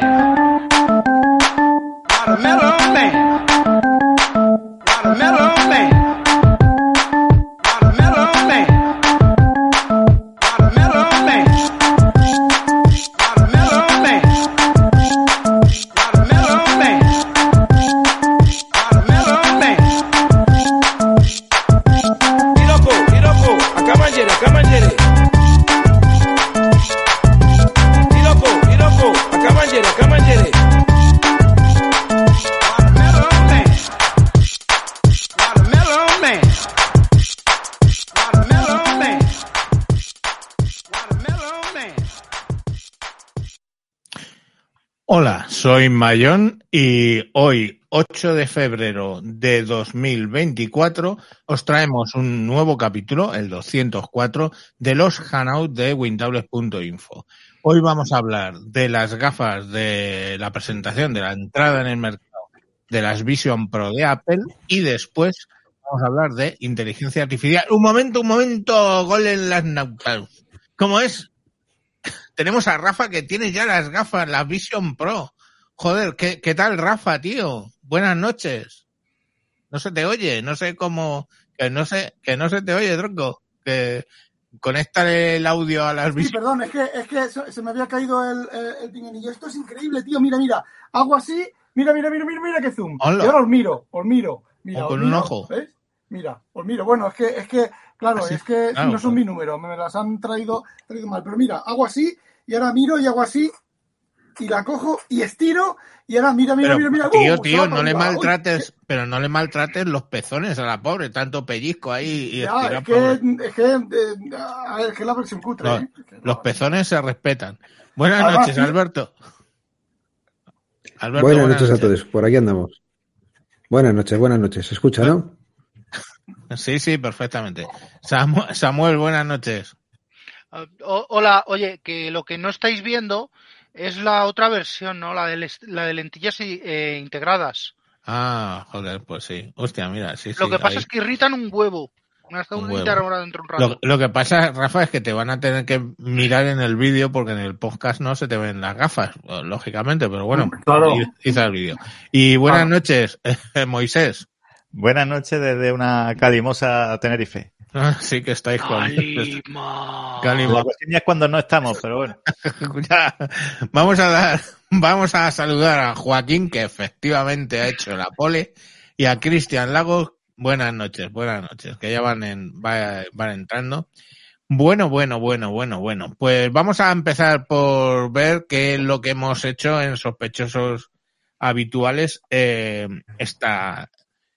man. Not a. soy Mayón y hoy, 8 de febrero de 2024, os traemos un nuevo capítulo, el 204, de los Hangouts de Wintables.info. Hoy vamos a hablar de las gafas de la presentación, de la entrada en el mercado de las Vision Pro de Apple y después vamos a hablar de inteligencia artificial. Un momento, un momento, gol en las nautas. ¿Cómo es? Tenemos a Rafa que tiene ya las gafas, las Vision Pro. Joder, ¿qué, qué tal Rafa, tío? Buenas noches. No se te oye, no sé cómo, que no sé, que no se te oye, tronco. Que conecta el audio a las Sí, perdón, es que, es que se, se me había caído el, el, pinganillo. Esto es increíble, tío. Mira, mira. Hago así. Mira, mira, mira, mira, mira qué zoom. Hola. Y ahora os miro, os miro. Mira, O os con un ojo. ¿Veis? Mira, os miro. Bueno, es que, es que, claro, Así, es que claro, no son claro. mi número. Me las han traído, traído mal. Pero mira, hago así y ahora miro y hago así. Y la cojo y estiro. Y ahora mira, mira, Pero, mira, mira. tío, ¡uh! tío, no le arriba. Uy, maltrates, pero no le maltrates los pezones a la pobre, tanto pellizco ahí y Ya, estirar es que, es que, eh, a ver, es que la versión cutre, Los, ¿eh? Los no- pezones se respetan. Buenas Además, noches, Alberto. Alberto, buenas, noches, a todos, por aquí andamos. Buenas noches, buenas noches. ¿Se escucha, no? Sí, sí, perfectamente. Samu- Samuel, buenas noches. Ah, hola, oye, que lo que no estáis viendo es la otra versión, ¿no? La de, la de lentillas eh, integradas. Ah, joder, pues sí. Hostia, mira, sí, sí. lo que pasa ahí. es que irritan un huevo. Me tengo Un dentro un rato. Lo, lo que pasa, Rafa, es que te van a tener que mirar en el vídeo porque en el podcast no se te ven las gafas, lógicamente, pero bueno, Claro. hice el vídeo. Y buenas Ah. noches, Moisés. Buenas noches desde una calimosa Tenerife. Ah, Sí que estáis. Calima. La cuestión es cuando no estamos, pero bueno. Ya, vamos a dar, vamos a saludar a Joaquín, que efectivamente ha hecho la pole, y a Cristian Lagos. Buenas noches, buenas noches, que ya van en, va- van entrando. Bueno, bueno, bueno, bueno, bueno. Pues vamos a empezar por ver qué es lo que hemos hecho en sospechosos habituales eh, esta,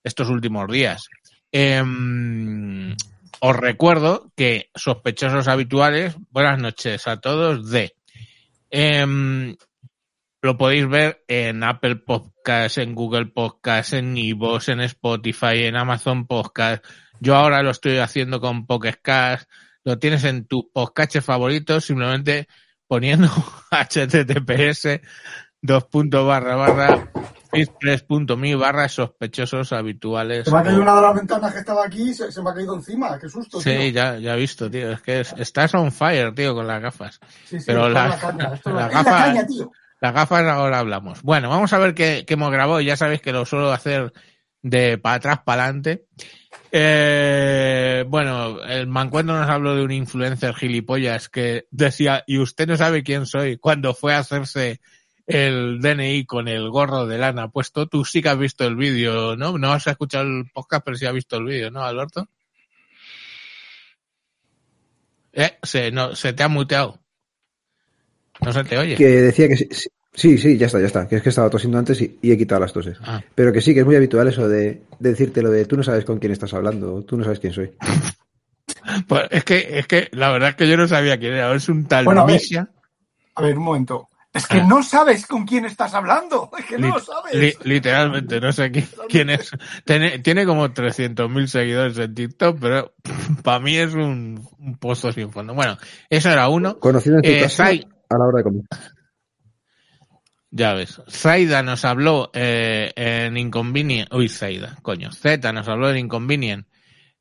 estos últimos días. Em, os recuerdo que sospechosos habituales, buenas noches a todos de em, lo podéis ver en Apple Podcast, en Google Podcast, en iVoox, en Spotify, en Amazon Podcast. Yo ahora lo estoy haciendo con Pocket Cast. Lo tienes en tus podcasts favoritos simplemente poniendo https dos puntos barra barra fitpress.me barra sospechosos habituales. Se me ha caído una de las ventanas que estaba aquí, se, se me ha caído encima. Qué susto, Sí, tío. ya, ya he visto, tío. Es que es- estás on fire, tío, con las gafas. Sí, sí, pero la- la caña, esto es la la, caña, tío. Las gafas ahora hablamos. Bueno, vamos a ver qué, qué hemos grabado. Ya sabéis que lo suelo hacer de para atrás, para adelante. Eh, bueno, el Mancuentro nos habló de un influencer gilipollas que decía, y usted no sabe quién soy, cuando fue a hacerse el DNI con el gorro de lana puesto. Tú sí que has visto el vídeo, ¿no? No has escuchado el podcast, pero sí has visto el vídeo, ¿no, Alberto? Eh, se, no, se te ha muteado. No se te oye. Que decía que sí, sí, sí, ya está, ya está. Que es que estaba tosiendo antes y, y he quitado las toses. Ah. Pero que sí, que es muy habitual eso de, de decirte lo de tú no sabes con quién estás hablando, tú no sabes quién soy. Pues es que, es que la verdad es que yo no sabía quién era. Es un tal Bueno. Misha. A ver, un momento. Es que Ah. no sabes con quién estás hablando. Es que no Li- lo sabes. li- literalmente, no sé quién, quién es. Tiene, tiene como 300.000 seguidores en TikTok, pero para mí es un, un pozo sin fondo. Bueno, eso era uno. Conocido en tu Eh, casa Sai- a la hora de comer. Ya ves. Zaida nos habló eh, en Inconvenient. Uy, Zaida, coño. Z nos habló en Inconvenient.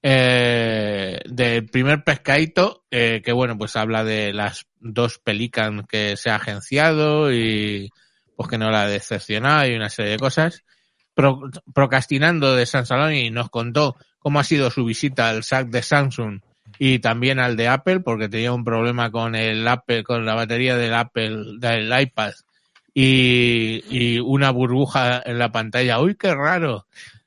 Eh, del primer pescadito, eh, que bueno, pues habla de las dos Pelican que se ha agenciado y pues que no la ha decepcionado y una serie de cosas. Pro- procrastinando de San Saloni nos contó cómo ha sido su visita al SAC de Samsung y también al de Apple, porque tenía un problema con el Apple, con la batería del Apple, del iPad y, y una burbuja en la pantalla. Uy, qué raro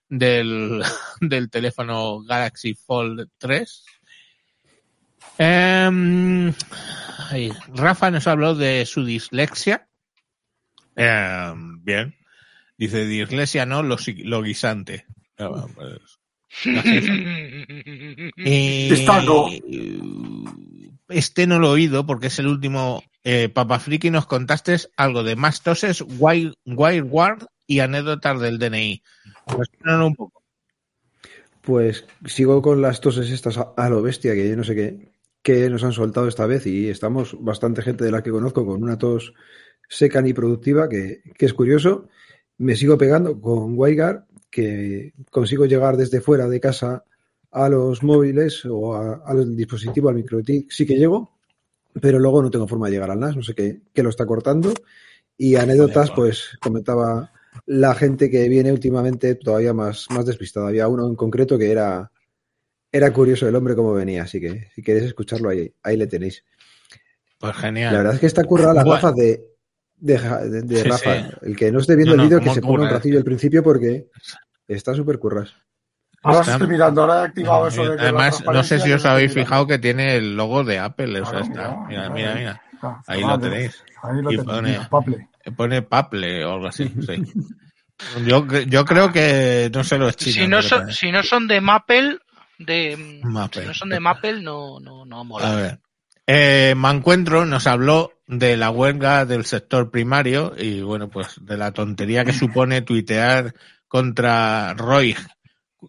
del, del teléfono Galaxy Fold 3. Em, ay, Rafa nos habló de su dislexia. Em, bien. Dice dislexia, no, lo, si- lo guisante. Ah, bueno, pues. Este no lo he oído porque es el último. Eh, Papa Friki, nos contaste algo de más toses, Wild, Wildward y anécdotas del DNI. Pues, un poco. Pues sigo con las toses estas a, a lo bestia, que yo no sé qué, qué nos han soltado esta vez y estamos bastante gente de la que conozco con una tos seca ni productiva, que, que es curioso. Me sigo pegando con Waigar, que consigo llegar desde fuera de casa a los móviles o a- al dispositivo, al microtik, sí que llego, pero luego no tengo forma de llegar al NAS, no sé qué, qué lo está cortando. Y anécdotas, pues comentaba la gente que viene últimamente todavía más, más despistada. Había uno en concreto que era, era curioso el hombre cómo venía, así que si queréis escucharlo ahí, ahí le tenéis. Pues genial. La verdad es que está currada las Bueno. gafas de, de, de- de Sí, Rafa. sí. El que no esté viendo No, el no, vídeo, que ¿cómo se ponga un ratillo al principio porque está súper curras. Ahora Está- estoy mirando, ahora he activado eso de que la Además, no sé si os habéis fijado que tiene el logo de Apple. Está. Mira, mira, mira. Ah, Ahí lo tenéis. Ahí lo tenéis, pone-. Pone Paple o algo así. sí. Yo, yo creo que no se lo es chino. si, no son, si no son de Maple, de, Maple. si no son de Maple, no, no, no A mola. ver. Eh, Mancuentro nos habló de la huelga del sector primario y bueno, pues de la tontería que supone tuitear contra Roy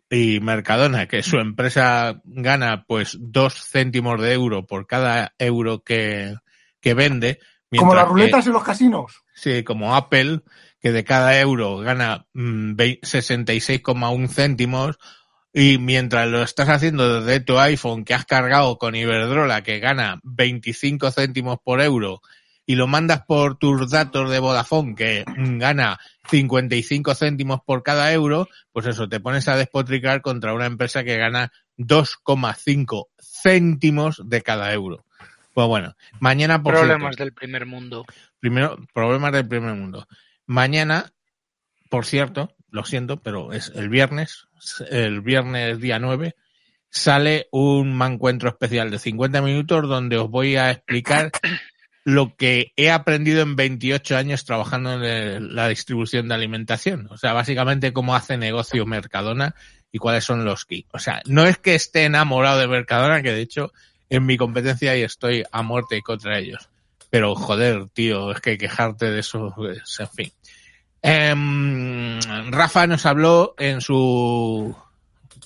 y Mercadona, que su empresa gana pues dos céntimos de euro por cada euro que, que vende. Como las que- ruletas en los casinos. Sí, como Apple, que de cada euro gana mm, vei- 66,1 céntimos, y mientras lo estás haciendo desde tu iPhone que has cargado con Iberdrola, que gana 25 céntimos por euro, y lo mandas por tus datos de Vodafone, que mm, gana 55 céntimos por cada euro, pues eso, te pones a despotricar contra una empresa que gana 2,5 céntimos de cada euro. Pues bueno, mañana por Problemas cierto, del primer mundo. primero, problemas del primer mundo. Mañana, por cierto, lo siento, pero es el viernes, el viernes día 9, sale un mancuentro especial de 50 minutos donde os voy a explicar lo que he aprendido en 28 años trabajando en la distribución de alimentación. O sea, básicamente cómo hace negocio Mercadona y cuáles son los key. O sea, no es que esté enamorado de Mercadona, que de hecho en mi competencia y estoy a muerte contra ellos. Pero joder, tío, es que quejarte de eso, es, en fin. Em, Rafa nos habló en su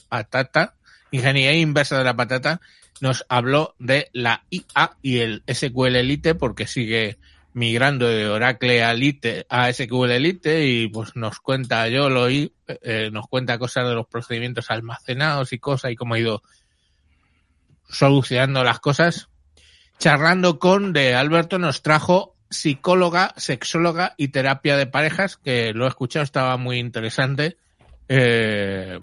patata, ingeniería inversa de la patata, nos habló de la IA y el SQL Elite porque sigue migrando de Oracle a, Elite, a SQL Elite y pues nos cuenta, yo lo oí, eh, nos cuenta cosas de los procedimientos almacenados y cosas y cómo ha ido solucionando las cosas. Charlando con de Alberto nos trajo psicóloga, sexóloga y terapia de parejas, que lo he escuchado, estaba muy interesante. Eh,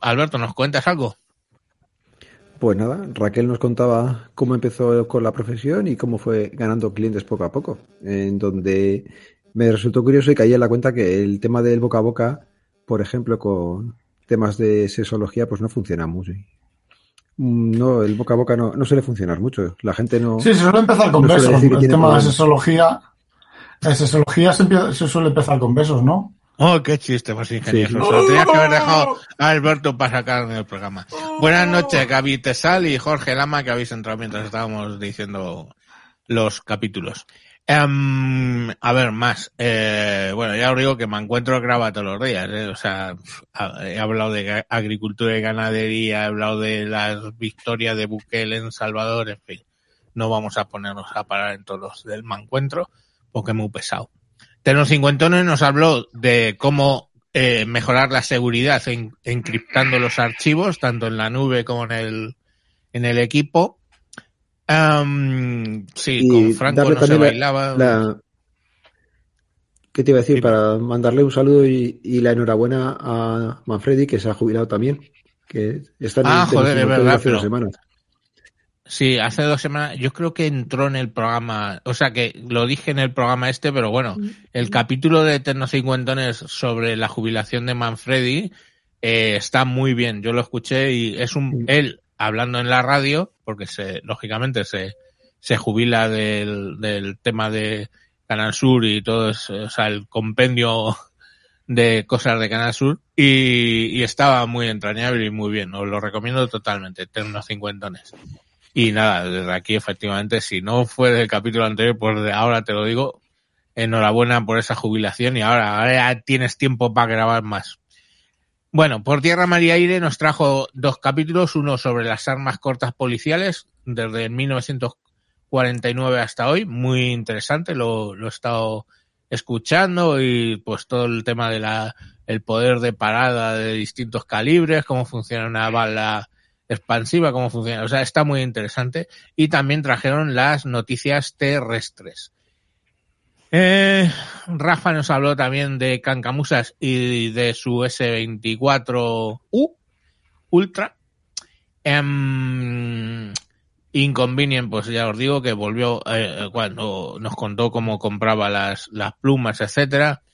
Alberto, ¿nos cuentas algo? Pues nada, Raquel nos contaba cómo empezó con la profesión y cómo fue ganando clientes poco a poco, en donde me resultó curioso y caí en la cuenta que el tema del boca a boca, por ejemplo, con temas de sexología, pues no funciona mucho. Mm, No, el boca a boca no, no suele funcionar mucho. La gente no. Sí, se suele empezar con No besos. El tema de problemas. sexología. La sexología se, empie- se suele empezar con besos, ¿no? Oh, qué chiste más ingenioso. Sí. Lo tenías que haber dejado a Alberto para sacar en el programa. Buenas noches, Gaby Tesal y Jorge Lama, que habéis entrado mientras estábamos diciendo los capítulos. Em, a ver, más. Eh, bueno, ya os digo que me encuentro graba todos los días. ¿eh? O sea, he hablado de agricultura y ganadería, he hablado de las victorias de Bukele en Salvador, en fin. No vamos a ponernos a parar en todos los del mancuentro, porque es muy pesado. Tenos Cincuentones nos habló de cómo eh, mejorar la seguridad en- encriptando los archivos, tanto en la nube como en el, en el equipo. Sí, Y con Franco darle no se también la- bailaba. La, ¿Qué te iba a decir? Sí. Para mandarle un saludo y, y la enhorabuena a Manfredi, que se ha jubilado también. Que está en Ah, el joder, es verdad, hace dos semanas. Sí, hace dos semanas, yo creo que entró en el programa, o sea que lo dije en el programa este, pero bueno, el capítulo de Eternos Cincuentones sobre la jubilación de Manfredi eh, está muy bien, yo lo escuché y es un él hablando en la radio, porque se, lógicamente se, se jubila del, del tema de Canal Sur y todo, eso, o sea, el compendio de cosas de Canal Sur y, y estaba muy entrañable y muy bien, os lo recomiendo totalmente, Eternos Cincuentones. Y nada, desde aquí efectivamente, si no fue del capítulo anterior, pues de ahora te lo digo, enhorabuena por esa jubilación y ahora, ahora ya tienes tiempo para grabar más. Bueno, por tierra, mar y aire nos trajo dos capítulos, uno sobre las armas cortas policiales desde 1949 hasta hoy, muy interesante, lo, lo he estado escuchando y pues todo el tema de la el poder de parada de distintos calibres, cómo funciona una bala expansiva, cómo funciona, o sea, está muy interesante y también trajeron las noticias terrestres. Eh, Rafa nos habló también de Cancamusas y de su S24U Ultra. Em, Inconvenient, pues ya os digo que volvió eh, cuando nos contó cómo compraba las, plumas, etcétera.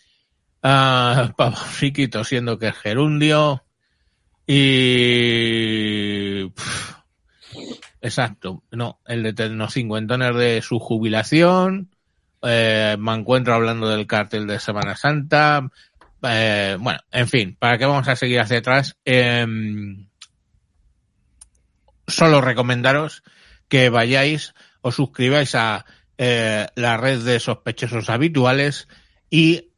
Uh, Friki tosiendo que es gerundio. Y. exacto, no, el de Tecno Cincuentones de su jubilación. Eh, me encuentro hablando del cartel de Semana Santa. Eh, bueno, en fin, ¿para qué vamos a seguir hacia atrás? Eh, solo recomendaros que vayáis o suscribáis a eh, la red de sospechosos habituales y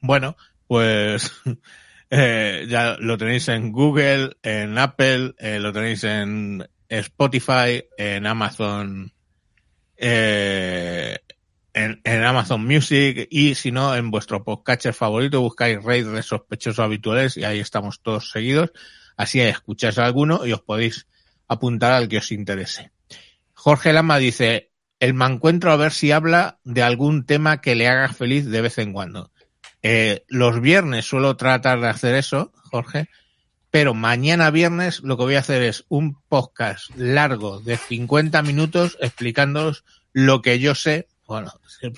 bueno, pues ya lo tenéis en Google, en Apple, lo tenéis en Spotify, en Amazon, eh, en, en Amazon Music y si no en vuestro podcatcher favorito buscáis Red de sospechosos habituales y ahí estamos todos seguidos. Así escucháis alguno y os podéis apuntar al que os interese. Jorge Lama dice, el me encuentro a ver si habla de algún tema que le haga feliz de vez en cuando. Eh, los viernes suelo tratar de hacer eso, Jorge, pero mañana viernes lo que voy a hacer es un podcast largo de 50 minutos explicándoos lo que yo sé, bueno,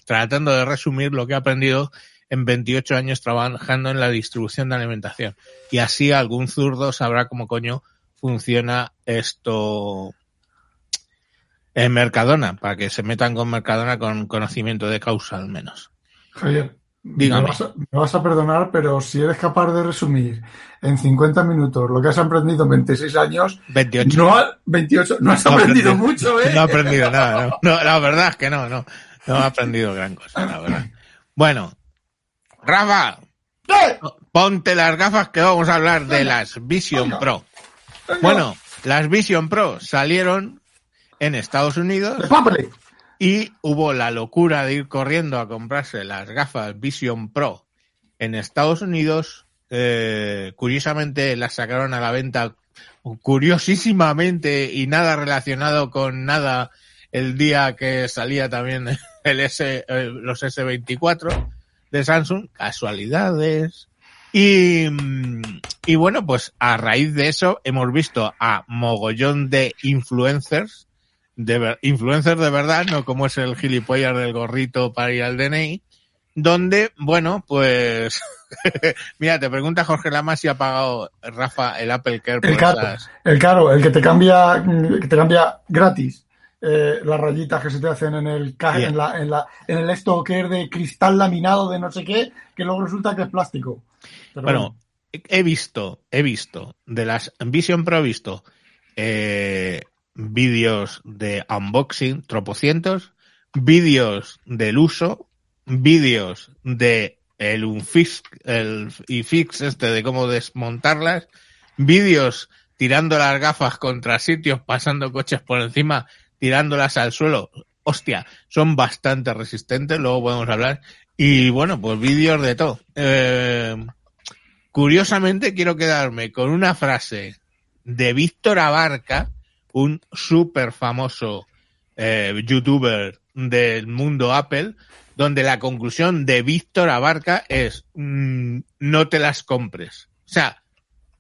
tratando de resumir lo que he aprendido en 28 años trabajando en la distribución de alimentación. Y así algún zurdo sabrá cómo coño funciona esto en Mercadona, para que se metan con Mercadona con conocimiento de causa al menos. Javier, Dígame. Me, vas a, me vas a perdonar, pero si eres capaz de resumir en 50 minutos lo que has aprendido en 26 años, 28. no ha- 28, no has No aprendido aprendido. mucho, ¿eh? No he aprendido nada, no. No, la verdad es que no, no. No he aprendido gran cosa, la verdad. Bueno, Rafa, ¡Eh! ponte las gafas que vamos a hablar de las Vision Venga. Pro. Venga, Bueno, las Vision Pro salieron en Estados Unidos. Y hubo la locura de ir corriendo a comprarse las gafas Vision Pro en Estados Unidos. Eh, curiosamente las sacaron a la venta, curiosísimamente y nada relacionado con nada el día que salía también el S, eh, los S24 de Samsung, casualidades. Y, y bueno, pues a raíz de eso hemos visto a mogollón de influencers, de ver- influencers de verdad, no como es el gilipollas del gorrito para ir al DNI, donde, bueno, pues, mira, te pregunta Jorge Lama si ha pagado Rafa el Apple Care por El caro, esas- el caro, el que te cambia, que te cambia gratis eh, las rayitas que se te hacen en el en la, en la, en el esto que es de cristal laminado de no sé qué, que luego resulta que es plástico. Pero Bueno, he visto, he visto, de las Vision Pro he visto eh, vídeos de unboxing, tropocientos, vídeos del uso, vídeos de el unfix, el fix este de cómo desmontarlas, vídeos tirando las gafas contra sitios, pasando coches por encima, tirándolas al suelo. Hostia, son bastante resistentes, luego podemos hablar. Y bueno, pues vídeos de todo. Eh, curiosamente quiero quedarme con una frase de Víctor Abarca, un súper famoso eh, youtuber del mundo Apple, donde la conclusión de Víctor Abarca es mm, no te las compres. O sea,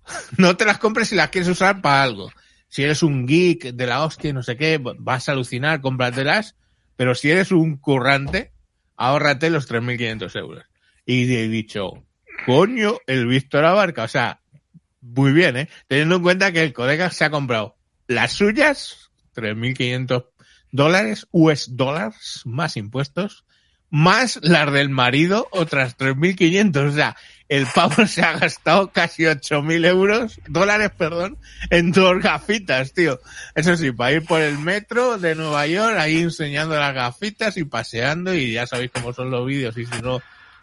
no te las compres si las quieres usar para algo. Si eres un geek de la hostia, no sé qué, vas a alucinar, cómpratelas. Pero si eres un currante, ahórrate los 3.500 euros. Y he dicho, coño, el Víctor Abarca. O sea, muy bien, ¿eh? Teniendo en cuenta que el colega se ha comprado las suyas, 3.500 dólares, US dólares, más impuestos, más las del marido, otras 3.500. O sea, el pavo se ha gastado casi 8.000 euros, dólares, perdón, en dos gafitas, tío. Eso sí, para ir por el metro de Nueva York, ahí enseñando las gafitas y paseando, y ya sabéis cómo son los vídeos, y si no,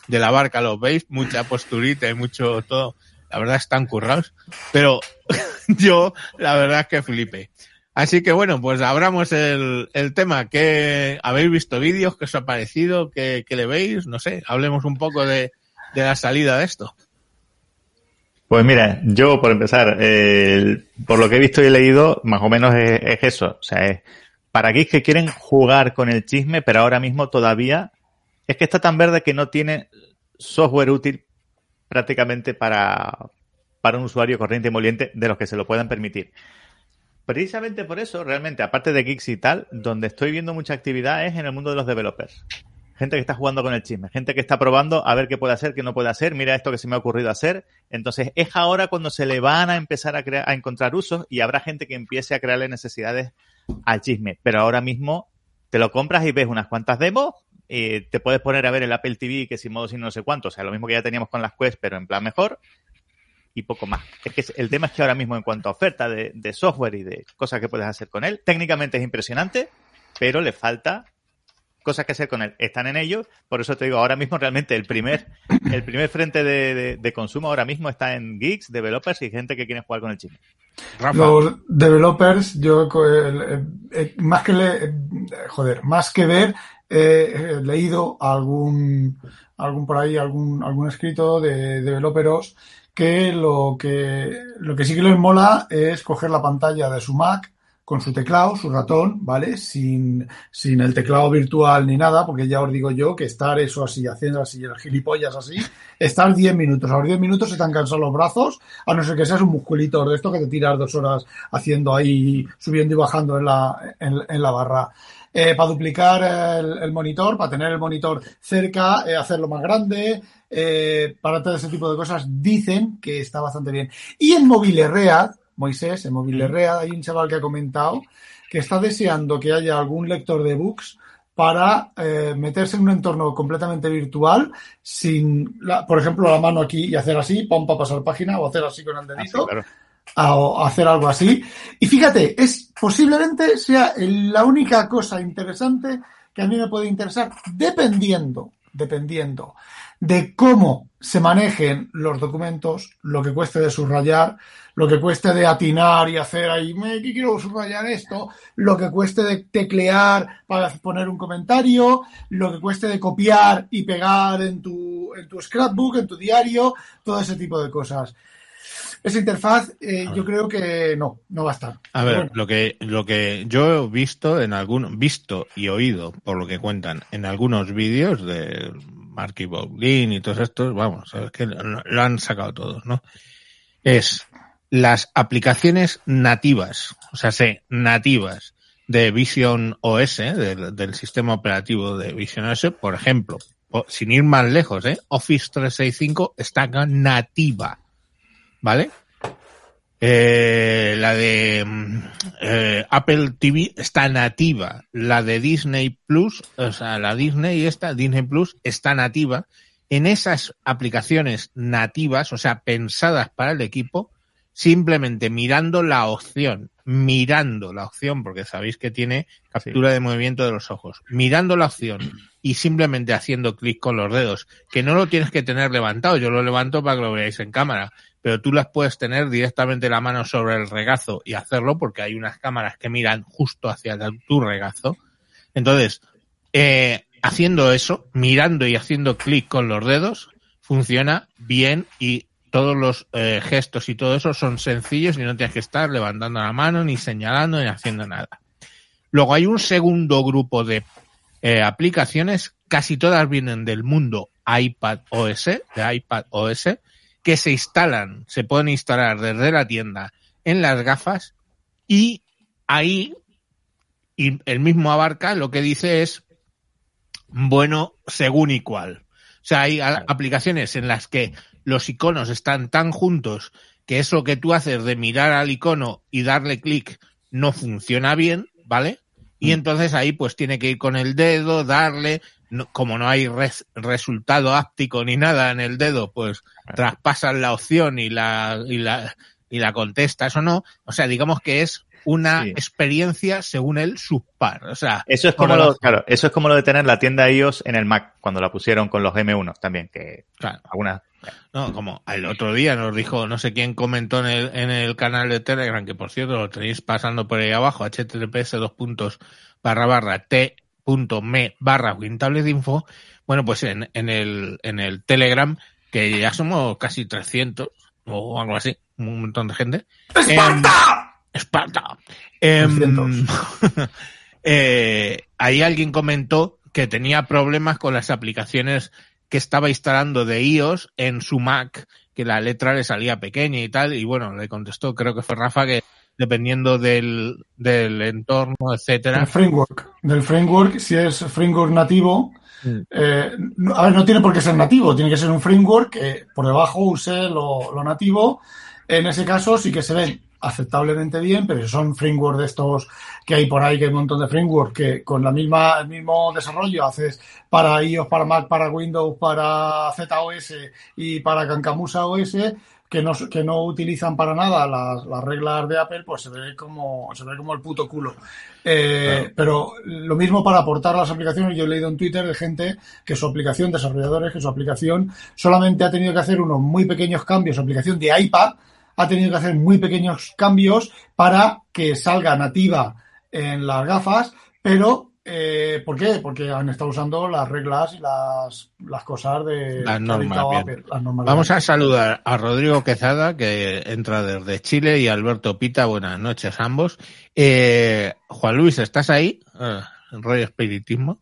de la barca los veis, mucha posturita y mucho todo. La verdad están currados. Pero yo, la verdad es que flipé. Así que bueno, pues abramos el, tema. ¿Qué, ¿Habéis visto vídeos? ¿Qué os ha parecido? ¿Qué, qué le veis? No sé, hablemos un poco de, de la salida de esto. Pues mira, yo por empezar, eh, por lo que he visto y leído, más o menos es, es eso. O sea, es para geeks que quieren jugar con el chisme, pero ahora mismo todavía es que está tan verde que no tiene software útil prácticamente para, para un usuario corriente y moliente de los que se lo puedan permitir. Precisamente por eso, realmente, aparte de Geeks y tal, donde estoy viendo mucha actividad es en el mundo de los developers. Gente que está jugando con el chisme, gente que está probando a ver qué puede hacer, qué no puede hacer, mira esto que se me ha ocurrido hacer. Entonces, es ahora cuando se le van a empezar a, crear, a encontrar usos y habrá gente que empiece a crearle necesidades al chisme. Pero ahora mismo te lo compras y ves unas cuantas demos, eh, te puedes poner a ver el Apple TV, que sin modo sin no sé cuánto, o sea, lo mismo que ya teníamos con las Quest, pero en plan mejor, y poco más. Es que el tema es que ahora mismo en cuanto a oferta de, de software y de cosas que puedes hacer con él, técnicamente es impresionante, pero le falta cosas que hacer con él. Están en ello, por eso te digo, ahora mismo realmente el primer, el primer frente de, de, de consumo ahora mismo está en geeks, developers y gente que quiere jugar con el chisme. Rafa, Los developers, yo eh, eh, más que le, eh, joder, más que ver, he leído algún, algún por ahí, algún, algún escrito de developeros que lo que lo que sí que les mola es coger la pantalla de su Mac con su teclado, su ratón, ¿vale? Sin, sin el teclado virtual ni nada, porque ya os digo yo que estar eso así, haciendo así, el gilipollas así, estar 10 minutos. A los 10 minutos se te han cansado los brazos, a no ser que seas un musculito de esto que te tiras dos horas haciendo ahí, subiendo y bajando en la, en, en la barra. Eh, para duplicar el, el, monitor, para tener el monitor cerca, eh, hacerlo más grande, eh, para todo ese tipo de cosas, dicen que está bastante bien. Y en Mobileread, Moisés, en Mobileread, hay un chaval que ha comentado que está deseando que haya algún lector de books para eh, meterse en un entorno completamente virtual sin, la, por ejemplo, la mano aquí y hacer así, pom, para pasar página, o hacer así con el dedito. Ah, sí, claro a, hacer algo así. Y fíjate, es posiblemente sea la única cosa interesante que a mí me puede interesar, dependiendo, dependiendo de cómo se manejen los documentos, lo que cueste de subrayar, lo que cueste de atinar y hacer ahí, me quiero subrayar esto, lo que cueste de teclear para poner un comentario, lo que cueste de copiar y pegar en tu, en tu scrapbook, en tu diario, todo ese tipo de cosas esa interfaz eh, yo creo que no, no va a estar. A ver, bueno. lo que lo que yo he visto en algún visto y oído por lo que cuentan en algunos vídeos de Marky Bowlin y todos estos, vamos, es que lo han sacado todos, ¿no? Es las aplicaciones nativas, o sea, sé, nativas de Vision OS, del, del sistema operativo de Vision OS, por ejemplo, sin ir más lejos, ¿eh? Office 365 está nativa ¿vale? Eh, la de eh, Apple TV está nativa. La de Disney Plus, o sea, la Disney esta, Disney Plus, está nativa. En esas aplicaciones nativas, o sea, pensadas para el equipo, simplemente mirando la opción, mirando la opción, porque sabéis que tiene captura sí. de movimiento de los ojos, mirando la opción y simplemente haciendo clic con los dedos, que no lo tienes que tener levantado, yo lo levanto para que lo veáis en cámara, pero tú las puedes tener directamente la mano sobre el regazo y hacerlo porque hay unas cámaras que miran justo hacia tu regazo. Entonces, eh, haciendo eso, mirando y haciendo clic con los dedos, funciona bien y todos los eh, gestos y todo eso son sencillos y no tienes que estar levantando la mano, ni señalando, ni haciendo nada. Luego hay un segundo grupo de eh, aplicaciones, casi todas vienen del mundo iPad OS, de iPad OS, que se instalan, se pueden instalar desde la tienda en las gafas y ahí y el mismo abarca lo que dice es bueno según y cual. O sea, hay aplicaciones en las que los iconos están tan juntos que eso que tú haces de mirar al icono y darle clic no funciona bien, ¿vale? Y entonces ahí pues tiene que ir con el dedo, darle, no- como no hay res- resultado áptico ni nada en el dedo, pues traspasas la opción y la, y la, y la contestas o no. O sea, digamos que es una Sí. experiencia según el subpar. O sea, Eso es como lo, claro, eso es como lo de tener la tienda iOS en el Mac cuando la pusieron con los M1 también, que Claro. algunas No, como el otro día nos dijo, no sé quién comentó en el, en el canal de Telegram, que por cierto lo tenéis pasando por ahí abajo, https dos puntos barra barra t.me barra Wintable Info. Bueno, pues en, en el, en el Telegram, que ya somos casi 300 o algo así, un montón de gente. ¡Esparta! ¡Esparta! Em, 300. eh, ahí alguien comentó que tenía problemas con las aplicaciones que estaba instalando de iOS en su Mac, que la letra le salía pequeña y tal, y bueno, le contestó, creo que fue Rafa, que dependiendo del, del entorno, etcétera. Del framework. Del framework, si es framework nativo, Mm. eh, no- a ver, no tiene por qué ser nativo, tiene que ser un framework que por debajo use lo, lo nativo. En ese caso sí que se ven aceptablemente bien, pero son framework de estos que hay por ahí, que hay un montón de framework que con la misma, el mismo desarrollo haces para iOS, para Mac, para Windows, para ZOS y para Cancamusa OS, que no, que no utilizan para nada las, las reglas de Apple, pues se ve como, se ve como el puto culo. Eh, Pero lo mismo para aportar las aplicaciones. Yo he leído en Twitter de gente que su aplicación, desarrolladores, que su aplicación solamente ha tenido que hacer unos muy pequeños cambios. Su aplicación de iPad ha tenido que hacer muy pequeños cambios para que salga nativa en las gafas, pero eh, ¿por qué? Porque han estado usando las reglas y las, las cosas de Las normas. Apple, las Vamos a saludar a Rodrigo Quezada, que entra desde Chile, y Alberto Pita. Buenas noches ambos. Eh, Juan Luis, ¿estás ahí? Ah, rollo espiritismo.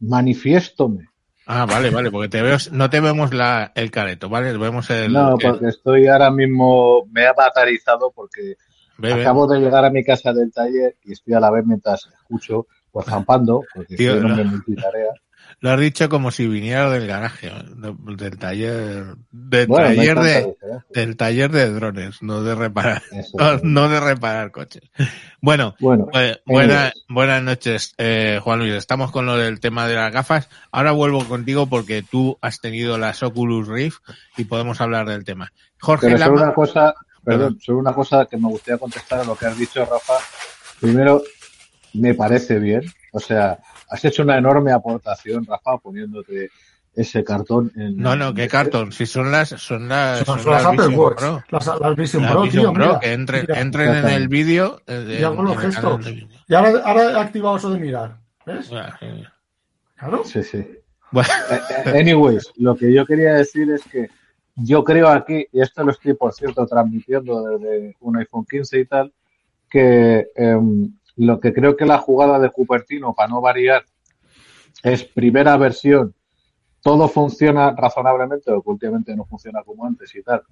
Manifiéstome. Ah, vale, vale, porque te veo, no te vemos la, el careto, ¿vale? Vemos el, No, el- porque estoy ahora mismo, me he avatarizado porque bebe. acabo de llegar a mi casa del taller y estoy a la vez mientras escucho, pues zampando, porque Tío, soy un no. Lo has dicho como si viniera del garaje, de- del taller, del Bueno, taller de, del taller de drones, no de reparar, Eso no, de reparar coches. Bueno, Bueno, pues, buena- buenas noches, eh, Juan Luis. Estamos con lo del tema de las gafas. Ahora vuelvo contigo porque tú has tenido las Oculus Rift y podemos hablar del tema. Jorge Pero solo Lama, una cosa, Perdón. perdón, solo una cosa que me gustaría contestar a lo que has dicho, Rafa. Primero, me parece bien. O sea, has hecho una enorme aportación, Rafa, poniéndote ese cartón en. no, no, qué cartón, si son las, son las, Son son las las Apple Vision Watch, Pro. las, las Vision Las Pro, Vision tío, Pro, mira, que entren, mira. entren en el vídeo. eh, Y el canal gestos. Y ahora, ahora he activado eso de mirar. ¿Ves? Claro. Sí, sí. Bueno, Eh, eh, Anyways, lo que yo quería decir es que yo creo aquí, y esto lo estoy, por cierto, transmitiendo desde un iPhone 15 y tal, que em, lo que creo que la jugada de Cupertino, para no variar, es primera versión, todo funciona razonablemente, o que últimamente no funciona como antes y tal,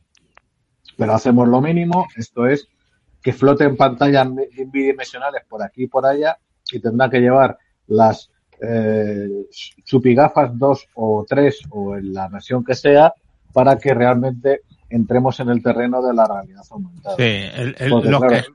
pero hacemos lo mínimo, esto es que floten pantallas bi- bidimensionales por aquí y por allá y tendrán que llevar las eh, chupigafas 2 o 3 o en la versión que sea para que realmente entremos en el terreno de la realidad aumentada. sí, el- lo, claro, que,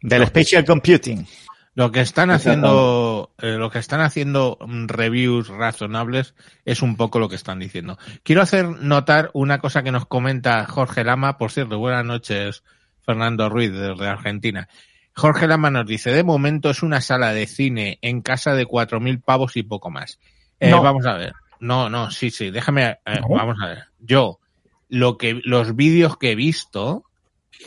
Del Spatial Computing. lo que están haciendo, eh, lo que están haciendo reviews razonables es un poco lo que están diciendo. Quiero hacer notar una cosa que nos comenta Jorge Lama. Por cierto, buenas noches, Fernando Ruiz, desde Argentina. Jorge Lama nos dice, de momento es una sala de cine en casa de cuatro mil pavos y poco más. Eh, No. Vamos a ver. No, no, sí, sí, déjame, eh, No. vamos a ver. Yo, lo que, los vídeos que he visto,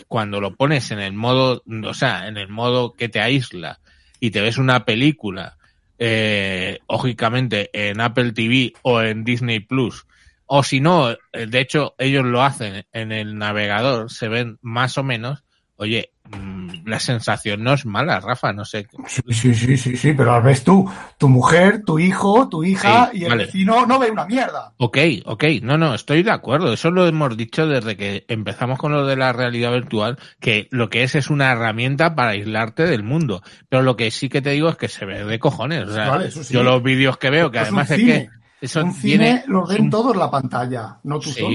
cuando lo pones en el modo, o sea, en el modo que te aísla y te ves una película, eh, lógicamente en Apple TV o en Disney Plus, o si no, eh, de hecho ellos lo hacen en el navegador, se ven más o menos, oye, la sensación no es mala, Rafa, no sé. Sí, sí, sí, sí, sí, pero al ves tú, tu mujer, tu hijo, tu hija Sí, y el vale. vecino no ve una mierda. Ok, ok, no, no, estoy de acuerdo. Eso lo hemos dicho desde que empezamos con lo de la realidad virtual, que lo que es es una herramienta para aislarte del mundo. Pero lo que sí que te digo es que se ve de cojones. O sea, Vale, sí. yo los vídeos que veo, que además es que eso un cine lo es ven un- todos la pantalla, no tú solo.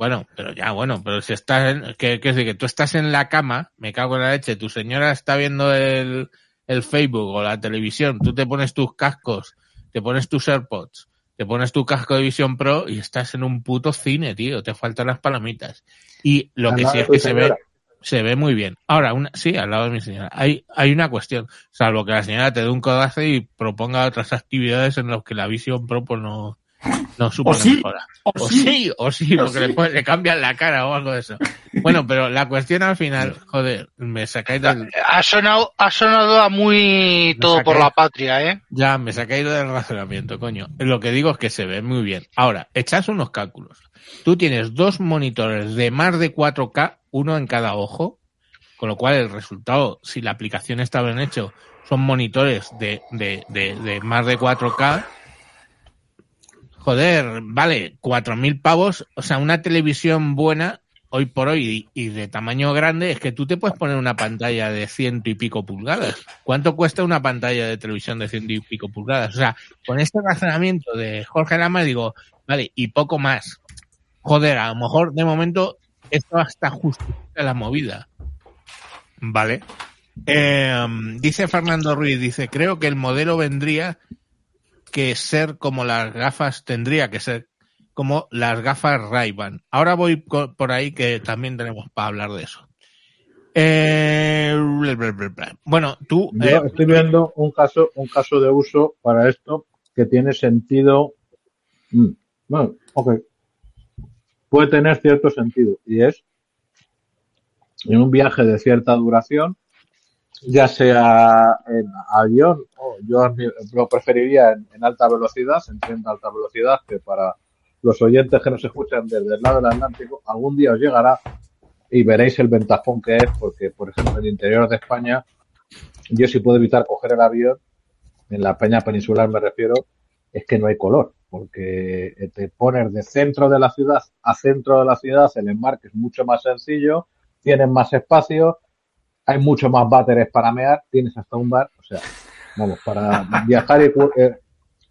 Bueno, pero ya, bueno, pero si estás en, que, que, que tú estás en la cama, me cago en la leche, tu señora está viendo el, el Facebook o la televisión, tú te pones tus cascos, te pones tus AirPods, te pones tu casco de Vision Pro y estás en un puto cine, tío, te faltan las palomitas. Y lo Al que sí es que se ve, se ve muy bien. Ahora, una, sí, al lado de mi señora. Hay, hay una cuestión, salvo que la señora te dé un codazo y proponga otras actividades en las que la Vision Pro pues no, no supone sí, mejora. O O sí, sí, o sí, o porque sí. Le, pon- le cambian la cara o algo de eso. Bueno, pero la cuestión al final, joder, me sacáis del, Ha sonado, ha sonado a muy Me todo por la patria, ¿eh? ya me sacáis del razonamiento, coño. Lo que digo es que se ve muy bien. Ahora, echas unos cálculos. Tú tienes dos monitores de más de 4K, uno en cada ojo, con lo cual el resultado, si la aplicación está bien hecho, son monitores de, de, de, de más de 4K. Joder, vale, 4.000 pavos, o sea, una televisión buena hoy por hoy y, y de tamaño grande es que tú te puedes poner una pantalla de ciento y pico pulgadas. ¿Cuánto cuesta una pantalla de televisión de ciento y pico pulgadas? O sea, con este razonamiento de Jorge Lama digo, vale, y poco más. Joder, a lo mejor de momento esto hasta justifica la movida. Vale. Eh, dice Fernando Ruiz, dice, creo que el modelo vendría que ser como las gafas, tendría que ser como las gafas Ray-Ban. Ahora voy por ahí que también tenemos para hablar de eso. Eh, bla, bla, bla, bla. bueno, tú... Yo eh, estoy viendo un caso, un caso de uso para esto que tiene sentido. Mm, Bueno, ok. Puede tener cierto sentido. Y es en un viaje de cierta duración, ya sea en avión o yo lo preferiría en, alta velocidad, en tren alta velocidad, que para los oyentes que nos escuchan desde el lado del Atlántico, algún día os llegará y veréis el ventajón que es, porque, por ejemplo, en el interior de España, yo si puedo evitar coger el avión, en la peña peninsular me refiero, es que no hay color, porque te pones de centro de la ciudad a centro de la ciudad, el embarque es mucho más sencillo, tienes más espacio, hay mucho más váteres para mear, tienes hasta un bar, o sea, vamos, para viajar y eh,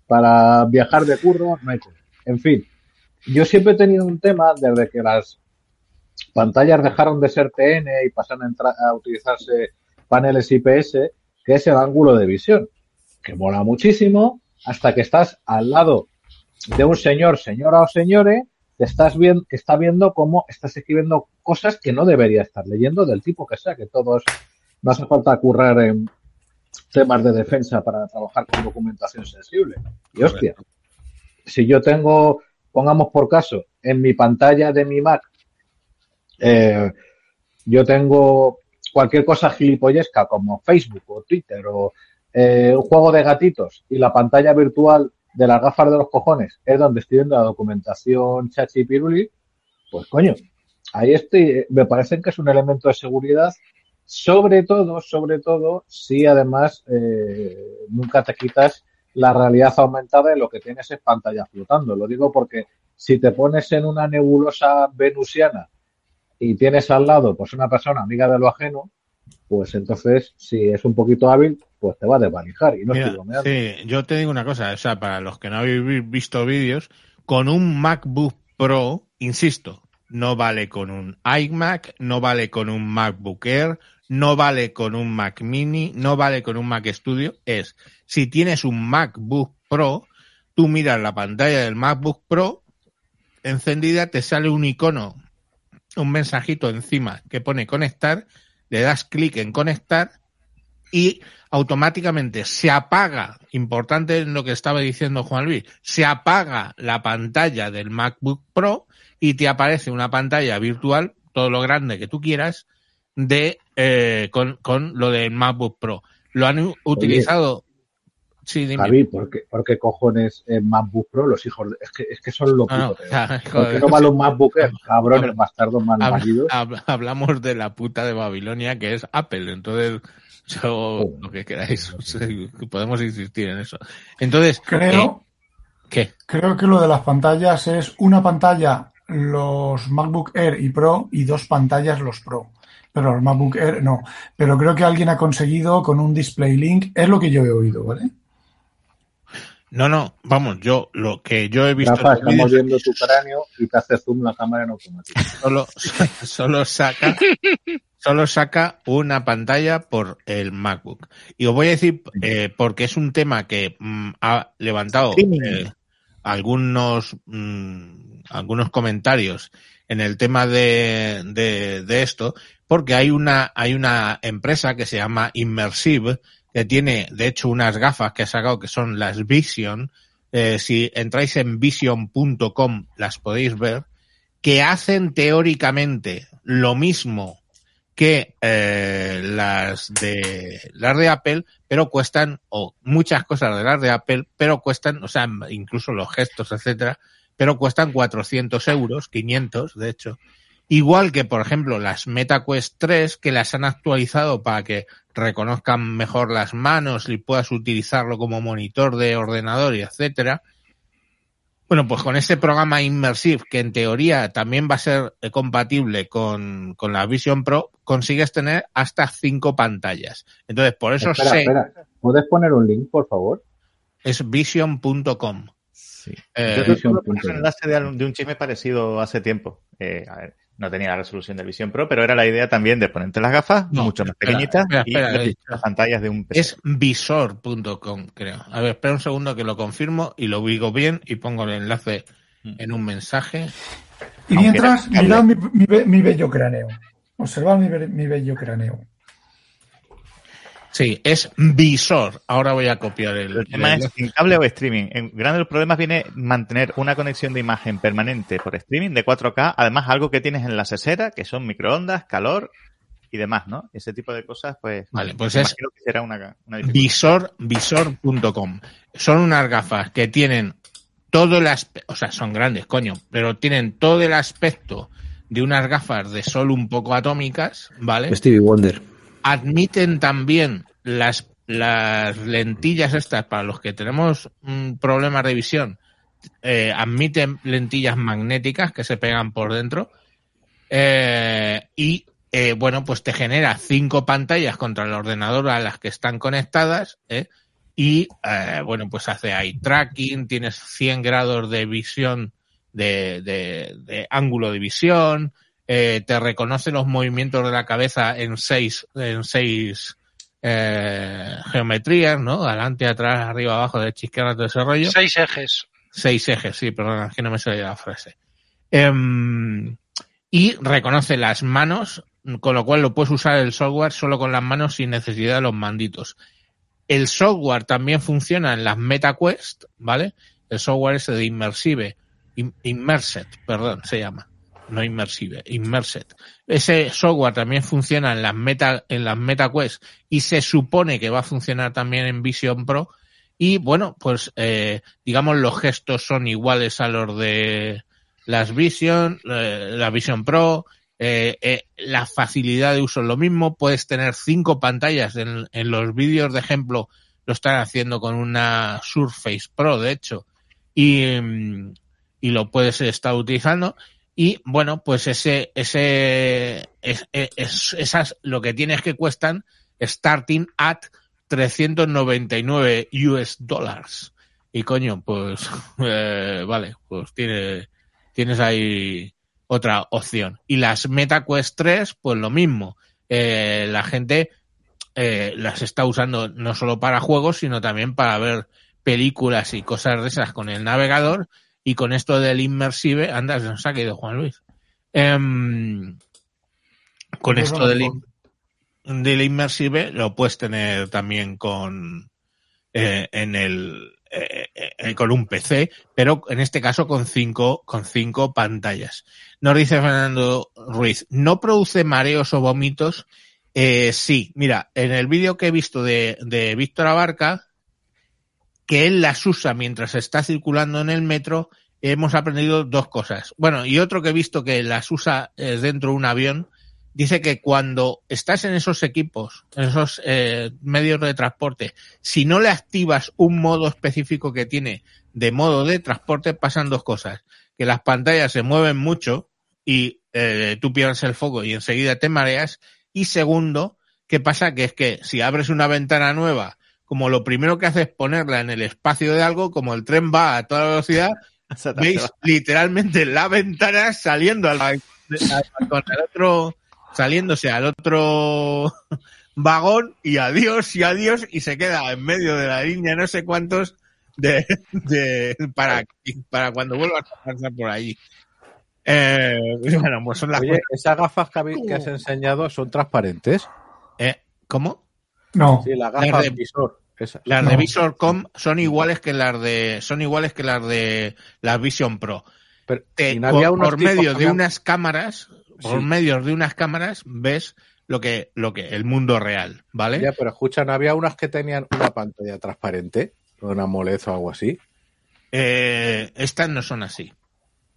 para viajar de curro no hay color. En fin, yo siempre he tenido un tema desde que las pantallas dejaron de ser TN y pasaron a, a utilizarse paneles IPS, que es el ángulo de visión, que mola muchísimo hasta que estás al lado de un señor, señora o señore, te estás viendo, que está viendo cómo estás escribiendo cosas que no debería estar leyendo del tipo que sea, que todos no hace falta currar en temas de defensa para trabajar con documentación sensible. Y hostia, si yo tengo, pongamos por caso, en mi pantalla de mi Mac, eh, yo tengo cualquier cosa gilipollesca como Facebook o Twitter o eh, un juego de gatitos y la pantalla virtual de las gafas de los cojones es donde estoy viendo la documentación chachi piruli, pues coño, ahí estoy, me parece que es un elemento de seguridad, sobre todo, sobre todo, si además eh, nunca te quitas la realidad aumentada y lo que tienes es pantalla flotando. Lo digo porque si te pones en una nebulosa venusiana y tienes al lado pues una persona amiga de lo ajeno, pues entonces si es un poquito hábil, pues te va a desvalijar y no Mira, estoy sí, yo te digo una cosa, o sea, para los que no habéis vi- visto vídeos, con un MacBook Pro, insisto, no vale con un iMac, no vale con un MacBook Air, no vale con un Mac Mini, no vale con un Mac Studio, es, si tienes un MacBook Pro, tú miras la pantalla del MacBook Pro encendida, te sale un icono, un mensajito encima que pone conectar, le das clic en conectar y automáticamente se apaga, importante en lo que estaba diciendo Juan Luis, se apaga la pantalla del MacBook Pro y te aparece una pantalla virtual, todo lo grande que tú quieras, de eh, con, con lo del MacBook Pro. Lo han utilizado, Sí, dime. Javi, ¿por qué, por qué cojones en MacBook Pro los hijos de... Es que, es que son los No, no, putos. sea, ¿Por qué no van los MacBook Air? Cabrones, Habla- bastardos mal hab- hablamos de la puta de Babilonia que es Apple, entonces yo lo que queráis, sí, podemos insistir en eso. Entonces, Creo, eh, ¿qué? creo que lo de las pantallas es una pantalla los MacBook Air y Pro y dos pantallas los Pro. Pero los MacBook Air no. Pero creo que alguien ha conseguido con un Display Link, es lo que yo he oído, ¿vale? No, no, vamos, yo lo que yo he visto Rafa, estamos viendo tu cráneo y te hace zoom la cámara en automático. solo, solo saca solo saca una pantalla por el MacBook. Y os voy a decir, eh, porque es un tema que mm, ha levantado eh, algunos, mm, algunos comentarios en el tema de, de, de esto, porque hay una, hay una empresa que se llama Immersive, que tiene, de hecho, unas gafas que ha sacado que son las Vision. Eh, si entráis en vision.com las podéis ver, que hacen teóricamente lo mismo que eh, las de las de Apple, pero cuestan, o muchas cosas de las de Apple, pero cuestan, o sea, incluso los gestos, etcétera, pero cuestan 400 euros, 500 de hecho. Igual que, por ejemplo, las MetaQuest 3, que las han actualizado para que reconozcan mejor las manos y puedas utilizarlo como monitor de ordenador y etcétera. Bueno, pues con este programa Immersive, que en teoría también va a ser compatible con, con la Vision Pro, consigues tener hasta cinco pantallas. Entonces, por eso espera, sé, espera. ¿Puedes poner un link, por favor? es vision.com. Sí. Eh, Yo Vision tuve punto un com. enlace de, un- de un chisme parecido hace tiempo. Eh, a ver, no tenía la resolución del Vision Pro, pero era la idea también de ponerte las gafas No, mucho más pequeñitas espera, y espera, las pantallas de un PC. Es visor.com, creo. A ver, espera un segundo que lo confirmo y lo digo bien y pongo el enlace en un mensaje. Y mientras, mirad mi, mi be- mi bello cráneo. Observad mi bello cráneo. Sí, es visor. Ahora voy a copiar el, El tema el- es en cable o streaming. En grande los problemas viene mantener una conexión de imagen permanente por streaming de 4K, además algo que tienes en la sesera, que son microondas, calor y demás, ¿no? Ese tipo de cosas, pues, Vale, pues es que será una, una visor, visor.com. Son unas gafas que tienen todo el aspecto, o sea, son grandes, coño, pero tienen todo el aspecto de unas gafas de sol un poco atómicas, ¿vale? Stevie Wonder. Admiten también las, las lentillas estas para los que tenemos un problema de visión. eh, admiten lentillas magnéticas que se pegan por dentro. eh, y eh, bueno, pues te genera cinco pantallas contra el ordenador a las que están conectadas. ¿eh? Y bueno, pues hace eye tracking, tienes 100 grados de visión, de, de, de ángulo de visión, eh, te reconoce los movimientos de la cabeza en seis, en seis eh, geometrías, ¿no? Adelante, atrás, arriba, abajo, derecha, izquierda, todo ese rollo. Seis ejes. Seis ejes, sí, perdona, es que no me salía la frase. Em, y reconoce las manos, con lo cual lo puedes usar el software solo con las manos sin necesidad de los manditos. El software también funciona en las MetaQuest, ¿vale? El software ese de Immersive, Im- Immerset, perdón, se llama. No Immersive, Immerset. Ese software también funciona en las Meta, en las MetaQuest y se supone que va a funcionar también en Vision Pro. Y bueno, pues eh, digamos los gestos son iguales a los de las Vision, eh, la Vision Pro, eh, eh, la facilidad de uso es lo mismo, puedes tener cinco pantallas en, en los vídeos de ejemplo, lo están haciendo con una Surface Pro, de hecho, y, mm, y lo puedes estar utilizando. Y bueno, pues ese, ese, es, es- esas, lo que tienes que cuestan starting at 399 US dollars. Y coño, pues, eh, vale, pues tiene, tienes ahí otra opción. Y las MetaQuest 3, pues lo mismo. Eh, la gente eh, las está usando no solo para juegos, sino también para ver películas y cosas de esas con el navegador. Y con esto del inmersive, anda, se nos ha caído Juan Luis. Em, con Yo esto del, del inmersive lo puedes tener también con eh, en el eh, eh, con un PC, pero en este caso con cinco con cinco pantallas. Nos dice Fernando Ruiz, ¿no produce mareos o vómitos? Eh, sí, mira, en el vídeo que he visto de, de Víctor Abarca, que él las usa mientras está circulando en el metro, hemos aprendido dos cosas. Bueno, y otro que he visto que las usa eh, dentro de un avión, dice que cuando estás en esos equipos, en esos eh, medios de transporte, si no le activas un modo específico que tiene de modo de transporte, pasan dos cosas. Que las pantallas se mueven mucho y eh, tú pierdes el foco y enseguida te mareas. Y segundo, ¿qué pasa? Que es que si abres una ventana nueva, como lo primero que haces es ponerla en el espacio de algo, como el tren va a toda velocidad, veis literalmente la ventana saliendo al, al- otro, saliéndose al otro vagón y adiós y adiós y se queda en medio de la línea no sé cuántos de, de para, para cuando vuelvas a pasar por allí. Eh, bueno, pues son las Oye, esas gafas que, habéis- que has enseñado son transparentes. eh, ¿Cómo? No, Sí, las Las de- visor. esas. Las No. de Visorcom son iguales que las de son iguales que las de las Vision Pro. Pero, te- no por, medio de unas cámaras, por Sí. medio de unas cámaras, ves lo que, lo que, el mundo real, ¿vale? Ya, pero escucha, ¿no había unas que tenían una pantalla transparente? Una molez o algo así. Eh, estas no son así.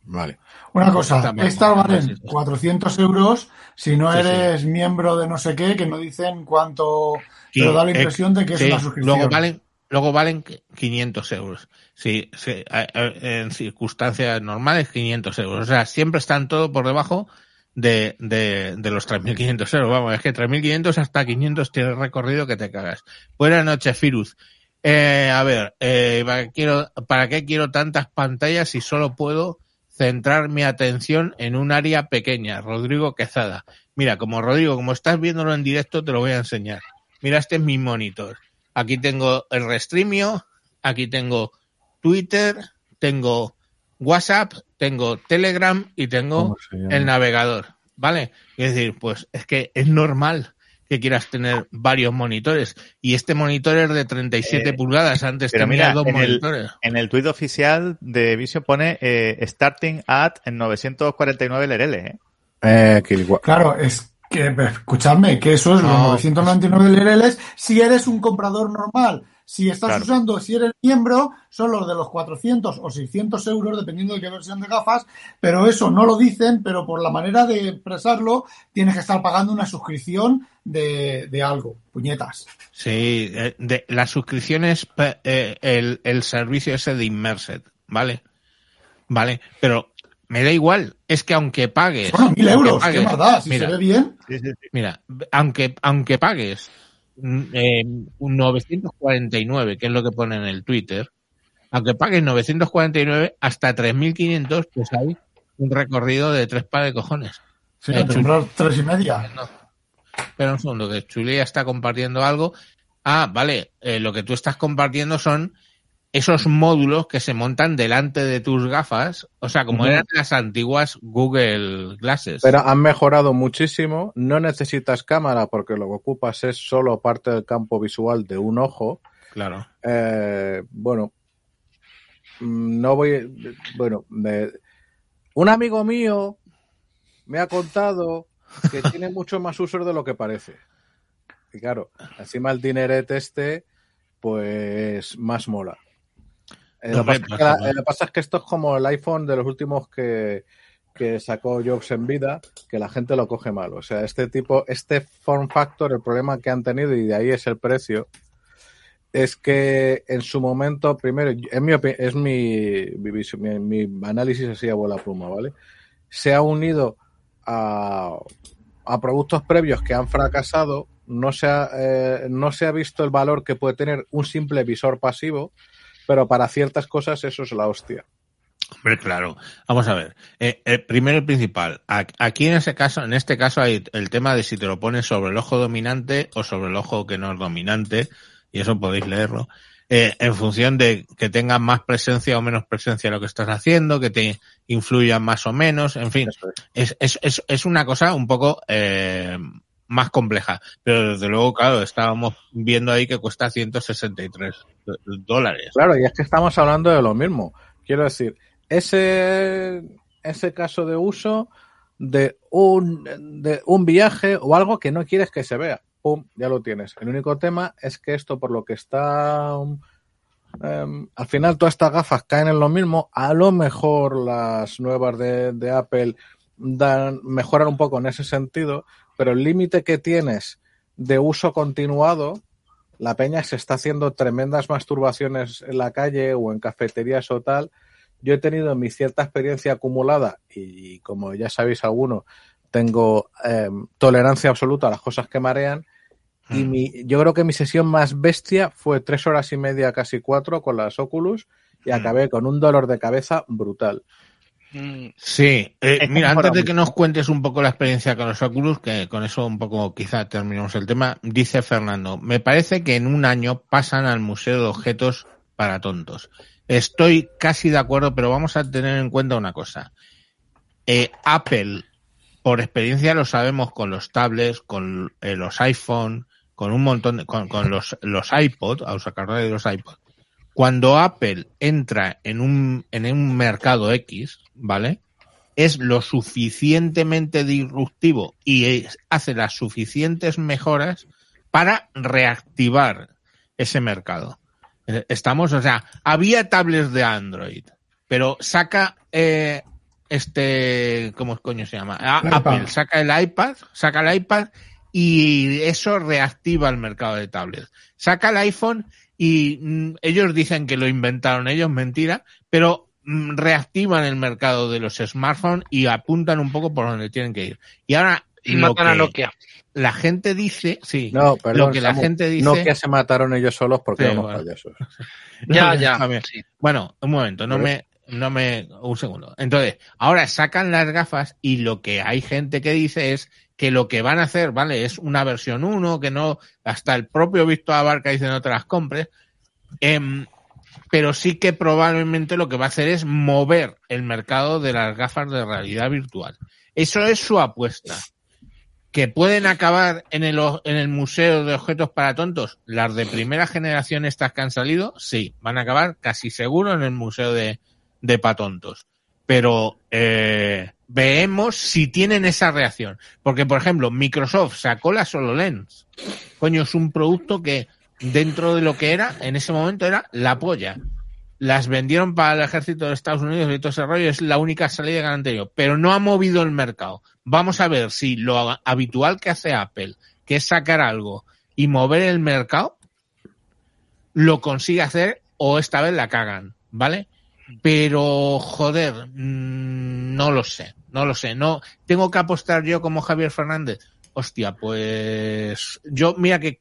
Vale. una Está cosa, estas mal, valen sí, sí. 400 euros si no Sí, sí. eres miembro de no sé qué, que no dicen cuánto, pero Sí, da la eh, impresión de que es una suscripción. luego valen, luego valen 500 euros. Sí, en circunstancias normales 500 euros. O sea, siempre están todo por debajo de, de, de los 3.500 euros. Vamos, es que 3.500 hasta 500 tiene recorrido que te cagas. Buenas noches, Firuz. Eh, a ver, eh, ¿para, qué quiero, ¿para qué quiero tantas pantallas si solo puedo centrar mi atención en un área pequeña? Rodrigo Quezada. Mira, como Rodrigo, como estás viéndolo en directo, te lo voy a enseñar. Mira, este es mi monitor. Aquí tengo el Restreamio, aquí tengo Twitter, tengo WhatsApp, tengo Telegram y tengo el navegador. ¿Vale? Es decir, pues es que es normal que quieras tener varios monitores. Y este monitor es de 37 Eh, pulgadas. Antes pero tenía mira, dos en el- monitores. En el tuit oficial de Vision pone eh, starting at en 949 LRL, ¿eh? Eh, que igual- Claro, es que, escuchadme, que eso es los No, 999 LRLs si eres un comprador normal. Si estás Claro. usando, si eres miembro, son los de los 400 o 600 euros, dependiendo de qué versión de gafas, pero eso no lo dicen, pero por la manera de expresarlo, tienes que estar pagando una suscripción de, de algo, puñetas. Sí, eh, de, la suscripción es pe- eh, el, el servicio ese de Immersed, ¿vale? Vale, pero me da igual, es que aunque pagues... Bueno, mil euros, ¿qué pagues- más da? Si mira, se ve bien, Mira, aunque, aunque pagues eh, un 949, que es lo que pone en el Twitter, aunque pagues 949 hasta 3.500, pues hay un recorrido de tres pares de cojones. si Eh, tres y media. No. Espera un segundo, que Chuli ya está compartiendo algo. Ah, vale, eh, lo que tú estás compartiendo son esos módulos que se montan delante de tus gafas, o sea, como eran las antiguas Google Glasses. Pero han mejorado muchísimo. No necesitas cámara porque lo que ocupas es solo parte del campo visual de un ojo. Claro. Eh, bueno, no voy. Bueno, me- un amigo mío me ha contado que tiene mucho más usos de lo que parece. Y claro, encima el dineret este, pues más mola. Eh, lo, pasa que la- hombre. eh, lo que pasa es que esto es como el iPhone de los últimos que, que sacó Jobs en vida, que la gente lo coge mal. O sea, este tipo, este form factor, el problema que han tenido, y de ahí es el precio, es que en su momento, primero, es mi, es mi, mi, mi- mi análisis así a bola pluma, ¿vale? Se ha unido a, a productos previos que han fracasado, no se, ha, eh, no se ha visto el valor que puede tener un simple visor pasivo, pero para ciertas cosas eso es la hostia. Hombre, claro. Vamos a ver. Eh, eh, primero y principal. Aquí en ese caso, en este caso hay el tema de si te lo pones sobre el ojo dominante o sobre el ojo que no es dominante, y eso podéis leerlo. eh, en función de que tenga más presencia o menos presencia lo que estás haciendo, que te influya más o menos, en fin. Es, es, es, es una cosa un poco eh, más compleja. Pero desde luego, claro, estábamos viendo ahí que cuesta 163 do- dólares. Claro, y es que estamos hablando de lo mismo. Quiero decir, ese, ese caso de uso de un, de un viaje o algo que no quieres que se vea. Pum, ya lo tienes. El único tema es que esto, por lo que está um, em, al final todas estas gafas caen en lo mismo. A lo mejor las nuevas de, de Apple dan, mejoran un poco en ese sentido, pero el límite que tienes de uso continuado, la peña se está haciendo tremendas masturbaciones en la calle o en cafeterías o tal. Yo he tenido mi cierta experiencia acumulada y como ya sabéis alguno, tengo em, tolerancia absoluta a las cosas que marean. Y Mm. mi, yo creo que mi sesión más bestia fue tres horas y media, casi cuatro, con las Oculus y Mm. acabé con un dolor de cabeza brutal. Sí, eh, mira, antes de que nos cuentes un poco la experiencia con los Oculus, que con eso un poco quizá terminamos el tema, dice Fernando, me parece que en un año pasan al Museo de Objetos para Tontos. Estoy casi de acuerdo, pero vamos a tener en cuenta una cosa. Eh, Apple, por experiencia lo sabemos con los tablets, con eh, los iPhone, con un montón de, con, con los, los iPod, a los sacarlos de los iPod. Cuando Apple entra en un, en un mercado X, ¿vale? Es lo suficientemente disruptivo y es- hace las suficientes mejoras para reactivar ese mercado. Eh, Estamos, o sea, había tablets de Android, pero saca eh, este, ¿cómo coño se llama? A- El iPad. Apple saca el iPad, saca el iPad y eso reactiva el mercado de tablets. Saca el iPhone y mm, ellos dicen que lo inventaron ellos, mentira, pero mm, reactivan el mercado de los smartphones y apuntan un poco por donde tienen que ir. Y ahora y lo matan a Nokia. la gente dice, sí, No, perdón, lo que la Samu, gente dice, No que se mataron ellos solos porque Sí, bueno. payasos. Ya, ya. Sí. Bueno, un momento, no me, no me, un segundo. Entonces, ahora sacan las gafas y lo que hay gente que dice es que lo que van a hacer, ¿vale? Es una versión 1, que no, hasta el propio Víctor Abarca dice no te las compres. Em, pero sí que probablemente lo que va a hacer es mover el mercado de las gafas de realidad virtual. Eso es su apuesta. Que pueden acabar en el, Museo de Objetos para Tontos, las de primera generación estas que han salido, sí, van a acabar casi seguro en el Museo de, de Patontos. Pero eh, veamos si tienen esa reacción. Porque, por ejemplo, Microsoft sacó la HoloLens. Coño, es un producto que dentro de lo que era, en ese momento era la polla. Las vendieron para el ejército de Estados Unidos y todo ese rollo, es la única salida que han tenido. Pero no ha movido el mercado. Vamos a ver si lo habitual que hace Apple, que es sacar algo y mover el mercado, lo consigue hacer o esta vez la cagan, ¿vale? Pero, joder, mm, no lo sé, no lo sé. No, tengo que apostar yo como Javier Fernández. Hostia, pues yo, mira que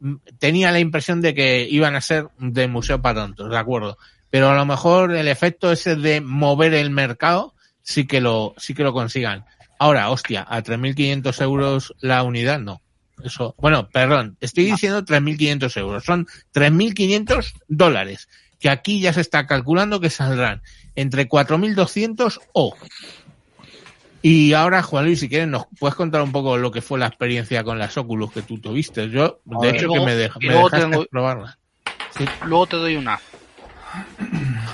mm, tenía la impresión de que iban a ser de museo para tontos, de acuerdo. Pero a lo mejor el efecto ese de mover el mercado sí que lo, sí que lo consigan. Ahora, hostia, a 3.500 euros la unidad, no. Eso, bueno, perdón, estoy diciendo 3.500 euros. Son 3.500 dólares, que aquí ya se está calculando que saldrán entre 4.200 o. Y ahora, Juan Luis, si quieres, nos puedes contar un poco lo que fue la experiencia con las Oculus que tú tuviste. Yo, de ver. hecho, luego- que me, me luego dejaste tengo- probarla. Luego te doy una.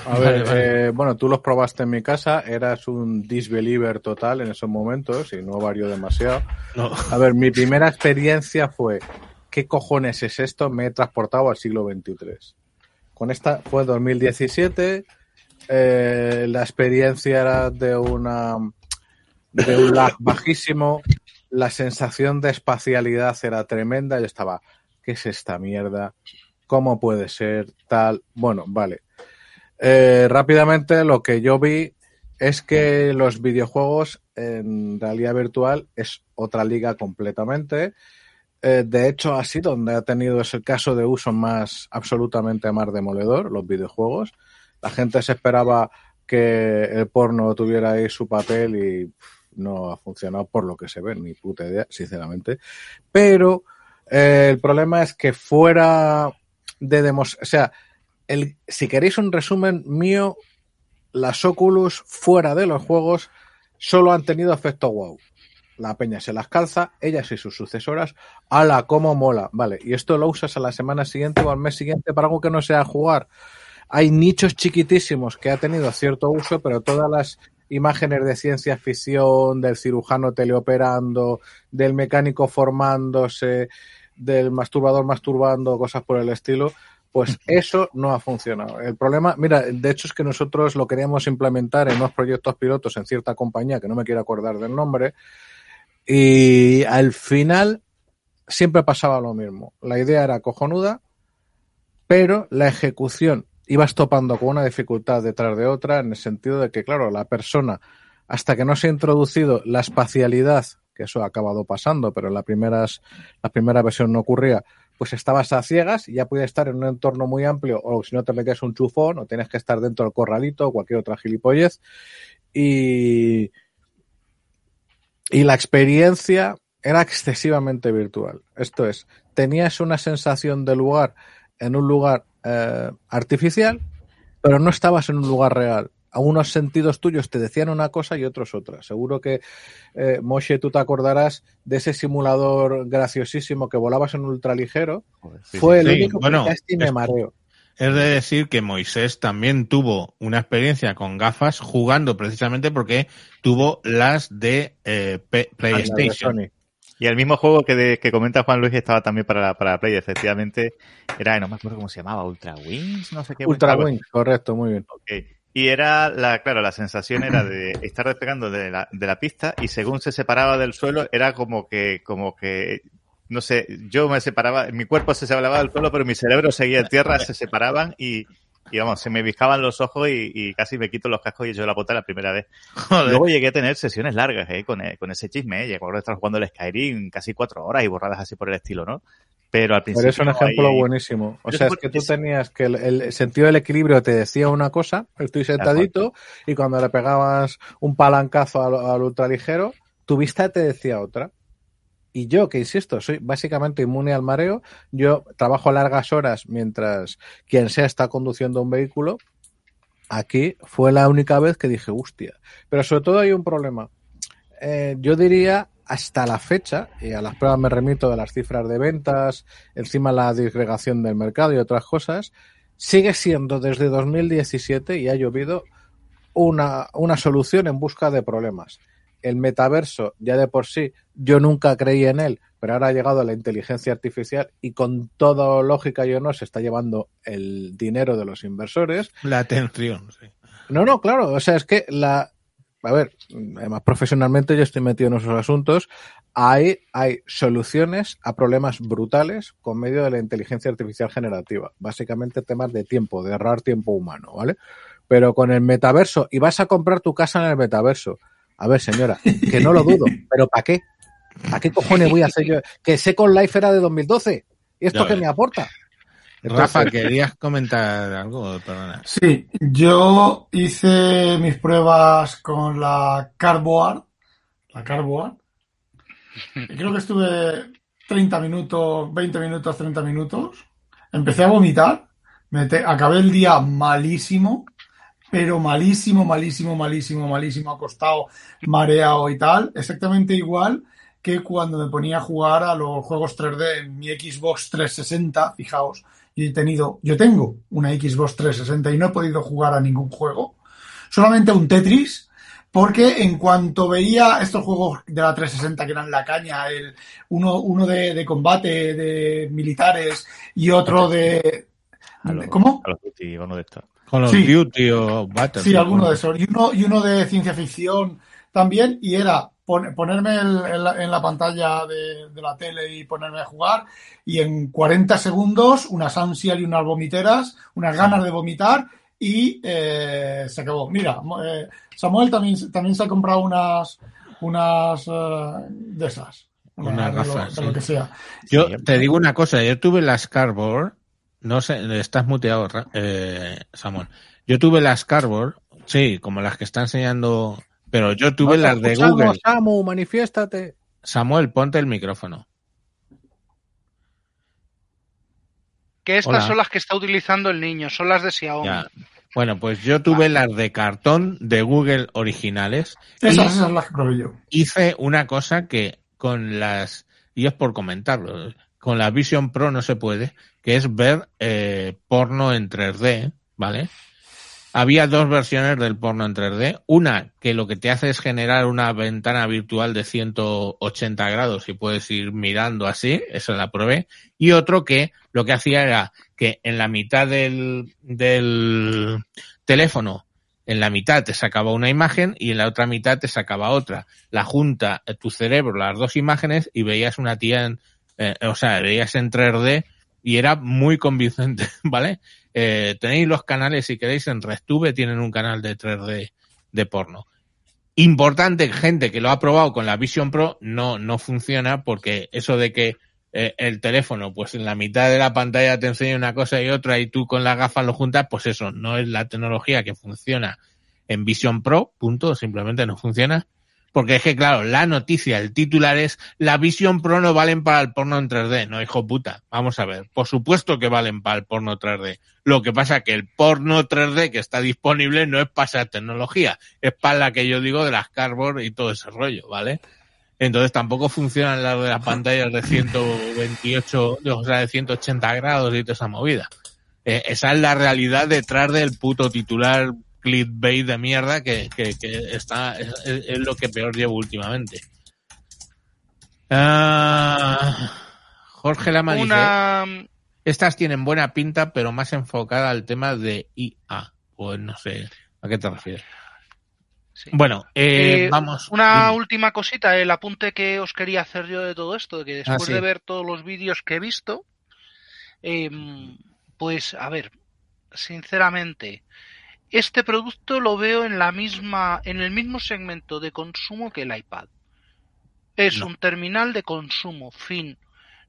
A Vale, ver, vale. eh, bueno, tú los probaste en mi casa, eras un disbeliever total en esos momentos y no varió demasiado. No. A ver, mi primera experiencia fue, ¿qué cojones es esto? Me he transportado al siglo XXIII. Con esta fue 2017, eh, la experiencia era de una de un lag bajísimo, la sensación de espacialidad era tremenda, yo estaba, ¿qué es esta mierda? ¿Cómo puede ser tal? Bueno, vale. Eh, rápidamente lo que yo vi es que los videojuegos en realidad virtual es otra liga completamente. Eh, de hecho, así donde ha tenido ese caso de uso más absolutamente más demoledor, los videojuegos. La gente se esperaba que el porno tuviera ahí su papel y no ha funcionado por lo que se ve, ni puta idea, sinceramente. Pero eh, el problema es que fuera de demostrar, o sea, el, si queréis un resumen mío, las Oculus fuera de los juegos solo han tenido efecto wow. La peña se las calza, ellas y sus sucesoras, ala, cómo mola. Vale, y esto lo usas a la semana siguiente o al mes siguiente para algo que no sea jugar. Hay nichos chiquitísimos que ha tenido cierto uso, pero todas las imágenes de ciencia ficción, del cirujano teleoperando, del mecánico formándose, del masturbador masturbando, cosas por el estilo, Pues eso no ha funcionado. El problema, mira, de hecho es que nosotros lo queríamos implementar en unos proyectos pilotos en cierta compañía, que no me quiero acordar del nombre, y al final siempre pasaba lo mismo. La idea era cojonuda, pero la ejecución ibas topando con una dificultad detrás de otra, en el sentido de que, claro, la persona, hasta que no se ha introducido la espacialidad, que eso ha acabado pasando, pero en la, primeras, primera versión no ocurría, pues estabas a ciegas y ya podías estar en un entorno muy amplio, o si no te metías un chufón, o tienes que estar dentro del corralito, o cualquier otra gilipollez. Y, y la experiencia era excesivamente virtual. Esto es, tenías una sensación de lugar en un lugar eh, artificial, pero no estabas en un lugar real. A unos sentidos tuyos te decían una cosa y otros otra. Seguro que, eh, Moshe, tú te acordarás de ese simulador graciosísimo que volabas en un ultraligero. Sí, Fue el Sí, único bueno, que casi me es-. Es de decir que Moisés también tuvo una experiencia con gafas jugando precisamente porque tuvo las de eh, de PlayStation. Y el mismo juego que, de- que comenta Juan Luis estaba también para la, para la Play, efectivamente. Era, no me acuerdo cómo se llamaba, Ultra Wings, no sé qué. Ultra algo Wing, correcto, muy bien. Ok. Y era, la, claro, la sensación era de estar despegando de la, de la pista y según se separaba del suelo era como que, como que, no sé, yo me separaba, mi cuerpo se separaba del suelo, pero mi cerebro seguía en tierra, se separaban y, y vamos, se me bizcaban los ojos y, y casi me quito los cascos y echo la pota la primera vez. Joder. Luego llegué a tener sesiones largas, eh, con, eh, con ese chisme, eh. Llegó a estar jugando el Skyrim casi cuatro horas y borradas así por el estilo, ¿no? Pero al principio. Pero es un ejemplo ahí- buenísimo. O Yo sea, es que tú tenías que el, el sentido del equilibrio te decía una cosa, estoy sentadito, y cuando le pegabas un palancazo al, al ultraligero, tu vista te decía otra. Y yo, que insisto, soy básicamente inmune al mareo, yo trabajo largas horas mientras quien sea está conduciendo un vehículo. Aquí fue la única vez que dije, hostia. Pero sobre todo hay un problema. Eh, yo diría hasta la fecha, y a las pruebas me remito de las cifras de ventas, encima la disgregación del mercado y otras cosas, sigue siendo desde 2017 y ha llovido una, una solución en busca de problemas. El metaverso, ya de por sí, yo nunca creí en él, pero ahora ha llegado la inteligencia artificial y con toda lógica yo no se está llevando el dinero de los inversores. La atención, sí. No, no, claro, o sea, es que la... A ver, además profesionalmente yo estoy metido en esos asuntos. Hay, hay soluciones a problemas brutales con medio de la inteligencia artificial generativa. Básicamente temas de tiempo, de ahorrar tiempo humano, ¿vale? Pero con el metaverso, y vas a comprar tu casa en el metaverso. A ver, señora, que no lo dudo, pero ¿para qué? ¿A qué cojones voy a hacer yo? Que Second Life era de 2012. ¿Y esto qué me aporta? Rafa, ¿querías comentar algo? Perdona. Sí, yo hice mis pruebas con la Carboard, la Carboard, y creo que estuve 30 minutos, 20 minutos, 30 minutos. Empecé a vomitar, me te- acabé el día malísimo, pero malísimo, malísimo, malísimo, malísimo, acostado, mareado y tal, exactamente igual que cuando me ponía a jugar a los juegos 3D en mi Xbox 360, fijaos, y he tenido, yo tengo una Xbox 360 y no he podido jugar a ningún juego, solamente a un Tetris, porque en cuanto veía estos juegos de la 360 que eran la caña, el, uno, uno de, de combate de militares y otro de... ¿Cómo? A los uno de estos. Con los Sí. Duty o Battlefield. Sí, alguno de esos. Y uno, y uno de ciencia ficción también, y era pon- ponerme el- en, la, en la pantalla de, de la tele y ponerme a jugar, y en 40 segundos unas ansias y unas vomiteras, unas ganas de vomitar, y eh, se acabó. Mira, eh, Samuel también, también se ha comprado unas, unas eh, de esas. De lo- gafas, de lo que sea. Yo Sí, te digo una cosa, yo tuve las Cardboard, no sé, estás muteado, eh, Samuel. Yo tuve las Cardboard, sí, como las que está enseñando, pero yo tuve No las de Google. Samu, manifiéstate. Samuel, ponte el micrófono. Que estas Hola. son las que está utilizando el niño, son las de Xiaomi. Ya. Bueno, pues yo tuve las de cartón de Google originales. Esas son las que probé yo. hice una cosa que con las, y es por comentarlo, con la Vision Pro no se puede, que es ver eh, porno en 3D, ¿vale? Había dos versiones del porno en 3D. Una que lo que te hace es generar una ventana virtual de 180 grados y puedes ir mirando así, eso la probé. Y otro que lo que hacía era que en la mitad del, del teléfono, en la mitad te sacaba una imagen y en la otra mitad te sacaba otra. La junta eh, tu cerebro las dos imágenes y veías una tía en, eh, o sea, veías en 3D y era muy convincente, ¿vale? Eh, tenéis los canales, si queréis, en RedTube tienen un canal de 3D de porno. Importante, gente que lo ha probado con la Vision Pro, no, no funciona porque eso de que eh, el teléfono, pues en la mitad de la pantalla te enseña una cosa y otra y tú con las gafas lo juntas, pues eso no es la tecnología que funciona en Vision Pro, punto, simplemente no funciona. Porque es que, claro, la noticia, el titular es la Vision Pro no valen para el porno en 3D. No, hijo puta. Vamos a ver. Por supuesto que valen para el porno 3D. Lo que pasa que el porno 3D que está disponible no es para esa tecnología. Es para la que yo digo de las cardboard y todo ese rollo, ¿vale? Entonces tampoco funcionan las de las pantallas de 128, o sea, de 180 grados y toda esa movida. Eh, esa es la realidad detrás del puto titular clickbait de mierda que, que, que está es, es, lo que peor llevo últimamente. Ah, Jorge Lama Una... dice, estas tienen buena pinta, pero más enfocada al tema de IA. Pues no sé, ¿a qué te refieres? Sí. Bueno, eh, Eh, vamos. Una dime. última cosita, el apunte que os quería hacer yo de todo esto, de que después Ah, sí. de ver todos los vídeos que he visto, eh, pues a ver, sinceramente, este producto lo veo en la misma, en el mismo segmento de consumo que el iPad. Es No. un terminal de consumo, fin.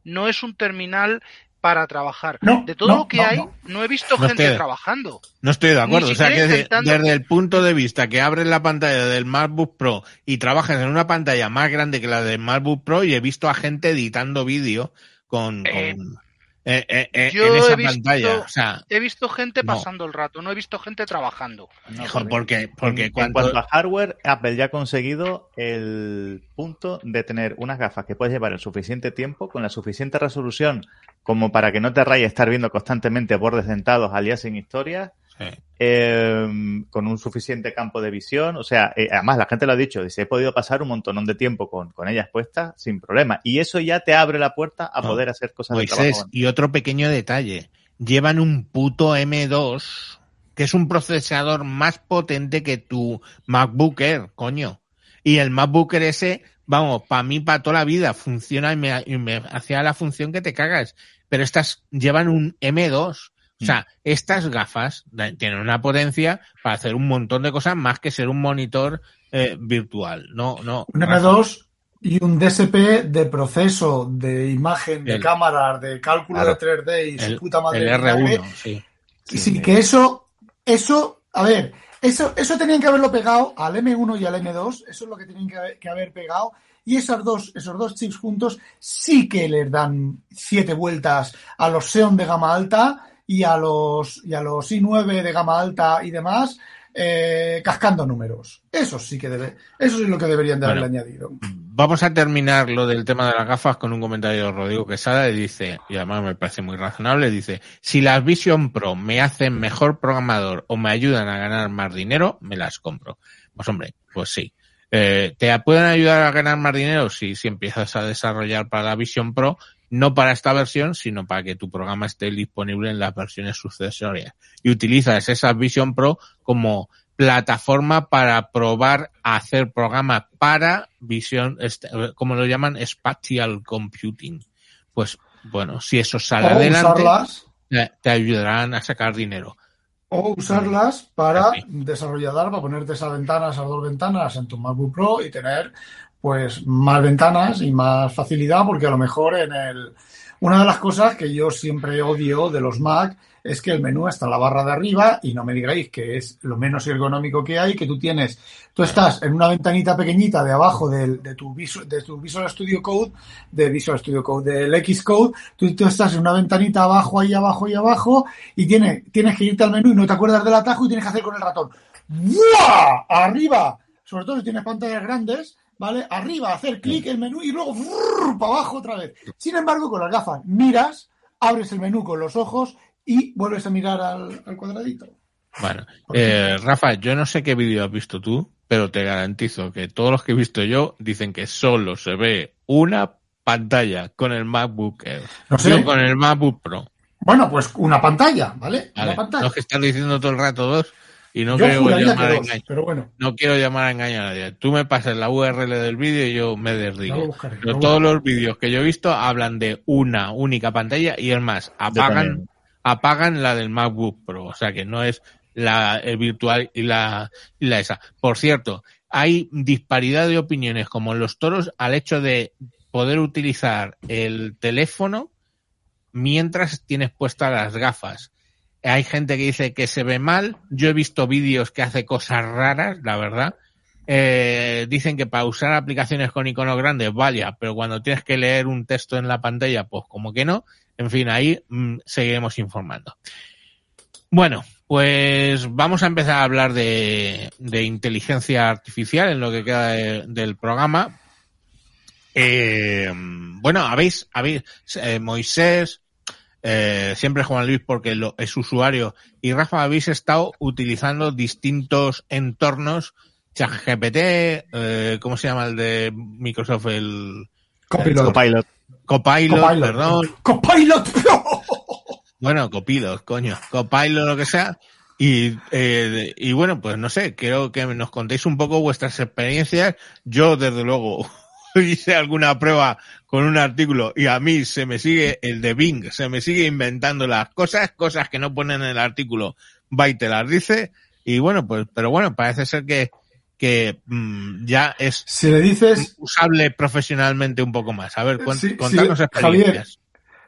No es un terminal para trabajar. No, de todo no, lo que hay, no. he visto gente estoy- trabajando. No estoy de acuerdo. O sea, que desde, el punto de vista que abres la pantalla del MacBook Pro y trabajas en una pantalla más grande que la del MacBook Pro y he visto a gente editando vídeo con, Eh, con- eh, eh, eh, yo en esa he visto- pantalla. O sea, He visto gente No. pasando el rato, no he visto gente trabajando. hijo, porque, porque en, en cuando, cuanto a hardware, Apple ya ha conseguido el punto de tener unas gafas que puedes llevar el suficiente tiempo, con la suficiente resolución, como para que no te raye estar viendo constantemente bordes dentados alias sin historias. Eh, con un suficiente campo de visión. O sea, eh, además la gente lo ha dicho, dice, he podido pasar un montón de tiempo con, con ellas puestas sin problema. Y eso ya te abre la puerta a No. poder hacer cosas de trabajo. y otro pequeño detalle. Llevan un puto M2, que es un procesador más potente que tu MacBook Air, coño. Y el MacBook Air ese, vamos, para mí, para toda la vida, funciona y me, y me hacía la función que te cagas. Pero estas llevan un M2. O sea, estas gafas tienen una potencia para hacer un montón de cosas más que ser un monitor eh, virtual. No, no. Un M2 y un DSP de proceso de imagen, de El- cámaras, de cálculo Claro. de 3D y su El, puta madre. el de vinagre. R1, sí. Sí, que eso, eso, a ver, eso, eso tenían que haberlo pegado al M1 y al M2, eso es lo que tenían que haber, que haber pegado. Y esas dos, esos dos chips juntos sí que les dan siete vueltas a los Xeon de gama alta y a los, y a los i9 de gama alta y demás, eh, cascando números. Eso sí que debe, eso sí es lo que deberían de haberle Bueno. añadido. Vamos a terminar lo del tema de las gafas con un comentario de Rodrigo Quesada y dice, y además me parece muy razonable, dice, si las Vision Pro me hacen mejor programador o me ayudan a ganar más dinero, me las compro. Pues hombre, pues sí. Eh, ¿Te pueden ayudar a ganar más dinero? Sí, si empiezas a desarrollar para la Vision Pro, no para esta versión, sino para que tu programa esté disponible en las versiones sucesorias. Y utilizas esas Vision Pro como plataforma para probar a hacer programas para visión, este, como lo llaman, spatial computing. Pues bueno, si eso sale O adelante, usarlas, te ayudarán a sacar dinero. o usarlas para Sí. desarrollar, para ponerte esas ventanas, esas dos ventanas en tu MacBook Pro y tener pues más ventanas y más facilidad, porque a lo mejor en el una de las cosas que yo siempre odio de los Mac es que el menú está en la barra de arriba y no me digáis que es lo menos ergonómico que hay, que tú tienes, tú estás en una ventanita pequeñita de abajo del, de, tu Visual, de tu Visual Studio Code, de Visual Studio Code, del Xcode, tú, tú estás en una ventanita abajo, ahí abajo y abajo y tiene, tienes que irte al menú y no te acuerdas del atajo y tienes que hacer con el ratón. ¡Buah! Arriba, sobre todo si tienes pantallas grandes, ¿vale? Arriba, hacer clic el menú y luego para abajo otra vez. Sin embargo, con las gafas miras, abres el menú con los ojos y vuelves a mirar al, al cuadradito. Bueno, eh, Rafa, yo no sé qué vídeo has visto tú, pero te garantizo que todos los que he visto yo dicen que solo se ve una pantalla con el MacBook Air. No sé. Yo con el MacBook Pro. Bueno, pues una pantalla, ¿vale? Vale, Una pantalla. No es que estás diciendo todo el rato dos y no Yo quiero llamar que a dos, engaño. pero bueno, No quiero llamar a engaño a nadie. Tú me pasas la URL del vídeo y yo me desdigo. buscaré. Pero lo todos los vídeos que yo he visto hablan de una única pantalla y es más, apagan, apagan la del MacBook Pro. O sea que no es la el virtual y la, y la esa. Por cierto, hay disparidad de opiniones como en los toros al hecho de poder utilizar el teléfono mientras tienes puestas las gafas. Hay gente que dice que se ve mal. Yo he visto vídeos que hace cosas raras, la verdad. Eh, dicen que para usar aplicaciones con iconos grandes, vaya, pero cuando tienes que leer un texto en la pantalla, pues como que no. En fin, ahí mm, seguiremos informando. Bueno, pues vamos a empezar a hablar de, de inteligencia artificial en lo que queda de- del programa. Eh, bueno, habéis, habéis, eh, Moisés, eh, siempre Juan Luis porque lo, es usuario, y Rafa habéis estado utilizando distintos entornos, ChatGPT, eh, ¿cómo se llama el de Microsoft? El Copilot. Copilot. Copilot, Copilot. perdón. Copilot. Bueno, Copilot, coño. Copilot, lo que sea. Y, eh, y bueno, pues no sé, quiero que nos contéis un poco vuestras experiencias. Yo, desde luego, hice alguna prueba con un artículo y a mí se me sigue el de Bing, se me sigue inventando las cosas, cosas que no ponen en el artículo, va y te las dice. Y bueno, pues, pero bueno, parece ser que, que mm, ya es Si le dices, usable profesionalmente un poco más. A ver, sí, contanos Javier. experiencias.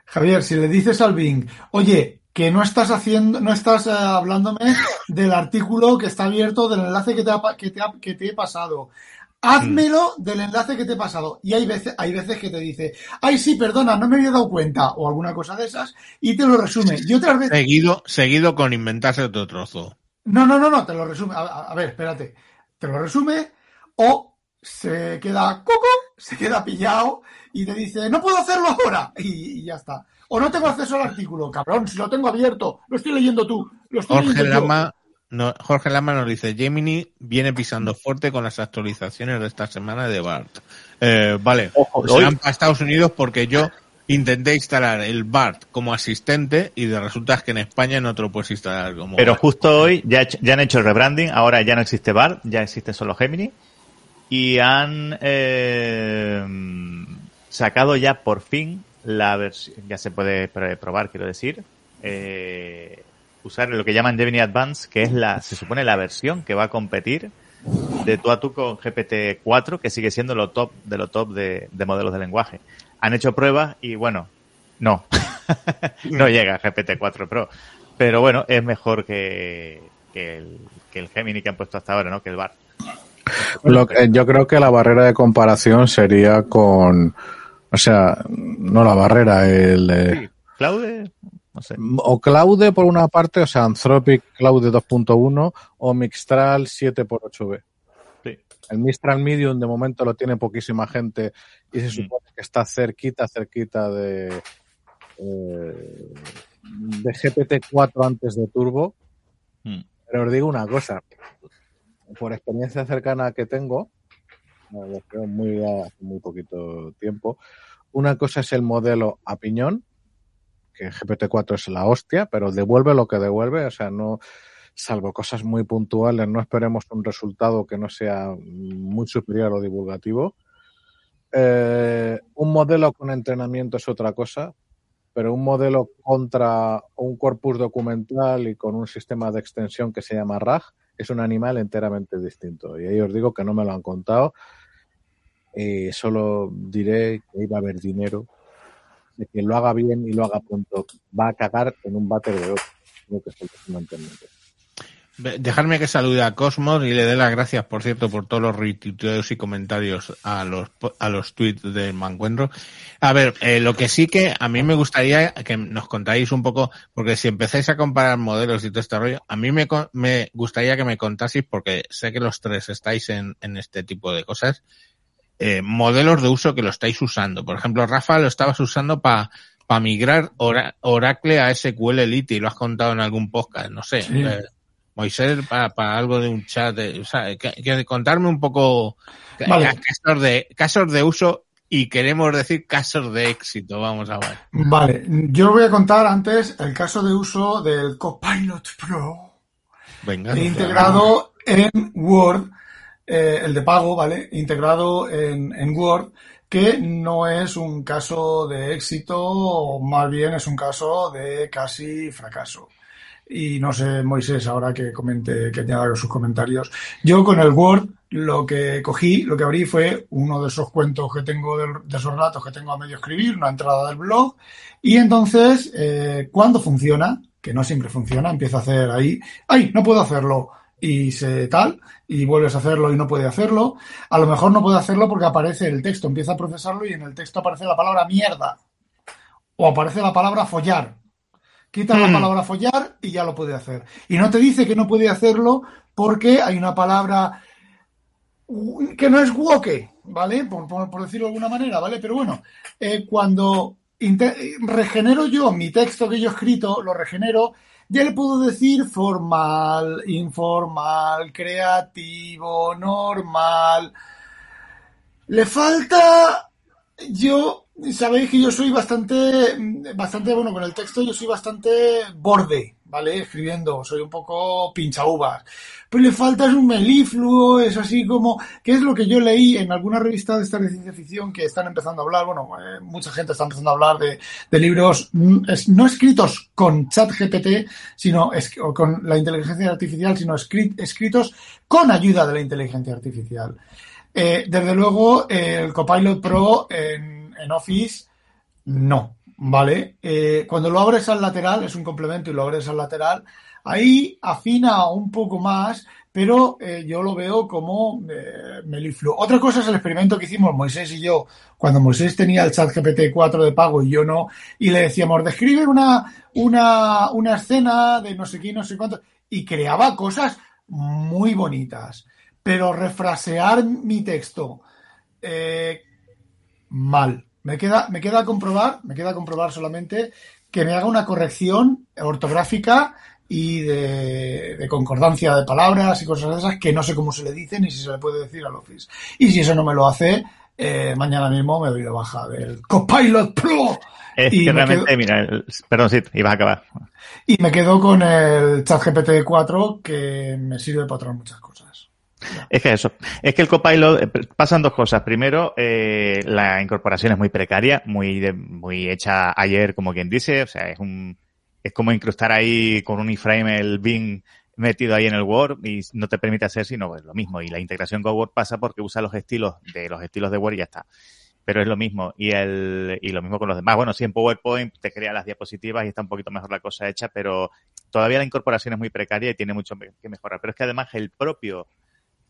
Javier, si le dices al Bing, oye, que no estás haciendo, no estás eh, hablándome del artículo que está abierto, del enlace que te, ha que te, ha- que te he pasado. Házmelo del enlace que te he pasado. Y hay veces, hay veces que te dice, ay, sí, perdona, no me había dado cuenta, o alguna cosa de esas, y te lo resume. Y otras veces, Seguido, seguido con inventarse otro trozo. no, no, no, no, te lo resume. A, ver, espérate. Te lo resume o se queda coco, se queda pillado y te dice, no puedo hacerlo ahora. Y, y ya está. O no tengo acceso al artículo. Cabrón, si lo tengo abierto, lo estoy leyendo tú. Lo estoy Jorge leyendo. Lama, no, Jorge Lama nos dice, Gemini viene pisando fuerte con las actualizaciones de esta semana de BART. Eh, vale, Ojo, se van para Estados Unidos porque yo intenté instalar el BART como asistente y de resulta es que en España no te lo puedes instalar como Pero justo hoy ya, han hecho el rebranding, ahora ya no existe BART, ya existe solo Gemini. Y han eh, sacado ya por fin la versión, ya se puede pr- probar, quiero decir, eh, usar lo que llaman Gemini Advance, que es la, se supone la versión que va a competir de tú a tú con GPT-4, que sigue siendo lo top de lo top de, de modelos de lenguaje. Han hecho pruebas y bueno, no, no llega GPT-4 Pro. Pero bueno, es mejor que, que, el, que el Gemini que han puesto hasta ahora, ¿no? Que el BART. Lo que- yo creo que la barrera de comparación sería con, o sea, no la barrera, el eh, Sí, Claude, no sé. o Claude por una parte, o sea, Anthropic Claude 2.1 o Mixtral 7x8b. Sí. El Mistral Medium de momento lo tiene poquísima gente y se supone que está cerquita, cerquita de, eh, de GPT-4 antes de Turbo. Mm. Pero os digo una cosa, por experiencia cercana que tengo, lo creo muy muy poquito tiempo, una cosa es el modelo a piñón, que GPT-4 es la hostia, pero devuelve lo que devuelve, o sea, no, salvo cosas muy puntuales, no esperemos un resultado que no sea muy superior lo divulgativo. Eh, un modelo con entrenamiento es otra cosa, pero un modelo contra un corpus documental y con un sistema de extensión que se llama RAG es un animal enteramente distinto. Y ahí os digo que no me lo han contado. Y solo diré que iba a haber dinero, de que lo haga bien y lo haga pronto. Va a cagar en un váter de oro. Dejarme que salude a Cosmos y le dé las gracias, por cierto, por todos los retuiteos y comentarios a los a los tweets del Mancuentro. A ver, eh, lo que sí que a mí me gustaría que nos contáis un poco, porque si empezáis a comparar modelos y todo este rollo, a mí me, me gustaría que me contaseis, porque sé que los tres estáis en, en este tipo de cosas, eh, modelos de uso que lo estáis usando. Por ejemplo, Rafa lo estabas usando para migrar Ora- Oracle a SQL Elite y lo has contado en algún podcast, no sé. Sí. eh, Moisés para, algo de un chat, de- o sea, que, que contarme un poco Vale. eh, casos de casos de uso y queremos decir casos de éxito. Vamos a ver. Vale, yo voy a contar antes el caso de uso del Copilot Pro Venga. integrado en Word, eh, el de pago, ¿vale? Integrado en, Word, que no es un caso de éxito, más bien es un caso de casi fracaso. Y no sé, Moisés, ahora que comente, que añada sus comentarios. Yo con el Word lo que cogí, lo que abrí fue uno de esos cuentos que tengo, de esos relatos que tengo a medio escribir, una entrada del blog. Y entonces, eh, cuando funciona, que no siempre funciona, empieza a hacer ahí, ¡ay! No puedo hacerlo. Y se tal, y vuelves a hacerlo y no puede hacerlo. A lo mejor no puede hacerlo porque aparece el texto, empieza a procesarlo y en el texto aparece la palabra mierda. O aparece la palabra follar. Quita la Hmm. palabra follar y ya lo puede hacer. Y no te dice que no puede hacerlo porque hay una palabra que no es woke, ¿vale? Por, por- por decirlo de alguna manera, ¿vale? Pero bueno, eh, cuando regenero yo mi texto que yo he escrito, lo regenero, ya le puedo decir formal, informal, creativo, normal. Le falta yo, sabéis que yo soy bastante, bastante bueno con el texto, yo soy bastante borde, ¿vale? Escribiendo, soy un poco pincha uvas. Pero le falta es un melifluo, es así como, que es lo que yo leí en alguna revista de estas de ciencia ficción que están empezando a hablar, bueno, eh, mucha gente está empezando a hablar de, de libros mm, no escritos con chat GPT, sino con la inteligencia artificial, sino escrit- escritos con ayuda de la inteligencia artificial. Eh, desde luego, el Copilot Pro en Office, no, ¿vale? Eh, cuando lo abres al lateral, es un complemento y lo abres al lateral, ahí afina un poco más, pero eh, yo lo veo como eh, melifluo. Otra cosa es el experimento que hicimos Moisés y yo, cuando Moisés tenía el chat GPT 4 de pago y yo no, y le decíamos, describe una, una, una escena de no sé qué, no sé cuánto, y creaba cosas muy bonitas pero refrasear mi texto mal. Me queda, me queda comprobar, me queda comprobar solamente que me haga una corrección ortográfica y de, de concordancia de palabras y cosas de esas que no sé cómo se le dice ni si se le puede decir al Office. Y si eso no me lo hace, eh, mañana mismo me doy de baja del Copilot Pro Es Y que me realmente, quedo- mira, el- perdón, sí, ibas a acabar. y me quedo con el ChatGPT 4 que me sirve para otras muchas cosas. Es que eso, es que el Copilot eh, pasan dos cosas. Primero, eh, la incorporación es muy precaria, muy de- muy hecha ayer, como quien dice, o sea, es un es como incrustar ahí con un iframe el Bing metido ahí en el Word y no te permite hacer sino pues, lo mismo. Y la integración con Word pasa porque usa los estilos de los estilos de Word y ya está. Pero es lo mismo. Y el, y lo mismo con los demás. Bueno, sí, en PowerPoint te crea las diapositivas y está un poquito mejor la cosa hecha, pero todavía la incorporación es muy precaria y tiene mucho que mejorar. Pero es que además el propio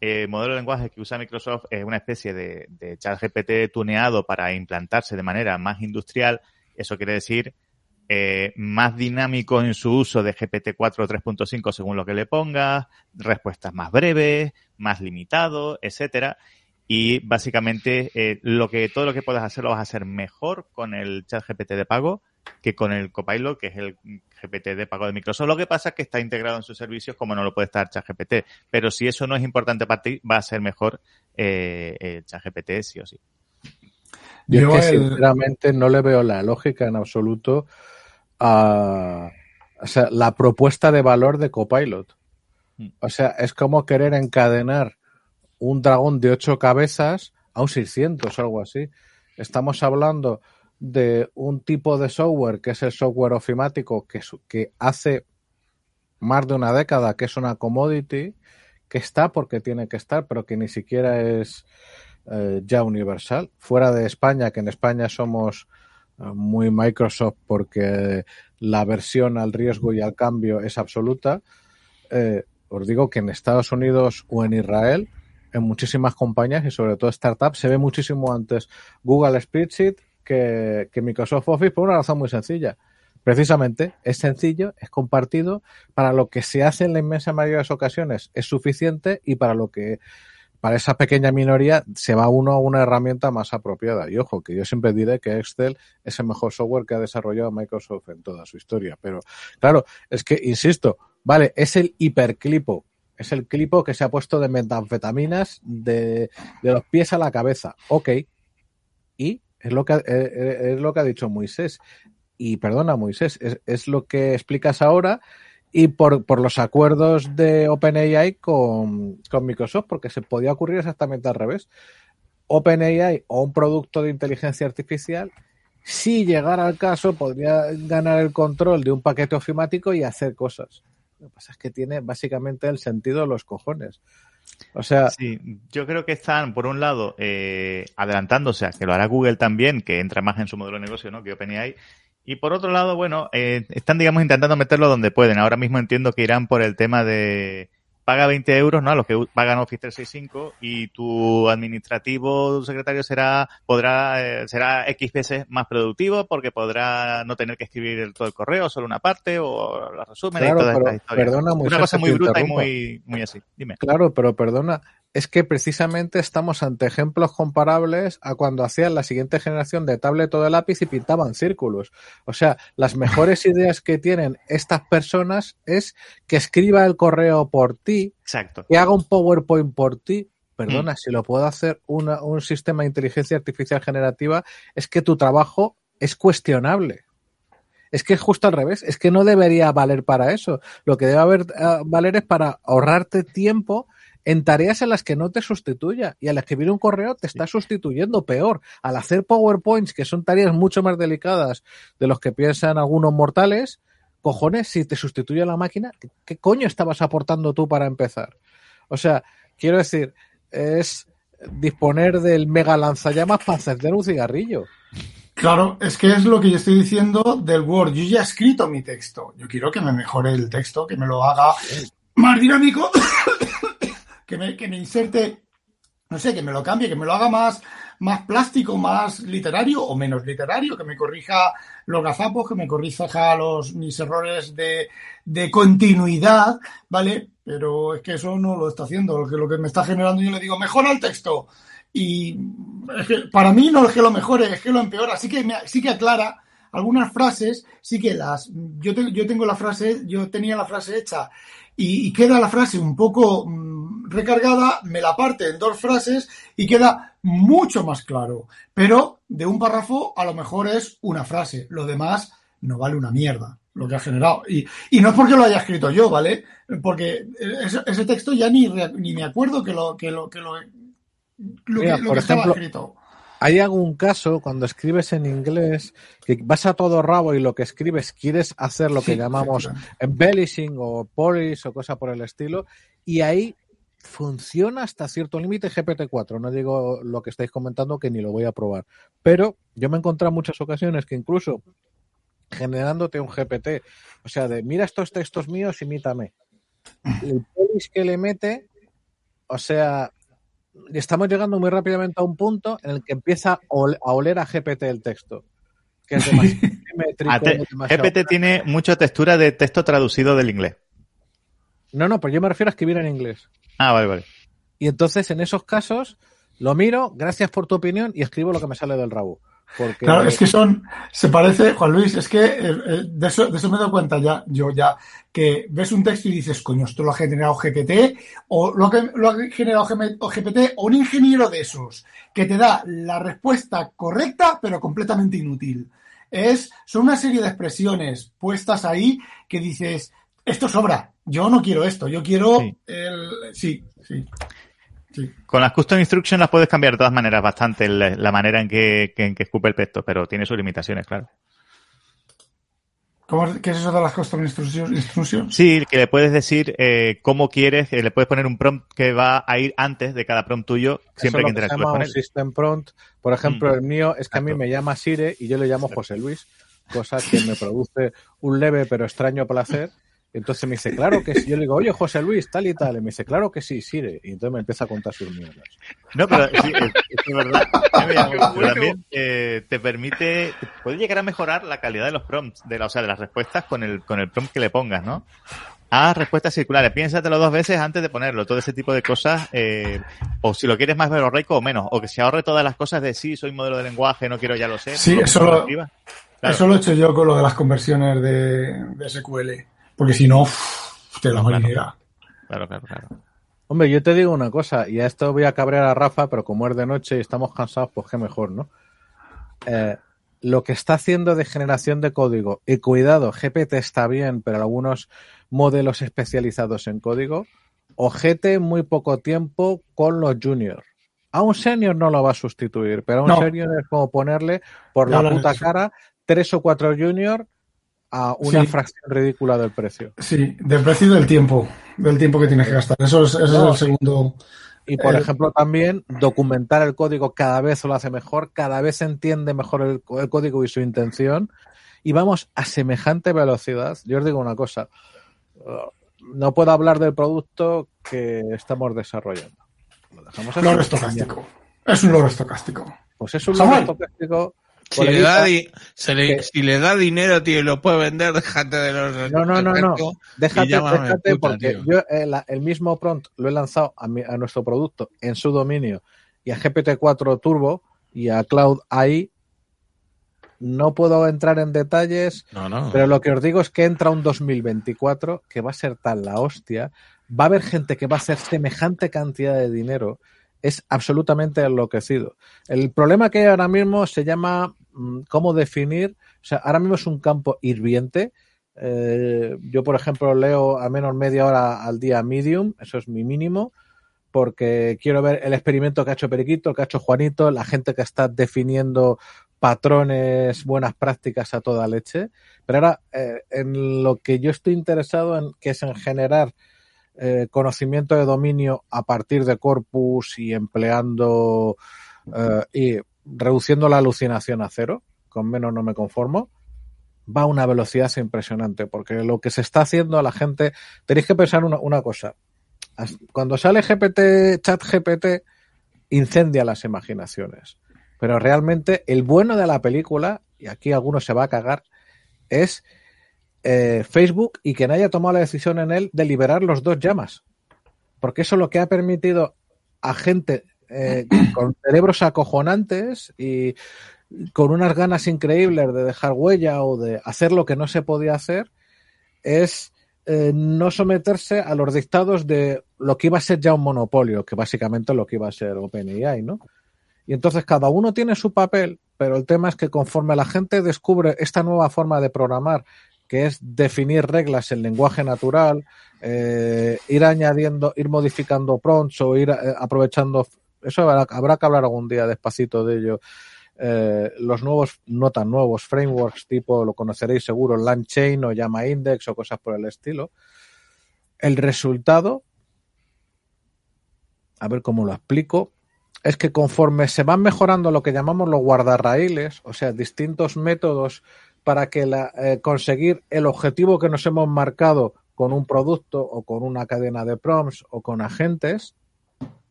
eh, modelo de lenguaje que usa Microsoft es una especie de, de chat GPT tuneado para implantarse de manera más industrial. Eso quiere decir eh, más dinámico en su uso de GPT-4 o 3.5 según lo que le pongas, respuestas más breves, más limitado, etcétera. Y básicamente eh, lo que todo lo que puedas hacer lo vas a hacer mejor con el chat GPT de pago que con el Copilot, que es el GPT de pago de Microsoft. Lo que pasa es que está integrado en sus servicios como no lo puede estar ChatGPT. Pero si eso no es importante para ti, va a ser mejor eh, el ChatGPT sí o sí. Yo Yo es que el- sinceramente no le veo la lógica en absoluto a o sea, la propuesta de valor de Copilot. Mm. O sea, es como querer encadenar un dragón de ocho cabezas a un 600 o algo así. Estamos hablando de un tipo de software que es el software ofimático que, que hace más de una década que es una commodity que está porque tiene que estar, pero que ni siquiera es eh, ya universal. Fuera de España, que en España somos eh, muy Microsoft porque la versión al riesgo y al cambio es absoluta, eh, os digo que en Estados Unidos o en Israel, en muchísimas compañías y sobre todo startups, se ve muchísimo antes Google Spreadsheet que, Microsoft Office por una razón muy sencilla. Precisamente es sencillo, es compartido, para lo que se hace en la inmensa mayoría de las ocasiones es suficiente y para lo que para esa pequeña minoría se va uno a una herramienta más apropiada. Y ojo, que yo siempre diré que Excel es el mejor software que ha desarrollado Microsoft en toda su historia. Pero claro, es que, insisto, vale, es el hiperclipo. Es el clipo que se ha puesto de metanfetaminas de, de los pies a la cabeza. Ok. Y es lo que, eh, eh, es lo que ha dicho Moisés. Y perdona, Moisés, es, es lo que explicas ahora y por, por los acuerdos de OpenAI con, con Microsoft, porque se podía ocurrir exactamente al revés. OpenAI o un producto de inteligencia artificial, si llegara al caso, podría ganar el control de un paquete ofimático y hacer cosas. Lo que pasa es que tiene básicamente el sentido de los cojones. O sea, Sí, yo creo que están, por un lado, eh, adelantándose a que lo hará Google también, que entra más en su modelo de negocio, ¿no? Que OpenAI. Y por otro lado, bueno, eh, están, digamos, intentando meterlo donde pueden. Ahora mismo entiendo que irán por el tema de paga 20 euros, ¿no? A los que pagan Office 365 y tu administrativo, tu secretario será, podrá, eh, será X veces más productivo porque podrá no tener que escribir el- todo el correo, solo una parte o los resúmenes Claro, y todas pero estas historias. perdona, Una cosa muy bruta y muy, muy así. Dime. Claro, pero perdona, es que precisamente estamos ante ejemplos comparables a cuando hacían la siguiente generación de tablet o de lápiz y pintaban círculos. O sea, las mejores ideas que tienen estas personas es que escriba el correo por ti, Exacto. que haga un PowerPoint por ti. Mm. Perdona, si lo puede hacer una- un sistema de inteligencia artificial generativa, es que tu trabajo es cuestionable. Es que es justo al revés, es que no debería valer para eso. Lo que debe haber, eh, valer es para ahorrarte tiempo en tareas en las que no te sustituya. Y al escribir un correo te está sustituyendo peor. Al hacer PowerPoints, que son tareas mucho más delicadas de los que piensan algunos mortales, cojones, si te sustituye la máquina, ¿qué, coño estabas aportando tú para empezar? O sea, quiero decir, es disponer del mega lanzallamas para encender un cigarrillo. Claro, es que es lo que yo estoy diciendo del Word. Yo ya he escrito mi texto. Yo quiero que me mejore el texto, que me lo haga más dinámico, que me, que me inserte, no sé, que me lo cambie, que me lo haga más, más plástico, más literario o menos literario, que me corrija los gazapos, que me corrija los, mis errores de, de continuidad, ¿vale? Pero es que eso no lo está haciendo. Lo que, lo que me está generando, yo le digo, mejora el texto. Y es que para mí no es que lo mejore, es que lo empeora. Sí que, me, sí que aclara algunas frases, sí que las. Yo, te, yo tengo la frase, yo tenía la frase hecha y, y queda la frase un poco mmm, recargada, me la parte en dos frases y queda mucho más claro. Pero de un párrafo a lo mejor es una frase, lo demás no vale una mierda lo que ha generado. Y, y no es porque lo haya escrito yo, ¿vale? Porque ese, ese texto ya ni, ni me acuerdo que lo que lo que lo, lo Mira, que, lo por que estaba ejemplo, escrito. ¿Hay algún caso cuando escribes en inglés que vas a todo rabo y lo que escribes quieres hacer lo que Sí, llamamos embellishing o polish o cosa por el estilo y ahí funciona hasta cierto límite GPT-4. No digo lo que estáis comentando que ni lo voy a probar, pero yo me he encontrado en muchas ocasiones que incluso generándote un GPT, o sea, de mira estos textos míos, imítame. El polish que le mete, o sea, estamos llegando muy rápidamente a un punto en el que empieza a ol- a oler a GPT el texto. Que es demasiado simétrico, te- demasiado- GPT tiene mucha textura de texto traducido del inglés. No, no, pero yo me refiero a escribir en inglés. Ah, vale, vale. Y entonces, en esos casos, lo miro, gracias por tu opinión, y escribo lo que me sale del rabo. Porque Claro, es que son, se parece, Juan Luis, es que eh, eh, de, eso, de eso me he dado cuenta ya, yo ya, que ves un texto y dices, coño, esto lo ha generado GPT, o lo, que, lo ha generado GPT, o un ingeniero de esos, que te da la respuesta correcta, pero completamente inútil. Es, son una serie de expresiones puestas ahí que dices, esto sobra, yo no quiero esto, yo quiero Sí. el, sí, sí. Sí. Con las custom instructions las puedes cambiar de todas maneras bastante la, la manera en que, que- en que escupe el texto, pero tiene sus limitaciones, claro. ¿Cómo, es- ¿Qué es eso de las custom instructions? Sí, que le puedes decir eh, cómo quieres, eh, le puedes poner un prompt que va a ir antes de cada prompt tuyo siempre eso que se interactúes llama con un él. system prompt. Por ejemplo, Mm. el mío es que a mí me llama Sire y yo le llamo José Luis, cosa que me produce un leve pero extraño placer. Entonces me dice, claro que sí. Yo le digo, oye, José Luis, tal y tal. Y me dice, claro que sí, Sire. Y entonces me empieza a contar sus mierdas. No, pero sí, es, es verdad. También eh, te permite, puede llegar a mejorar la calidad de los prompts, de la, o sea, de las respuestas con el, con el prompt que le pongas, ¿no? Haz respuestas circulares, piénsatelo dos veces antes de ponerlo, todo ese tipo de cosas, eh, o si lo quieres más verborreico o menos, o que se ahorre todas las cosas de sí, soy modelo de lenguaje, no quiero ya lo sé. Sí, lo eso lo-. Claro. Eso lo he hecho yo con lo de las conversiones de, de SQL. Porque si no, uff, te la Claro. marinera. Claro, claro, claro. Hombre, yo te digo una cosa, y a esto voy a cabrear a Rafa, pero como es de noche y estamos cansados, pues qué mejor, ¿no? eh, lo que está haciendo de generación de código, y cuidado, GPT está bien, pero algunos modelos especializados en código, ojete muy poco tiempo con los juniors. A un senior no lo va a sustituir, pero a un No. senior es como ponerle por No la puta cara tres o cuatro juniors a una Sí. fracción ridícula del precio. Sí, del precio y del tiempo, del tiempo que tienes que gastar. Eso es, ese No. es el segundo. Y por Eh, ejemplo, también documentar el código cada vez lo hace mejor, cada vez se entiende mejor el, el código y su intención. Y vamos a semejante velocidad. Yo os digo una cosa. uh, No puedo hablar del producto que estamos desarrollando. Lo dejamos. Loro estocástico. Es un loro estocástico. Pues es un loro estocástico. Si le, da di- se le- que- si le da dinero, tío, y lo puede vender, déjate de los... No, no, no, no. Déjate, déjate puta, porque tío. yo eh, el mismo prompt lo he lanzado a, mi- a nuestro producto en su dominio y a GPT-4 Turbo y a Cloud AI. No puedo entrar en detalles, No, no. pero lo que os digo es que entra un 2024 que va a ser tan la hostia. Va a haber gente que va a hacer semejante cantidad de dinero. Es absolutamente enloquecido. El problema que hay ahora mismo se llama mm, cómo definir. O sea, ahora mismo es un campo hirviente. Eh, yo, por ejemplo, leo al menos media hora al día Medium, eso es mi mínimo, porque quiero ver el experimento que ha hecho Periquito, que ha hecho Juanito, la gente que está definiendo patrones, buenas prácticas a toda leche. Pero ahora, eh, en lo que yo estoy interesado en, que es en generar eh, conocimiento de dominio a partir de corpus y empleando eh, y reduciendo la alucinación a cero, con menos no me conformo, va a una velocidad impresionante, porque lo que se está haciendo a la gente, tenéis que pensar una, una cosa, cuando sale GPT, chat GPT, incendia las imaginaciones, pero realmente el bueno de la película, y aquí alguno se va a cagar, es eh, Facebook y quien haya tomado la decisión en él de liberar los dos llamas. Porque eso es lo que ha permitido a gente eh, con cerebros acojonantes y con unas ganas increíbles de dejar huella o de hacer lo que no se podía hacer, es eh, no someterse a los dictados de lo que iba a ser ya un monopolio, que básicamente es lo que iba a ser OpenAI, ¿no? Y entonces cada uno tiene su papel, pero el tema es que conforme la gente descubre esta nueva forma de programar, que es definir reglas en lenguaje natural, eh, ir añadiendo, ir modificando prompts o ir eh, aprovechando, eso habrá, habrá que hablar algún día despacito de ello. Eh, los nuevos, no tan nuevos frameworks tipo, lo conoceréis seguro, LangChain o Llama Index o cosas por el estilo. El resultado, a ver cómo lo explico, es que conforme se van mejorando lo que llamamos los guardarraíles, o sea, distintos métodos para que la, eh, conseguir el objetivo que nos hemos marcado con un producto o con una cadena de prompts o con agentes.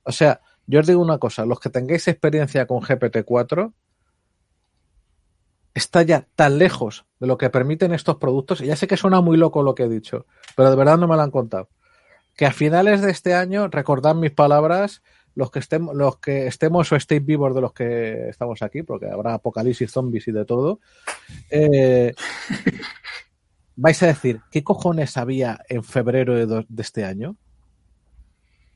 O sea, yo os digo una cosa, los que tengáis experiencia con GPT-4, está ya tan lejos de lo que permiten estos productos, y ya sé que suena muy loco lo que he dicho, pero de verdad no me lo han contado, que a finales de este año, recordad mis palabras, los que estemos, los que estemos o estéis vivos de los que estamos aquí, porque habrá apocalipsis, zombies y de todo, eh, vais a decir, ¿qué cojones había en febrero de, de este año?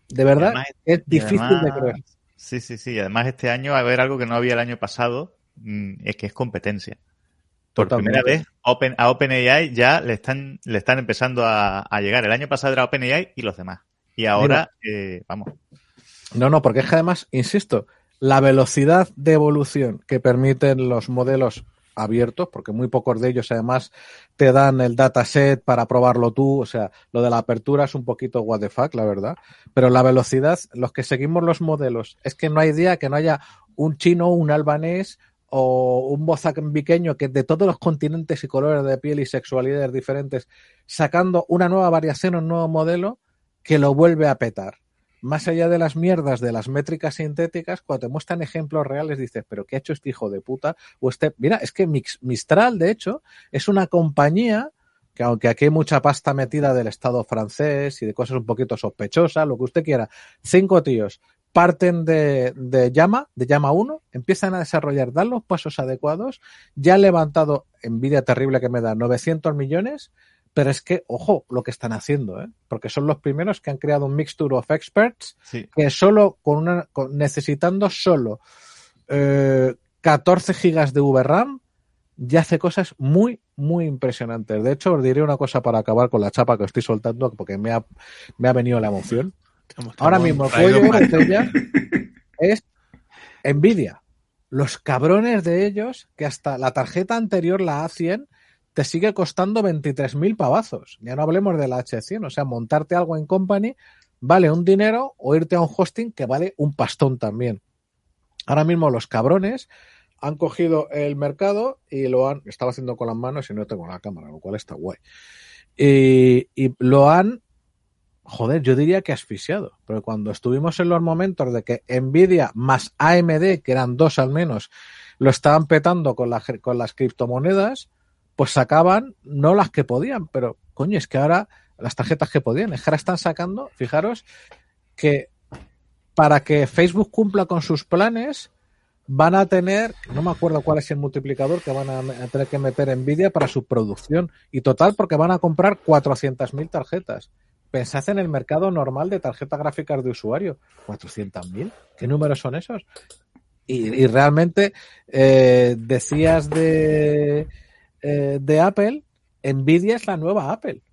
De verdad, Además- es difícil de creer. Sí, sí, sí. Además, este año va a haber algo que no había el año pasado, mm, es que es competencia. Por Totalmente. primera vez, Open, a OpenAI ya le están, le están empezando a, a llegar. El año pasado era OpenAI y los demás. Y ahora, eh, vamos. No, no, porque es que además, insisto, la velocidad de evolución que permiten los modelos abiertos, porque muy pocos de ellos además te dan el dataset para probarlo tú, o sea, lo de la apertura es un poquito what the fuck, la verdad, pero la velocidad, los que seguimos los modelos, es que no hay día que no haya un chino, un albanés o un mozambiqueño que de todos los continentes y colores de piel y sexualidades diferentes, sacando una nueva variación, un nuevo modelo que lo vuelve a petar más allá de las mierdas de las métricas sintéticas, cuando te muestran ejemplos reales, dices, pero ¿qué ha hecho este hijo de puta? O este, mira, es que Mistral, de hecho, es una compañía que aunque aquí hay mucha pasta metida del Estado francés y de cosas un poquito sospechosas, lo que usted quiera, cinco tíos parten de, de Llama, de Llama 1, empiezan a desarrollar, dan los pasos adecuados, ya han levantado, envidia terrible que me da, 900 millones, pero es que, ojo, lo que están haciendo, ¿eh? porque son los primeros que han creado un mixture of experts Sí. que solo con una, con- necesitando solo eh, 14 gigas de VRAM ya hace cosas muy, muy impresionantes. De hecho, os diré una cosa para acabar con la chapa que estoy soltando, porque me ha, me ha venido la emoción. Ahora mismo el cuello de botella es Nvidia. Los cabrones de ellos, que hasta la tarjeta anterior, la A100, te sigue costando 23.000 pavazos. Ya no hablemos de la H100. O sea, montarte algo en company vale un dinero o irte a un hosting que vale un pastón también. Ahora mismo los cabrones han cogido el mercado y lo han, estaba haciendo con las manos y no tengo la cámara, lo cual está guay. Y, y lo han, joder, yo diría que asfixiado, pero cuando estuvimos en los momentos de que Nvidia más AMD, que eran dos al menos, lo estaban petando con, la, con las criptomonedas, pues sacaban no las que podían, pero coño, es que ahora las tarjetas que podían, es que ahora están sacando, fijaros, que para que Facebook cumpla con sus planes, van a tener, no me acuerdo cuál es el multiplicador que van a, tener que meter Nvidia para su producción. Y total, porque van a comprar 400.000 tarjetas. Pensad en el mercado normal de tarjetas gráficas de usuario. 400.000. ¿Qué números son esos? Y, y realmente eh, decías de, eh, de Apple, Nvidia es la nueva Apple.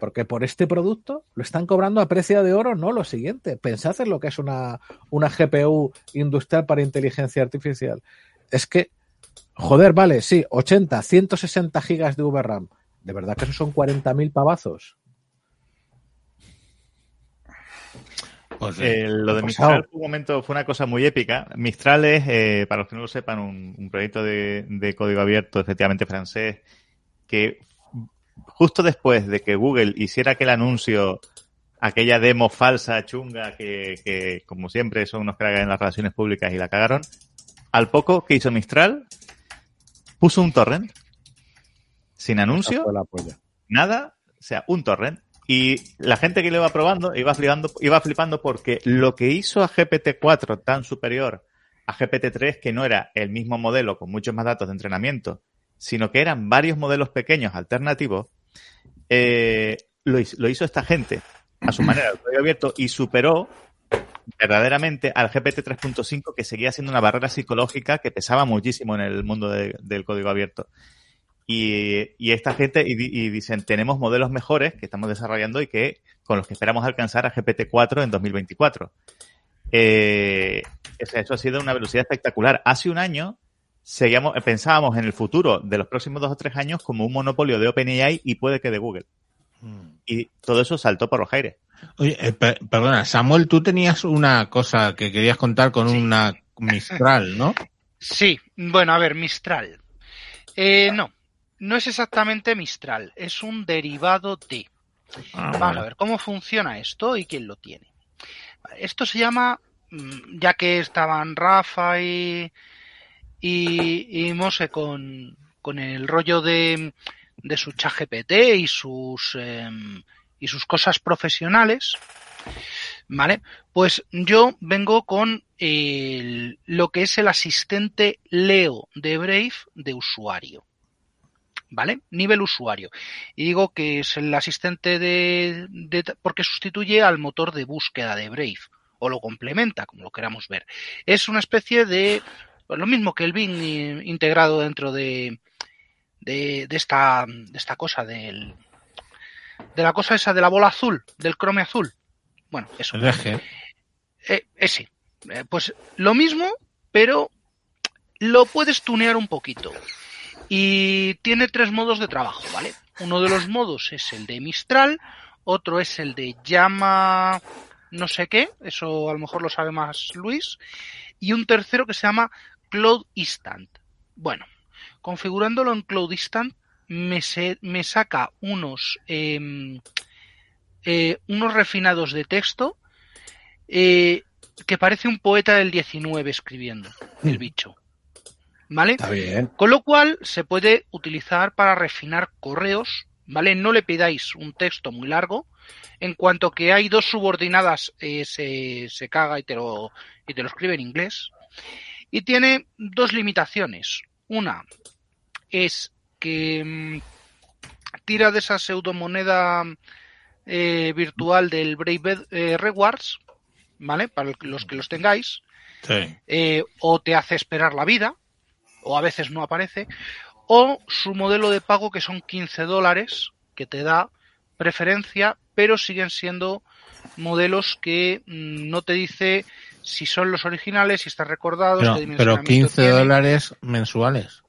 Porque por este producto lo están cobrando a precio de oro, no lo siguiente. Pensad en lo que es una, una GPU industrial para inteligencia artificial. Es que, joder, vale, sí, 80, 160 gigas de VRAM. De verdad que eso son 40.000 pavazos. Pues, sí. Eh, lo de Mistral fue un momento, fue una cosa muy épica. Mistral es, eh, para los que no lo sepan, un, un proyecto de, de código abierto, efectivamente francés, que justo después de que Google hiciera aquel anuncio, aquella demo falsa, chunga, que, que como siempre son unos cragas en las relaciones públicas y la cagaron, al poco que hizo Mistral, puso un torrent, sin anuncio, nada, o sea, un torrent. Y la gente que lo iba probando iba flipando, iba flipando porque lo que hizo a GPT-4 tan superior a GPT-3, que no era el mismo modelo con muchos más datos de entrenamiento, sino que eran varios modelos pequeños alternativos, eh, lo, hizo, lo esta gente a su manera, el código abierto, y superó verdaderamente al GPT 3.5 que seguía siendo una barrera psicológica que pesaba muchísimo en el mundo de- del código abierto. Y, y esta gente y, di- y dicen, tenemos modelos mejores que estamos desarrollando y que con los que esperamos alcanzar a GPT-4 en 2024. Eh, eso ha sido una velocidad espectacular. Hace un año seguíamos, pensábamos en el futuro de los próximos dos o tres años como un monopolio de OpenAI y puede que de Google. Y todo eso saltó por los aires. Oye, eh, per- perdona, Samuel, tú tenías una cosa que querías contar con Sí. una Mistral, ¿no? Sí, bueno, a ver, Mistral. Eh, no, no es exactamente Mistral, es un derivado de. Ah, Vamos vale. a ver cómo funciona esto y quién lo tiene. Esto se llama, mm, ya que estaban Rafa y, y, y Mose con, con el rollo de, de su chat GPT y sus, em, y sus cosas profesionales, ¿vale? Pues yo vengo con el- lo que es el asistente Leo de Brave de usuario. ¿Vale? Nivel usuario. Y digo que es el asistente de, de- porque sustituye al motor de búsqueda de Brave. O lo complementa, como lo queramos ver. Es una especie de. pues lo mismo que el Bing eh, integrado dentro de. de, de esta. de esta cosa del. de la cosa esa de la bola azul, del Chrome azul. Bueno, eso. El eje. Eh, ese. Eh, pues lo mismo, pero lo puedes tunear un poquito. Y tiene tres modos de trabajo, ¿vale? Uno de los modos es el de Mistral, otro es el de llama no sé qué, eso a lo mejor lo sabe más Luis, y un tercero que se llama Cloud Instant. Bueno, configurándolo en Cloud Instant me, se- me saca unos, em, eh, unos refinados de texto eh, que parece un poeta del 19 escribiendo, el bicho. ¿Vale? Está bien. Con lo cual se puede utilizar para refinar correos, ¿vale? No le pidáis un texto muy largo. En cuanto que hay dos subordinadas, eh, se, se caga y te, lo, y te lo escribe en inglés. Y tiene dos limitaciones. Una es que mm, tira de esa pseudomoneda eh, virtual del Brave eh, Rewards, ¿vale? Para los que los tengáis, Sí. eh, o te hace esperar la vida, o a veces no aparece, o su modelo de pago que son 15 dólares, que te da preferencia, pero siguen siendo modelos que mm, no te dice si son los originales, si están recordados, Pero, qué pero dimensionamiento 15 tienen, dólares mensuales.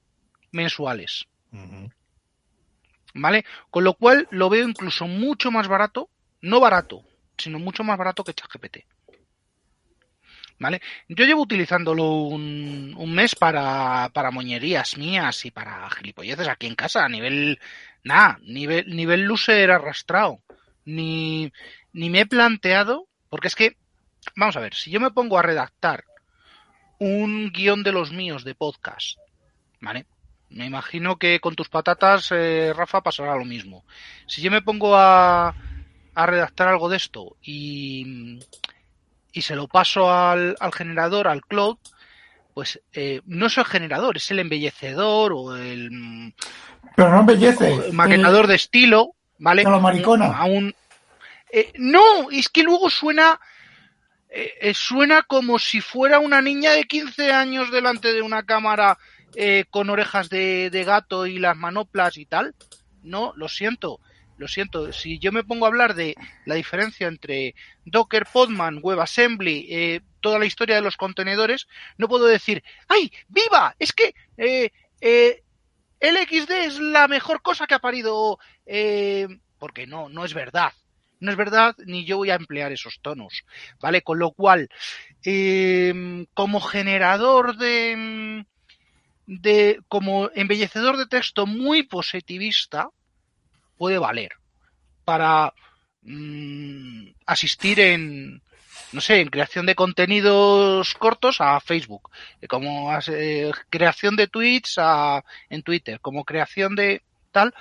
mensuales. ¿Vale? Con lo cual lo veo incluso mucho más barato, no barato, sino mucho más barato que ChatGPT. ¿Vale? Yo llevo utilizándolo un, un mes para, para moñerías mías y para gilipolleces aquí en casa, a nivel, nada, nivel, nivel loser arrastrado. Ni, ni me he planteado, porque es que, vamos a ver, si yo me pongo a redactar un guion de los míos de podcast, ¿vale? Me imagino que con tus patatas, eh, Rafa, pasará lo mismo. Si yo me pongo a, a redactar algo de esto y, y se lo paso al, al generador, al cloud, pues eh, no es el generador, es el embellecedor o el, mm, Pero no embellece. el maquetador de estilo, ¿vale? a lo maricona. A un- eh, no, es que luego suena eh, eh, suena como si fuera una niña de 15 años delante de una cámara eh, con orejas de, de gato y las manoplas y tal. No, lo siento, lo siento. Si yo me pongo a hablar de la diferencia entre Docker, Podman, WebAssembly, eh, toda la historia de los contenedores, no puedo decir, ¡ay, viva! Es que eh, eh, LXD es la mejor cosa que ha parido. eh, porque no, no es verdad. No es verdad, ni yo voy a emplear esos tonos. ¿Vale? Con lo cual, eh, como generador de, de. como embellecedor de texto muy positivista, puede valer. Para mm, asistir en. No sé, en creación de contenidos cortos a Facebook, eh, como eh, creación de tweets a, en Twitter, como creación de tal,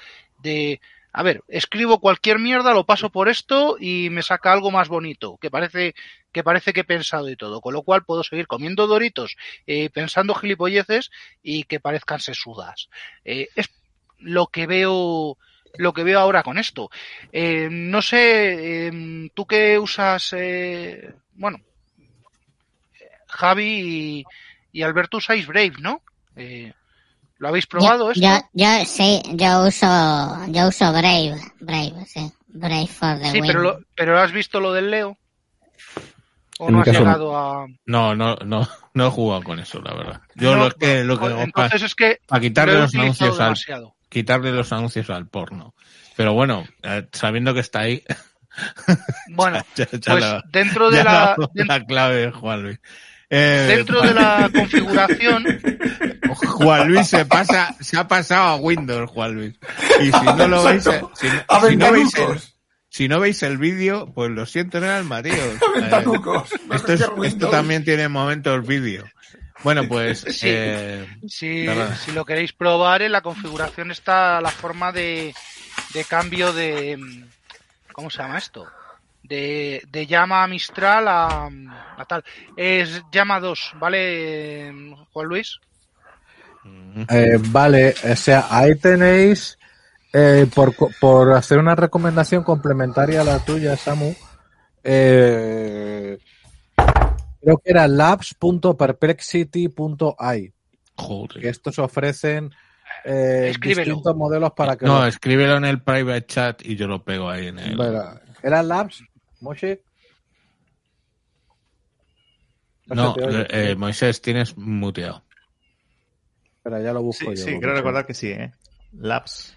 de, a ver, escribo cualquier mierda, lo paso por esto y me saca algo más bonito, que parece que parece que he pensado y todo, con lo cual puedo seguir comiendo doritos, eh, pensando gilipolleces y que parezcan sesudas. Eh, es lo que veo lo que veo ahora con esto. Eh, no sé, eh, tú que usas, eh, bueno, Javi y, y Alberto usáis Brave, ¿no? Eh, ¿Lo habéis probado yo, esto? yo, yo sí, yo uso, yo uso Brave, Brave, sí. Brave for the Sí, win. pero, lo- pero ¿has visto lo del Leo? ¿O En no has caso llegado a...? No, no, no, no he jugado con eso, la verdad. Yo No, lo que, lo que hago entonces es que para quitarle lo los anuncios al, demasiado. Quitarle los anuncios al porno. Pero bueno, eh, sabiendo que está ahí, Bueno, ya, ya pues la, dentro ya de la, la clave, Juan Luis. Eh, dentro de la configuración, Juan Luis se pasa, se ha pasado a Windows, Juan Luis. Y si no lo veis, eh, si, no veis el, si no veis el vídeo, pues lo siento en el alma, tío. A ventanucos. Me Esto, es- también tiene momentos vídeo. Bueno, pues Sí. eh, si, Verdad. si lo queréis probar, en la configuración está la forma de, de cambio de... ¿Cómo se llama esto? De, de llama Mistral a, a tal. Es llama 2, ¿vale, Juan Luis? Eh, vale, o sea, ahí tenéis, eh, por, co- por hacer una recomendación complementaria a la tuya, Samu, eh, creo que era labs.perplexity.ai, joder. que estos ofrecen eh, distintos modelos para que... No, lo- escríbelo en el private chat y yo lo pego ahí en el. Espera, ¿Era labs, Moshi? No, oye. eh, Moisés, tienes muteado. Espera, ya lo busco Sí, yo. sí, creo sí. recordar que sí, ¿eh? Labs.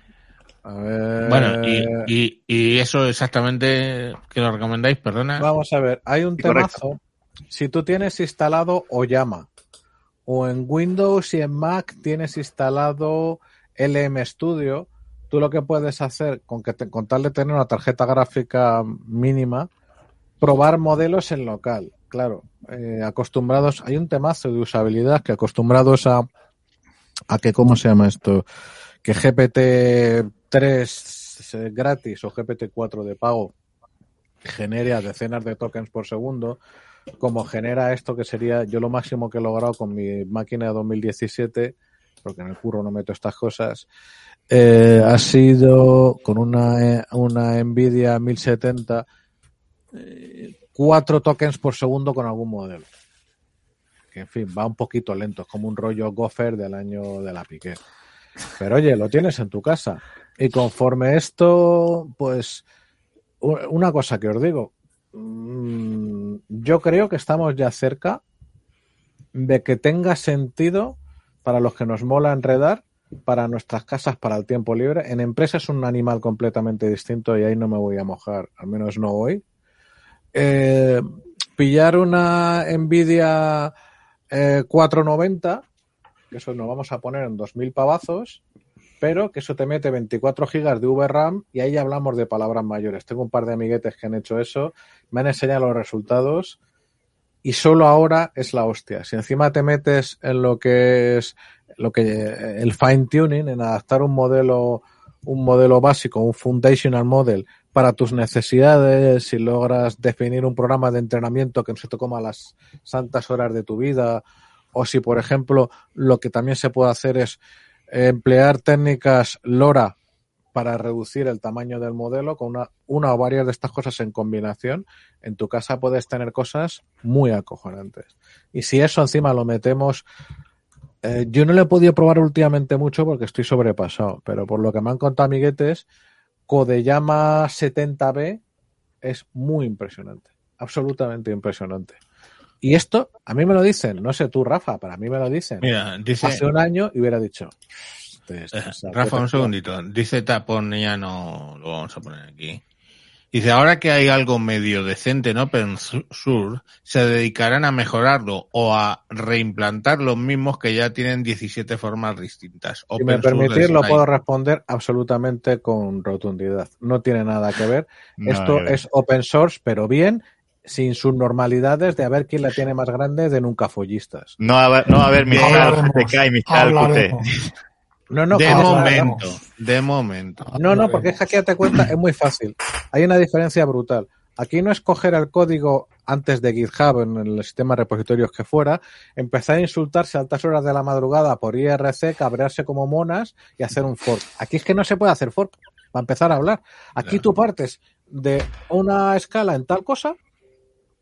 A ver... Bueno, y, y, y eso exactamente que lo recomendáis, perdona. Vamos a ver, hay un Sí, correcto. Si tú tienes instalado Oyama, o en Windows y en Mac tienes instalado LM Studio, tú lo que puedes hacer con que te, con tal de tener una tarjeta gráfica mínima, probar modelos en local. Claro, eh, acostumbrados, hay un temazo de usabilidad que acostumbrados a, a que, ¿cómo se llama esto? Que GPT-3 eh, gratis o GPT-4 de pago genere a decenas de tokens por segundo, como genera esto que sería yo lo máximo que he logrado con mi máquina de 2017, porque en el curro no meto estas cosas, eh, ha sido con una, eh, una Nvidia 1070 eh, 4 tokens por segundo con algún modelo. Que en fin, va un poquito lento, es como un rollo Gopher del año de la Piqué. Pero oye, lo tienes en tu casa. Y conforme esto, pues, una cosa que os digo, yo creo que estamos ya cerca de que tenga sentido para los que nos mola enredar, para nuestras casas, para el tiempo libre. En empresa es un animal completamente distinto y ahí no me voy a mojar, al menos no hoy. Eh, pillar una Nvidia eh, 490, que eso nos vamos a poner en 2000 pavazos, pero que eso te mete 24 gigas de VRAM y ahí hablamos de palabras mayores. Tengo un par de amiguetes que han hecho eso, me han enseñado los resultados y solo ahora es la hostia. Si encima te metes en lo que es lo que el fine tuning, en adaptar un modelo, un modelo básico, un foundational model para tus necesidades, si logras definir un programa de entrenamiento que no se te coma las santas horas de tu vida, o si, por ejemplo, lo que también se puede hacer es emplear técnicas LoRa para reducir el tamaño del modelo con una, una o varias de estas cosas en combinación, en tu casa puedes tener cosas muy acojonantes. Y si eso encima lo metemos, eh, yo no lo he podido probar últimamente mucho porque estoy sobrepasado, pero por lo que me han contado amiguetes, Kodeyama 70B es muy impresionante, absolutamente impresionante. Y esto, a mí me lo dicen, no sé tú, Rafa, para mí me lo dicen. Mira, dice, Hace un año y hubiera dicho. "Este- Eh, Rafa, un segundito. Dice Tapón, ya no lo vamos a poner aquí. Dice, ahora que hay algo medio decente en Open Source, se dedicarán a mejorarlo o a reimplantar los mismos que ya tienen 17 formas distintas. Si me permitís, lo puedo responder absolutamente con rotundidad. No tiene nada que ver. Esto es open source, pero bien, sin sus normalidades de a ver quién la tiene más grande de nunca follistas. No a haber, no a haber Mistral Hablaremos, GTK y Mistral QT. hablaremos. No, no, de hablaremos. momento, de momento. No, no, porque es que aquí te cuenta, es muy fácil. Hay una diferencia brutal. Aquí no es coger el código antes de GitHub en el sistema de repositorios que fuera, empezar a insultarse a altas horas de la madrugada por IRC, cabrearse como monas y hacer un fork. Aquí es que no se puede hacer fork para empezar a hablar. Aquí Claro. tú partes de una escala en tal cosa,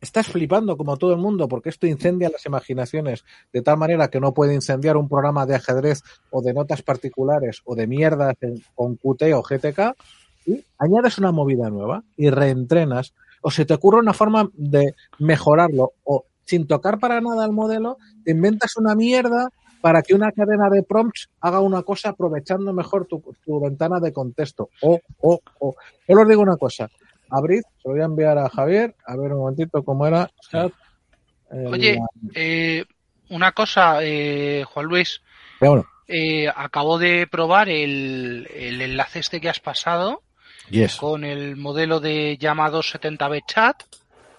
estás flipando como todo el mundo porque esto incendia las imaginaciones de tal manera que no puede incendiar un programa de ajedrez o de notas particulares o de mierdas con QT o GTK y añades una movida nueva y reentrenas o se te ocurre una forma de mejorarlo o sin tocar para nada el modelo te inventas una mierda para que una cadena de prompts haga una cosa aprovechando mejor tu, ventana de contexto. O o o. Yo os digo una cosa abrid se lo voy a enviar a Javier a ver un momentito cómo era chat El- Oye, eh, una cosa, eh, Juan Luis, bueno, eh, acabo de probar el, el enlace este que has pasado yes. con el modelo de llamado 70B chat,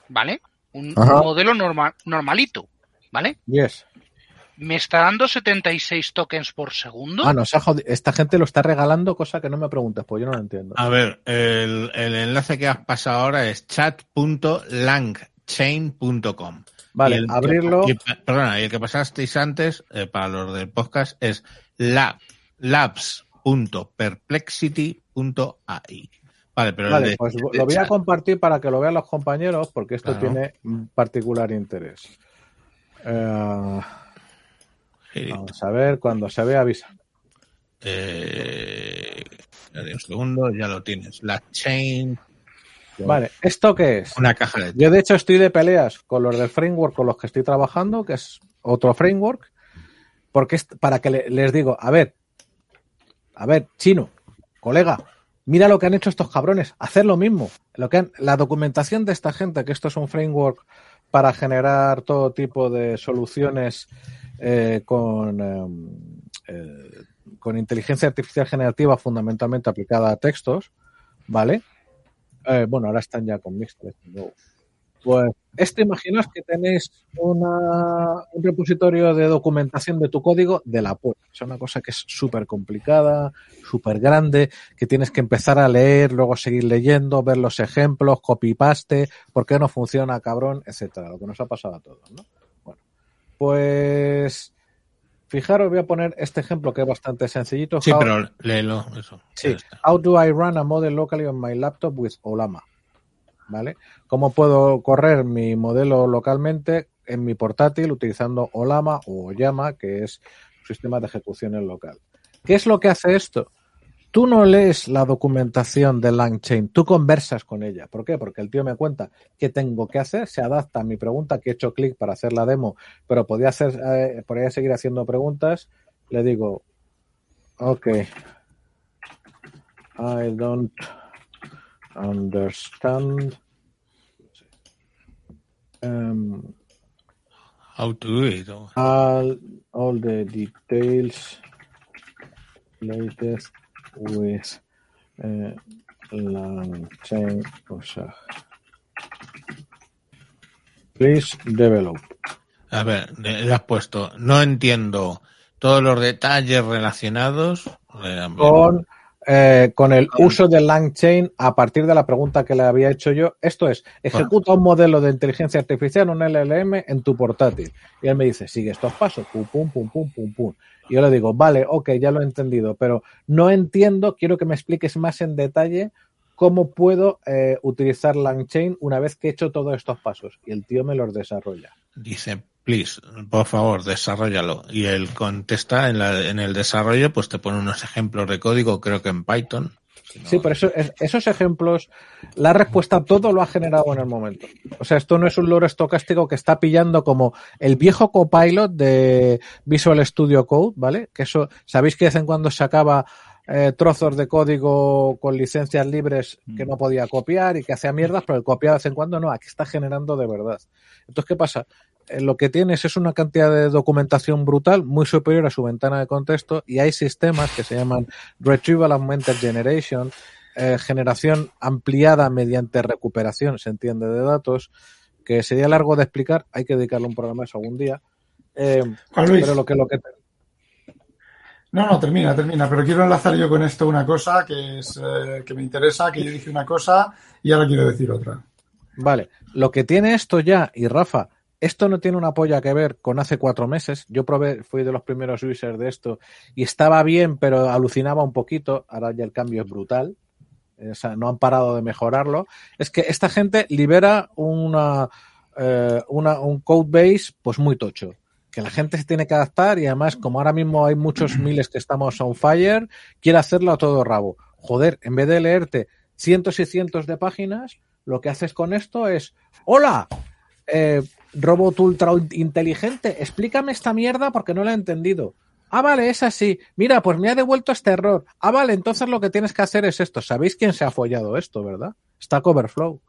¿vale? Un, un modelo normal, normalito, ¿vale? Yes. Me está dando 76 tokens por segundo. Ah, no, esta gente lo está regalando, cosa que no me preguntes, pues yo no lo entiendo. A ver, el, el enlace que has pasado ahora es chat.langchain.com. Vale, Y el que- abrirlo. y- perdona, y el que pasasteis antes, eh, para los del podcast, es lab, labs.perplexity.ai. Vale, pero Vale, de- pues de lo voy a compartir para que lo vean los compañeros, porque esto Claro. tiene un particular interés. Eh. Vamos a ver, cuando se vea avisa. Eh, un segundo, ya lo tienes. La chain, Vale, ¿esto qué es? una caja de Yo de hecho estoy de peleas con los del framework con los que estoy trabajando, que es otro framework, porque es para que le- les digo, a ver, a ver, chino, colega, mira lo que han hecho estos cabrones, hacer lo mismo. Lo que han- la documentación de esta gente, que esto es un framework para generar todo tipo de soluciones eh, con, em, eh, con inteligencia artificial generativa fundamentalmente aplicada a textos, ¿vale? Eh, bueno, ahora están ya con Mixed. luego. Pues esto imaginaos que tenéis una, un repositorio de documentación de tu código de la puerta. Es una cosa que es súper complicada, súper grande, que tienes que empezar a leer, luego seguir leyendo, ver los ejemplos, copy-paste, por qué no funciona, cabrón, etcétera. Lo que nos ha pasado a todos, ¿no? Pues fijaros, voy a poner este ejemplo que es bastante sencillito. Sí, How- pero léelo, eso. Sí. How do I run a model locally on my laptop with Olama? ¿vale? ¿Cómo puedo correr mi modelo localmente en mi portátil utilizando Olama o Oyama, que es un sistema de ejecución en local? ¿Qué es lo que hace esto? Tú no lees la documentación de LangChain, tú conversas con ella. ¿Por qué? Porque el tío me cuenta qué tengo que hacer, se adapta a mi pregunta, que he hecho clic para hacer la demo, pero podía, hacer, eh, podría seguir haciendo preguntas. Le digo, ok, I don't understand um, How to do it. all, all the details latest with uh, Osag. Please develop. A ver, le has puesto, no entiendo todos los detalles relacionados. Con, eh, con el uso de LangChain a partir de la pregunta que le había hecho yo. Esto es, ejecuta un modelo de inteligencia artificial, un LLM, en tu portátil. Y él me dice, sigue estos pasos, pum, pum, pum, pum, pum, pum. Y yo le digo, vale, ok, ya lo he entendido, pero no entiendo, quiero que me expliques más en detalle cómo puedo eh, utilizar LangChain una vez que he hecho todos estos pasos. Y el tío me los desarrolla. Dice, please, por favor, desarrollalo. Y él contesta en, la, en el desarrollo, pues te pone unos ejemplos de código, creo que en Python. Sí, pero eso, es- esos ejemplos, la respuesta todo lo ha generado en el momento. O sea, esto no es un loro estocástico que está pillando como el viejo copilot de Visual Studio Code, ¿vale? Que eso, sabéis que de vez en cuando sacaba eh, trozos de código con licencias libres que no podía copiar y que hacía mierdas, pero el copiar de vez en cuando no, aquí está generando de verdad. Entonces, ¿qué pasa? Eh, lo que tienes es una cantidad de documentación brutal muy superior a su ventana de contexto y hay sistemas que se llaman Retrieval Augmented Generation, eh, generación ampliada mediante recuperación, se entiende, de datos, que sería largo de explicar, hay que dedicarle un programa a eso algún día. Eh, pero lo que, lo que No, no, termina, termina. Pero quiero enlazar yo con esto una cosa que es eh, que me interesa, que yo dije una cosa y ahora quiero decir otra. Vale, lo que tiene esto ya, y Rafa, esto no tiene una polla que ver con hace cuatro meses. Yo probé, fui de los primeros users de esto y estaba bien, pero alucinaba un poquito. Ahora ya el cambio es brutal. O sea, no han parado de mejorarlo. Es que esta gente libera una, eh, una, un code base pues muy tocho. Que la gente se tiene que adaptar y además, como ahora mismo hay muchos miles que estamos on fire, quiere hacerlo a todo rabo. Joder, en vez de leerte cientos y cientos de páginas, lo que haces con esto es, hola, eh, robot ultra inteligente, explícame esta mierda porque no la he entendido. Ah, vale, es así. Mira, pues me ha devuelto este error. Ah, vale, entonces lo que tienes que hacer es esto. ¿Sabéis quién se ha follado esto, verdad? Stack Overflow.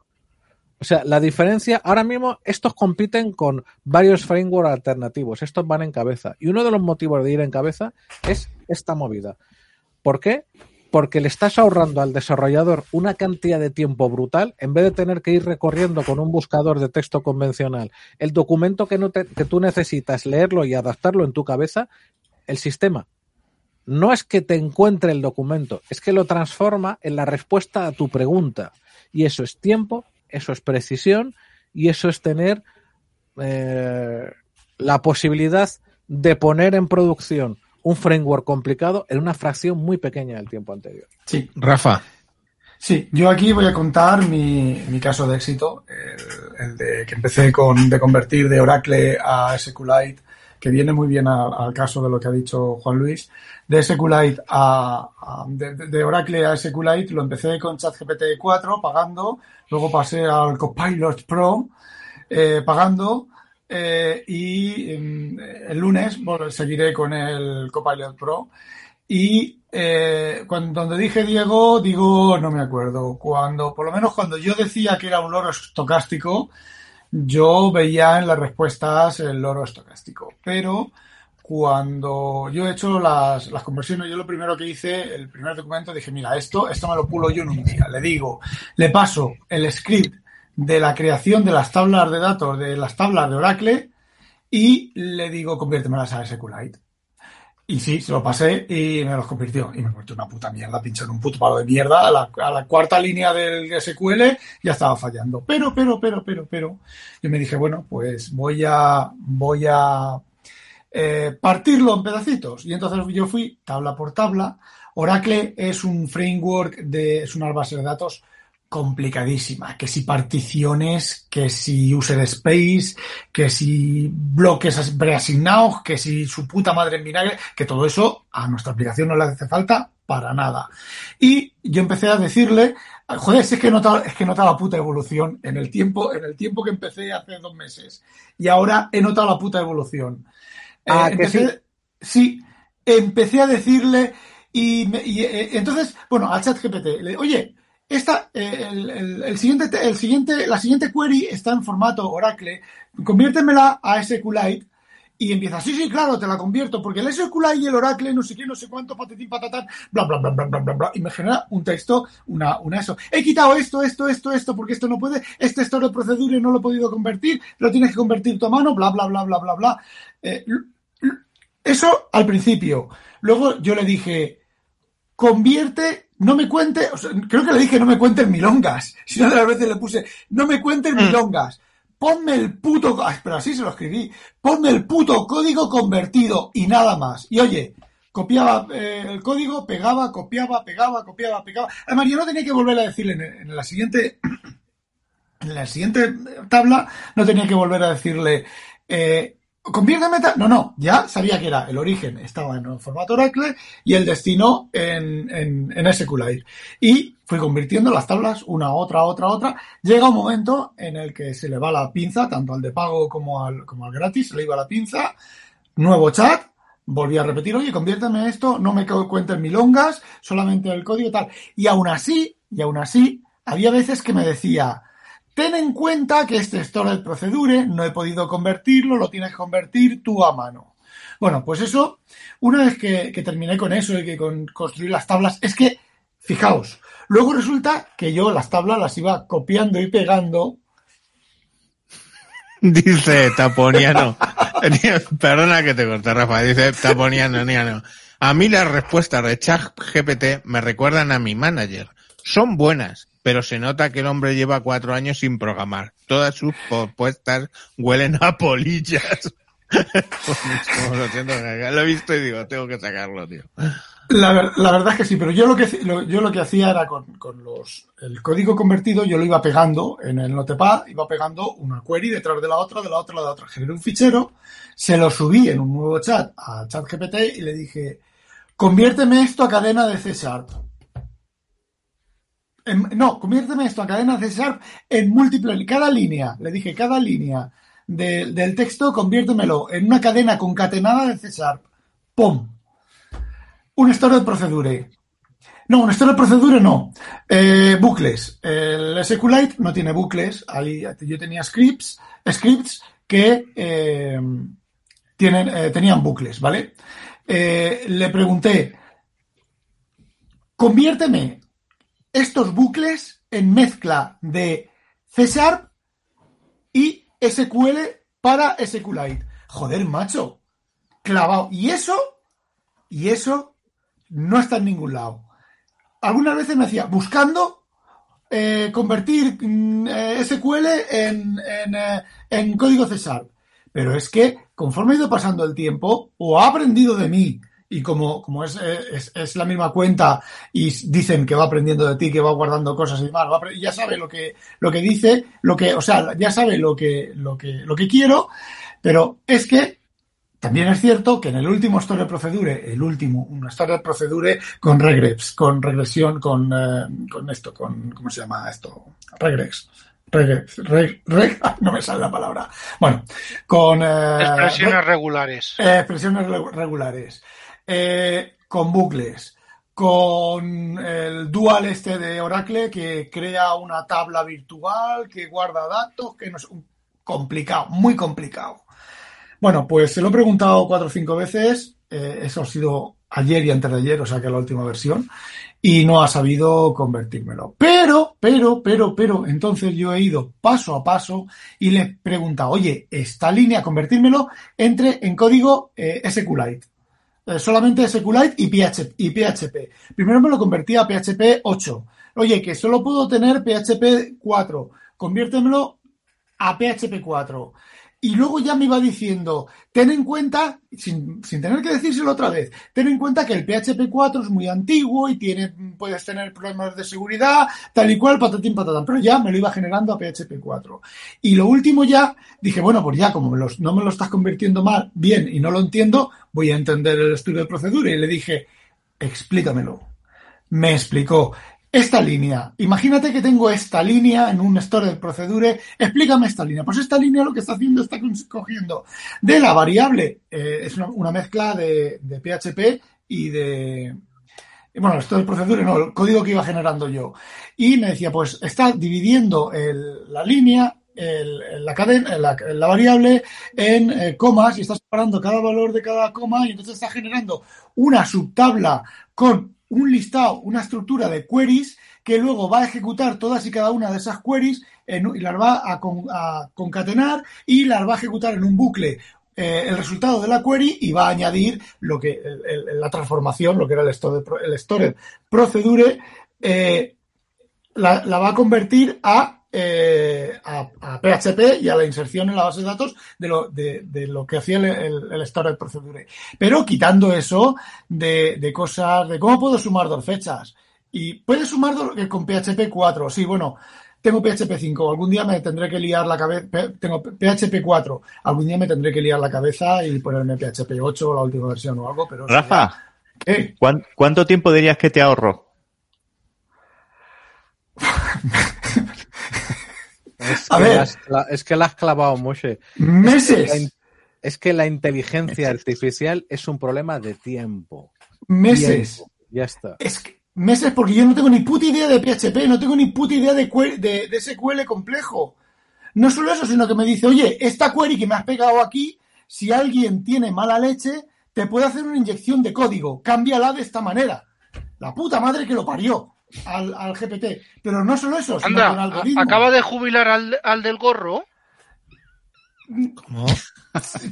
O sea, la diferencia, ahora mismo estos compiten con varios frameworks alternativos, estos van en cabeza. Y uno de los motivos de ir en cabeza es esta movida. ¿Por qué? Porque le estás ahorrando al desarrollador una cantidad de tiempo brutal en vez de tener que ir recorriendo con un buscador de texto convencional el documento que, no te- que tú necesitas, leerlo y adaptarlo en tu cabeza, el sistema no es que te encuentre el documento, es que lo transforma en la respuesta a tu pregunta. Y eso es tiempo, eso es precisión y eso es tener eh, la posibilidad de poner en producción un framework complicado en una fracción muy pequeña del tiempo anterior. Sí, Rafa, sí. Yo aquí voy a contar mi, mi caso de éxito, el, el de que empecé con de convertir de Oracle a SQLite, que viene muy bien al, caso de lo que ha dicho Juan Luis. De SQLite a, a- de, de- de Oracle a SQLite lo empecé con ChatGPT 4 pagando, luego pasé al Copilot Pro eh, pagando eh, y mm, el lunes bueno, seguiré con el Copilot Pro y eh, cuando donde dije Diego, digo, no me acuerdo. Cuando, por lo menos cuando yo decía que era un loro estocástico, yo veía en las respuestas el loro estocástico. Pero cuando yo he hecho las, las conversiones, yo lo primero que hice, el primer documento, dije, mira, esto, esto me lo pulo yo en un día. Le digo, le paso el script de la creación de las tablas de datos, de las tablas de Oracle, y le digo, conviértemelas a SQLite. Y sí, se lo pasé y me los convirtió. Y me convirtió una puta mierda, pinché en un puto palo de mierda. A la, a la cuarta línea del SQL ya estaba fallando. Pero, pero, pero, pero, pero. Yo me dije, bueno, pues voy a, voy a eh, partirlo en pedacitos. Y entonces yo fui tabla por tabla. Oracle es un framework de, es una base de datos complicadísima. Que si particiones, que si user space, que si bloques as- preasignados, que si su puta madre en vinagre, que todo eso a nuestra aplicación no le hace falta para nada. Y yo empecé a decirle, joder, si es que nota, es que nota la puta evolución en el tiempo, en el tiempo que empecé hace dos meses. Y ahora he notado la puta evolución. Eh, Ah, que empecé, sí, empecé a decirle y, me- y, eh, entonces, bueno, al chat GPT, le oye, esta, eh, el, el- siguiente, te- el siguiente, la siguiente query está en formato Oracle, conviértemela a SQLite y empieza, sí, sí, claro, te la convierto, porque el SQLite y el Oracle, no sé qué, no sé cuánto, patatín, patatán, bla, bla, bla, bla, bla, bla, bla, y me genera un texto, una, una eso. He quitado esto, esto, esto, esto, porque esto no puede, este store de procedura y no lo he podido convertir, lo tienes que convertir a mano, bla, bla, bla, bla, bla, bla. Eh, eso al principio. Luego yo le dije, convierte, no me cuente, o sea, creo que le dije no me cuentes milongas. Si no, de las veces le puse, no me cuentes milongas. Ponme el puto, ah, pero así se lo escribí, ponme el puto código convertido y nada más. Y oye, copiaba eh, el código, pegaba, copiaba, pegaba, copiaba, pegaba. Además, yo no tenía que volver a decirle en, en la siguiente, en la siguiente tabla, no tenía que volver a decirle, eh, conviérteme tal. No, no, ya sabía que era el origen, estaba en formato Oracle y el destino en, en, en SQLite. Y fui convirtiendo las tablas una, otra, otra, otra. Llega un momento en el que se le va la pinza, tanto al de pago como al, como al gratis, se le iba la pinza. Nuevo chat, volví a repetir, oye, conviérteme esto, no me cu- cuentes milongas, solamente el código y tal. Y aún así, y aún así, había veces que me decía, ten en cuenta que este storage procedure no he podido convertirlo, lo tienes que convertir tú a mano. Bueno, pues eso, una vez que, que terminé con eso y que con construir las tablas, es que, fijaos, luego resulta que yo las tablas las iba copiando y pegando Dice Taponiano. Perdona que te corte, Rafa. Dice Taponiano, Niano. A mí las respuestas de ChatGPT me recuerdan a mi manager. Son buenas, pero se nota que el hombre lleva cuatro años sin programar. Todas sus propuestas huelen a polillas. Lo he visto y digo, tengo que sacarlo, tío. La, ver- la verdad es que sí, pero yo lo que yo lo que hacía era con, con los el código convertido, yo lo iba pegando en el Notepad, iba pegando una query detrás de la otra, de la otra, de la otra. Generé un fichero, se lo subí en un nuevo chat a ChatGPT y le dije, conviérteme esto a cadena de C Sharp. En- no, conviérteme esto a cadena C Sharp en múltiples, cada línea, le dije, cada línea de- del texto, conviértemelo en una cadena concatenada de C Sharp. ¡Pum! Un store de procedure. No, un store de procedure no. Eh, bucles. El SQLite no tiene bucles. Yo tenía scripts, scripts que eh, tienen, eh, tenían bucles, ¿vale? Le pregunté, conviérteme estos bucles en mezcla de C Sharp y SQL para SQLite. Joder, macho. Clavado. Y eso, y eso no está en ningún lado. Algunas veces me decía, buscando eh, convertir mm, eh, SQL en, en, eh, en código C Sharp. Pero es que conforme ha ido pasando el tiempo, o ha aprendido de mí, y como, como es, eh, es, es la misma cuenta y dicen que va aprendiendo de ti, que va guardando cosas y demás, va ya sabe lo que, lo que dice, lo que, o sea, ya sabe lo que, lo que, lo que quiero, pero es que también es cierto que en el último Story Procedure, el último, una Story Procedure con regrets, con regresión, con, eh, con esto, con, ¿cómo se llama esto? Regrets. Regrets, reg, reg- no me sale la palabra. Bueno, con eh, Expresiones regulares. eh, expresiones regu- regulares, eh, con bucles, con el dual este de Oracle que crea una tabla virtual, que guarda datos, que no es complicado, muy complicado. Bueno, pues se lo he preguntado cuatro o cinco veces, eh, eso ha sido ayer y antes de ayer, o sea que la última versión, y no ha sabido convertírmelo. Pero, pero, pero, pero, entonces yo he ido paso a paso y le he preguntado, oye, esta línea, convertírmelo entre en código eh, SQLite. Eh, solamente SQLite y PHP, y PHP. Primero me lo convertí a PHP 8. Oye, que solo puedo tener PHP 4. Conviértemelo a PHP 4. y luego ya me iba diciendo, ten en cuenta, sin, sin tener que decírselo otra vez, ten en cuenta que el PHP 4 es muy antiguo y tiene, puedes tener problemas de seguridad, tal y cual, patatín patatán, pero ya me lo iba generando a PHP 4. Y lo último ya, dije, bueno, pues ya, como no me lo estás convirtiendo mal, bien, y no lo entiendo, voy a entender el estudio de procedura. Y le dije, explícamelo. Me explicó. Esta línea, imagínate que tengo esta línea en un store de procedure, explícame esta línea. Pues esta línea lo que está haciendo está cogiendo de la variable, eh, es una, mezcla de, PHP y de, bueno, esto del procedure, no, el código que iba generando yo. Y me decía, pues está dividiendo la línea, la variable en eh, comas y está separando cada valor de cada coma y entonces está generando una subtabla con un listado, una estructura de queries que luego va a ejecutar todas y cada una de esas queries y las va a, con- a concatenar y las va a ejecutar en un bucle eh, el resultado de la query y va a añadir lo que la transformación, lo que era el stored, pro- el procedure, eh, la va a convertir a, eh, a, a PHP y a la inserción en la base de datos de lo, de, de lo que hacía el, el, el storage procedure. Pero quitando eso de, de cosas, de cómo puedo sumar dos fechas. Y puedes sumar que con PHP 4. Sí, bueno, tengo PHP 5. Algún día me tendré que liar la cabeza. Tengo PHP 4. Algún día me tendré que liar la cabeza y ponerme PHP 8 la última versión o algo. Pero Rafa, ¿Qué? ¿cuán- ¿cuánto tiempo dirías que te ahorro? Es A que, ver. la has cla- es que la has clavado mucho. Meses. La in- Es que la inteligencia artificial es un problema de tiempo. Meses. Tiempo. Ya está. Es que meses porque yo no tengo ni puta idea de PHP, no tengo ni puta idea de, de, de SQL complejo. No solo eso, sino que me dice, oye, esta query que me has pegado aquí, si alguien tiene mala leche, te puede hacer una inyección de código, cámbiala de esta manera. La puta madre que lo parió al, al GPT. Pero no solo eso, sino Anda, con a- algoritmos. acaba de jubilar al, al del gorro. ¿Cómo?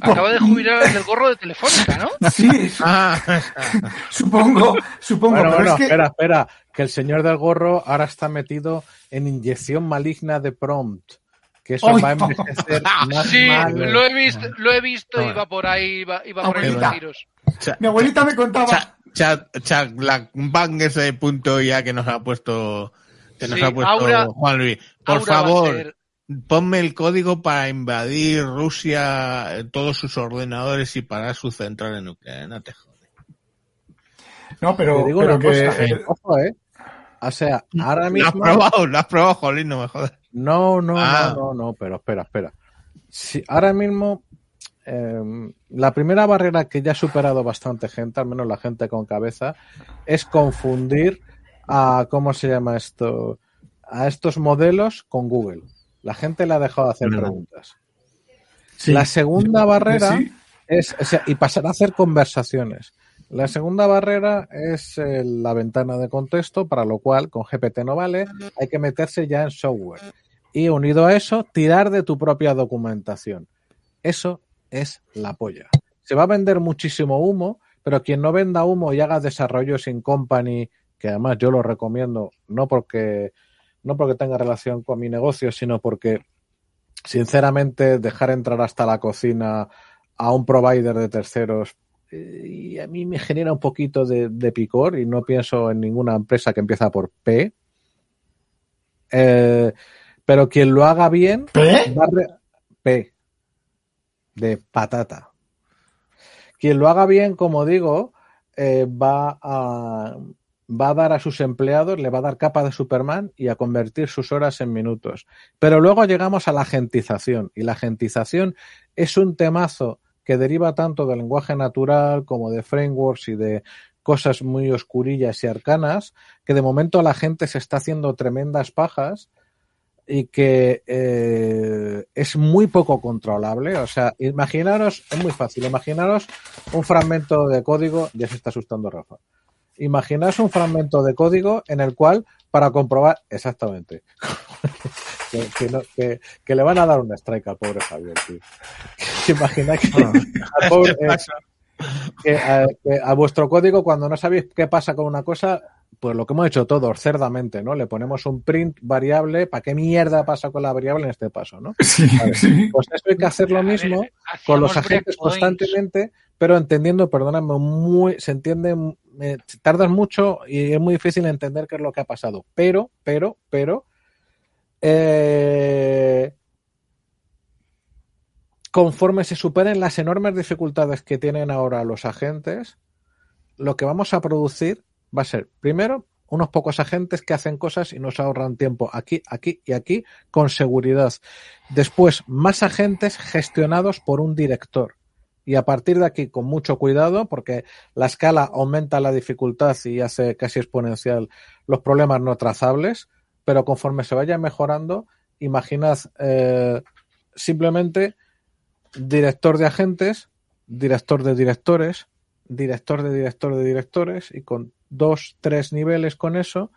Acaba de jubilar al del gorro de Telefónica, ¿no? Sí, Ah, supongo, supongo. Bueno, pero bueno, es que, espera, espera. Que el señor del gorro ahora está metido en inyección maligna de prompt. Que eso Ay, va a envejecer más Sí, mal. lo he visto, lo he visto, Bueno. iba por ahí, iba, iba por ahí los tiros. cha- mi abuelita me contaba... cha- la bang ese punto ya que nos ha puesto que nos Sí, ha puesto Aura- Juan Luis. Por Aura favor, ponme el código para invadir Rusia, eh, todos sus ordenadores y parar su central nuclear. No te jodes. No, pero, Te digo pero una que... cosa, eh, ojo, ¿eh? O sea, ahora Lo has mismo... probado, lo has probado, Jolín, no me jodas. No, no, Ah. no, no, no, pero espera, espera. Sí, ahora mismo, eh, la primera barrera que ya ha superado bastante gente, al menos la gente con cabeza, es confundir a, ¿cómo se llama esto? A estos modelos con Google. La gente le ha dejado de hacer No. preguntas. sí. La segunda barrera Sí. es, o sea, y pasar a hacer conversaciones. La segunda barrera es eh, la ventana de contexto, para lo cual con GPT no vale, hay que meterse ya en software. Y unido a eso, tirar de tu propia documentación. Eso es la polla. Se va a vender muchísimo humo, pero quien no venda humo y haga desarrollo sin company, que además yo lo recomiendo, no porque, no porque tenga relación con mi negocio, sino porque sinceramente dejar entrar hasta la cocina a un provider de terceros eh, y a mí me genera un poquito de, de picor y no pienso en ninguna empresa que empieza por P. Eh, pero quien lo haga bien, ¿P? va P de patata. Quien lo haga bien, como digo, eh, va a va a dar a sus empleados, le va a dar capa de Superman y a convertir sus horas en minutos. Pero luego llegamos a la gentización y la gentización es un temazo que deriva tanto del lenguaje natural como de frameworks y de cosas muy oscurillas y arcanas, que de momento la gente se está haciendo tremendas pajas y que eh, es muy poco controlable. O sea, imaginaros, es muy fácil, imaginaros un fragmento de código, ya se está asustando Rafa. Imaginaos un fragmento de código en el cual, para comprobar exactamente, que, que no- que- que le van a dar un strike al pobre Javier, tío. Imagina que, al pobre- eh, que a, que a vuestro código, cuando no sabéis qué pasa con una cosa, pues lo que hemos hecho todos, cerdamente, ¿no? Le ponemos un print variable, ¿para qué mierda pasa con la variable en este paso, ¿no? Sí, Vale. sí. Pues eso hay que hacer lo ver, mismo hacíamos con los agentes constantemente, pero entendiendo, perdóname, muy, se entiende, me- tardas mucho y es muy difícil entender qué es lo que ha pasado. Pero, pero, pero, eh, conforme se superen las enormes dificultades que tienen ahora los agentes, lo que vamos a producir va a ser, primero, unos pocos agentes que hacen cosas y nos ahorran tiempo aquí, aquí y aquí con seguridad. Después, más agentes gestionados por un director. Y a partir de aquí, con mucho cuidado, porque la escala aumenta la dificultad y hace casi exponencial los problemas no trazables, pero conforme se vaya mejorando, imaginad eh, simplemente director de agentes, director de directores, director de director de directores, y con dos, tres niveles con eso,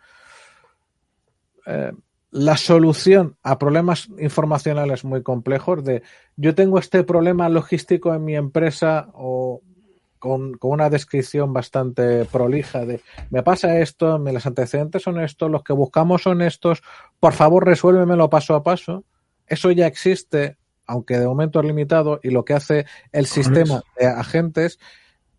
eh, la solución a problemas informacionales muy complejos de yo tengo este problema logístico en mi empresa o con, con una descripción bastante prolija de me pasa esto, me, los antecedentes son estos, los que buscamos son estos, por favor resuélvemelo paso a paso. Eso ya existe, aunque de momento es limitado, y lo que hace el sistema de agentes,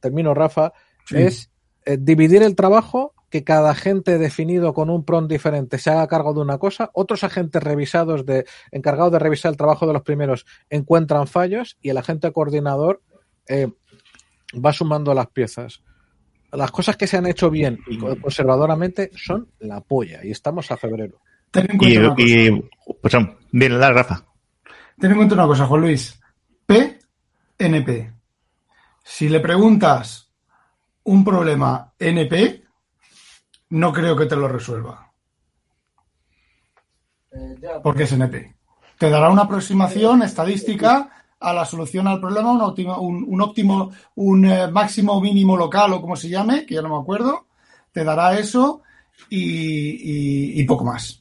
termino Rafa, Sí. es eh, dividir el trabajo, que cada agente definido con un prompt diferente se haga cargo de una cosa, otros agentes revisados de, encargados de revisar el trabajo de los primeros encuentran fallos y el agente coordinador eh, va sumando las piezas. Las cosas que se han hecho bien y co- conservadoramente son la polla y estamos a febrero. Ten en Y, cuenta una cosa. y pues bien, la Rafa. Ten en cuenta una cosa, Juan Luis. PNP. Si le preguntas un problema NP, no creo que te lo resuelva. Porque es NP. Te dará una aproximación estadística a la solución al problema, un óptimo, un, un óptimo, un eh, máximo o mínimo local o como se llame, que ya no me acuerdo. Te dará eso y, y- y poco más.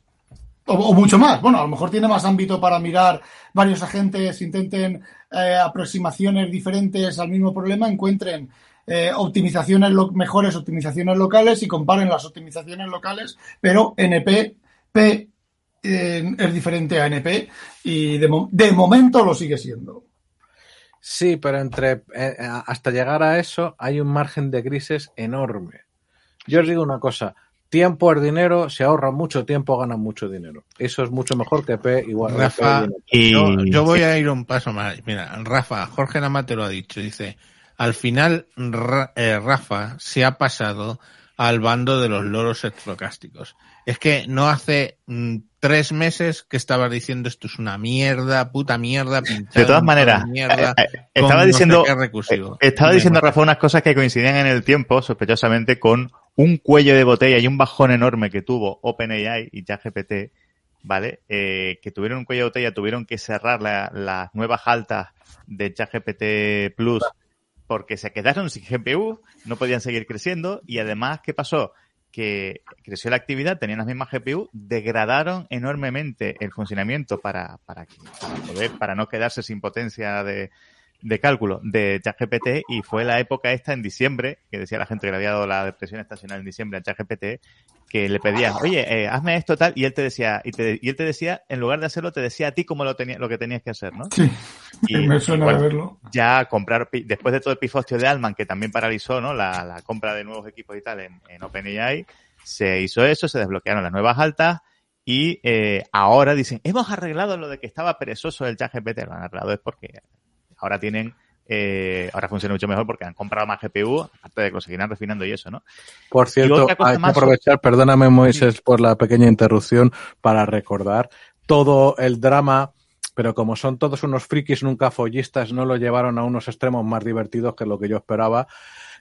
O, mucho más. Bueno, a lo mejor tiene más ámbito para mirar varios agentes, intenten eh, aproximaciones diferentes al mismo problema, encuentren eh, optimizaciones mejores optimizaciones locales y comparen las optimizaciones locales, pero NP P, eh, es diferente a NP y de, mo- de momento lo sigue siendo. Sí, pero entre hasta llegar a eso hay un margen de grises enorme. Yo os digo una cosa, tiempo es dinero, se ahorra mucho tiempo, gana mucho dinero. Eso es mucho mejor que P igual. Rafa, P Y- yo voy a ir un paso más. Mira, Rafa, Jorge Nama te lo ha dicho. Dice, al final eh, Rafa se ha pasado al bando de los loros estocásticos. Es que no hace mm, tres meses que estabas diciendo esto es una mierda, puta mierda, pinchado De todas maneras, mierda, eh, eh, estaba no sé diciendo, recursivo. eh, estaba diciendo. Rafa unas cosas que coincidían en el tiempo, sospechosamente, con un cuello de botella y un bajón enorme que tuvo OpenAI y ChatGPT, ¿vale? Eh, que tuvieron un cuello de botella, tuvieron que cerrar la- las nuevas altas de ChatGPT Plus porque se quedaron sin GPU, no podían seguir creciendo y además, ¿qué pasó? Que creció la actividad, tenían las mismas GPU, degradaron enormemente el funcionamiento para, para, para no quedarse sin potencia de, de cálculo de ChatGPT y fue la época esta en diciembre, que decía la gente que le había dado la depresión estacional en diciembre a ChatGPT, que le pedían, oye, eh, hazme esto tal, y él te decía, y, te- y él te decía, en lugar de hacerlo, te decía a ti cómo lo, tenía, lo que tenías que hacer, ¿no? Sí, Y, me suena bueno, de verlo. ya comprar, después de todo el pifostio de Alman, que también paralizó ¿no? la, la compra de nuevos equipos y tal en, en OpenAI, se hizo eso, se desbloquearon las nuevas altas y eh, ahora dicen, hemos arreglado lo de que estaba perezoso el chat GPT. Lo han arreglado es porque ahora tienen, eh, ahora funciona mucho mejor porque han comprado más GPU, aparte de que lo seguirán refinando y eso, ¿no? Por cierto, hay que aprovechar, perdóname Moisés por la pequeña interrupción, para recordar todo el drama, pero como son todos unos frikis nunca follistas, no lo llevaron a unos extremos más divertidos que lo que yo esperaba,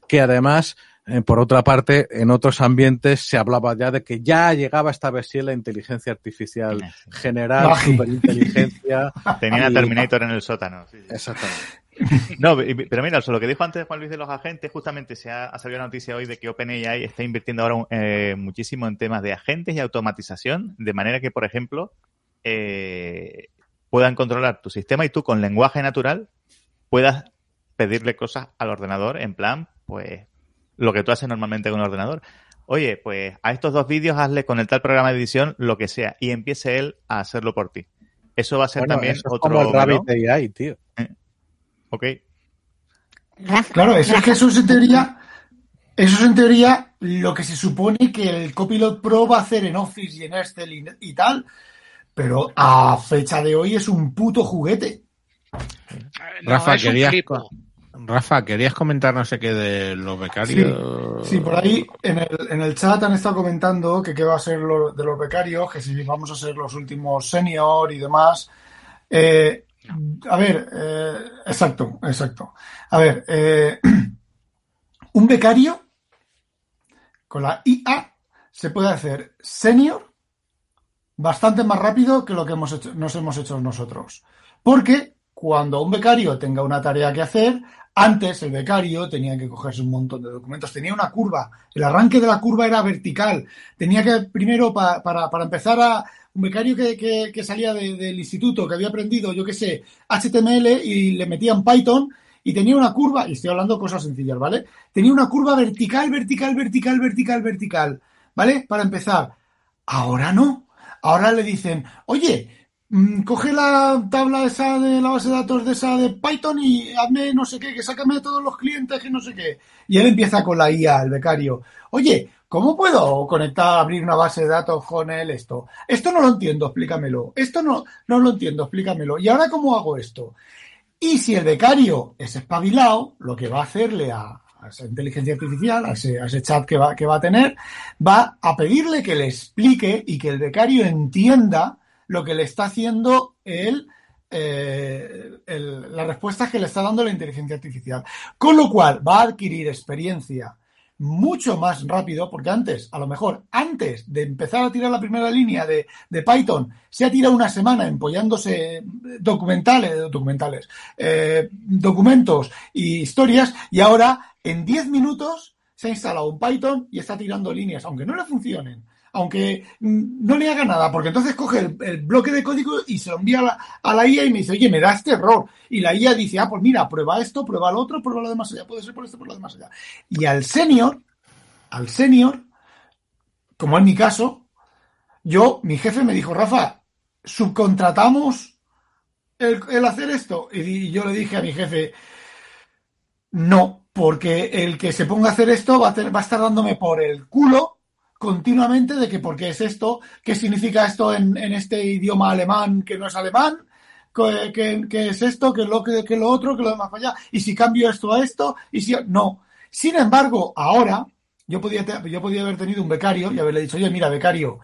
que además, eh, por otra parte, en otros ambientes se hablaba ya de que ya llegaba esta vez sí la inteligencia artificial general, Magi. superinteligencia. Tenían a Terminator en el sótano. sí, sí. Exactamente. No, pero mira, lo que dijo antes Juan Luis de los agentes, justamente se ha, ha salido la noticia hoy de que OpenAI está invirtiendo ahora eh, muchísimo en temas de agentes y automatización, de manera que, por ejemplo, eh, puedan controlar tu sistema y tú con lenguaje natural puedas pedirle cosas al ordenador en plan, pues, lo que tú haces normalmente con un ordenador. oye, pues a estos dos vídeos hazle con el tal programa de edición lo que sea y empiece él a hacerlo por ti. Eso va a ser Bueno, también eso es otro... como el AI, tío. Ok. Rafa, Claro, eso es que eso es en teoría, eso es en teoría lo que se supone que el Copilot Pro va a hacer en Office y en Excel y, y tal, pero a fecha de hoy es un puto juguete. No, Rafa, querías. Rafa, querías comentar no sé qué de los becarios. Sí, por ahí en el, en el chat han estado comentando que qué va a ser de los becarios, que si vamos a ser los últimos senior y demás. Eh, a ver, eh, exacto, exacto. A ver, eh, un becario con la IA se puede hacer senior bastante más rápido que lo que hemos hecho, nos hemos hecho nosotros. Porque cuando un becario tenga una tarea que hacer, antes el becario tenía que cogerse un montón de documentos, tenía una curva, el arranque de la curva era vertical, tenía que primero pa- para, para empezar a un becario que, que- que salía de- del instituto, que había aprendido, yo qué sé, HTML y le metían Python y tenía una curva, y estoy hablando cosas sencillas, ¿vale? Tenía una curva vertical, vertical, vertical, vertical, vertical, ¿vale? Para empezar. Ahora no. Ahora le dicen, oye, coge la tabla esa de la base de datos de esa de Python y hazme no sé qué, que sácame todos los clientes, que no sé qué. Y él empieza con la IA, el becario. Oye, ¿cómo puedo conectar, abrir una base de datos con él esto? Esto no lo entiendo, explícamelo. Esto no, no lo entiendo, explícamelo. ¿Y ahora cómo hago esto? Y si el becario es espabilado, lo que va a hacerle a, a esa inteligencia artificial, a ese, a ese chat que va, que va a tener, va a pedirle que le explique y que el becario entienda lo que le está haciendo él, eh, el- las respuestas que le está dando la inteligencia artificial. Con lo cual va a adquirir experiencia mucho más rápido, porque antes, a lo mejor, antes de empezar a tirar la primera línea de, de Python, se ha tirado una semana empollándose documentales, documentales, eh, documentos y historias, y ahora en 10 minutos se ha instalado un Python y está tirando líneas, aunque no le funcionen, aunque mm, no le haga nada, porque entonces coge el, bloque de código y se lo envía a la, IA y me dice, oye, me da este error. Y la IA dice, ah, pues mira, prueba esto, prueba lo otro, prueba lo demás allá, puede ser por esto, por lo demás allá. Y al senior, al senior, como en mi caso, yo, mi jefe me dijo, Rafa, subcontratamos el, hacer esto. Y yo le dije a mi jefe, no, porque el que se ponga a hacer esto va a, va a estar dándome por el culo continuamente de que por qué es esto, qué significa esto en, en este idioma alemán que no es alemán, qué, qué- qué es esto, qué es lo qué es lo otro, qué lo demás allá, y si cambio esto a esto, y si no. Sin embargo, ahora yo podía, yo podía haber tenido un becario y haberle dicho, oye, mira, becario,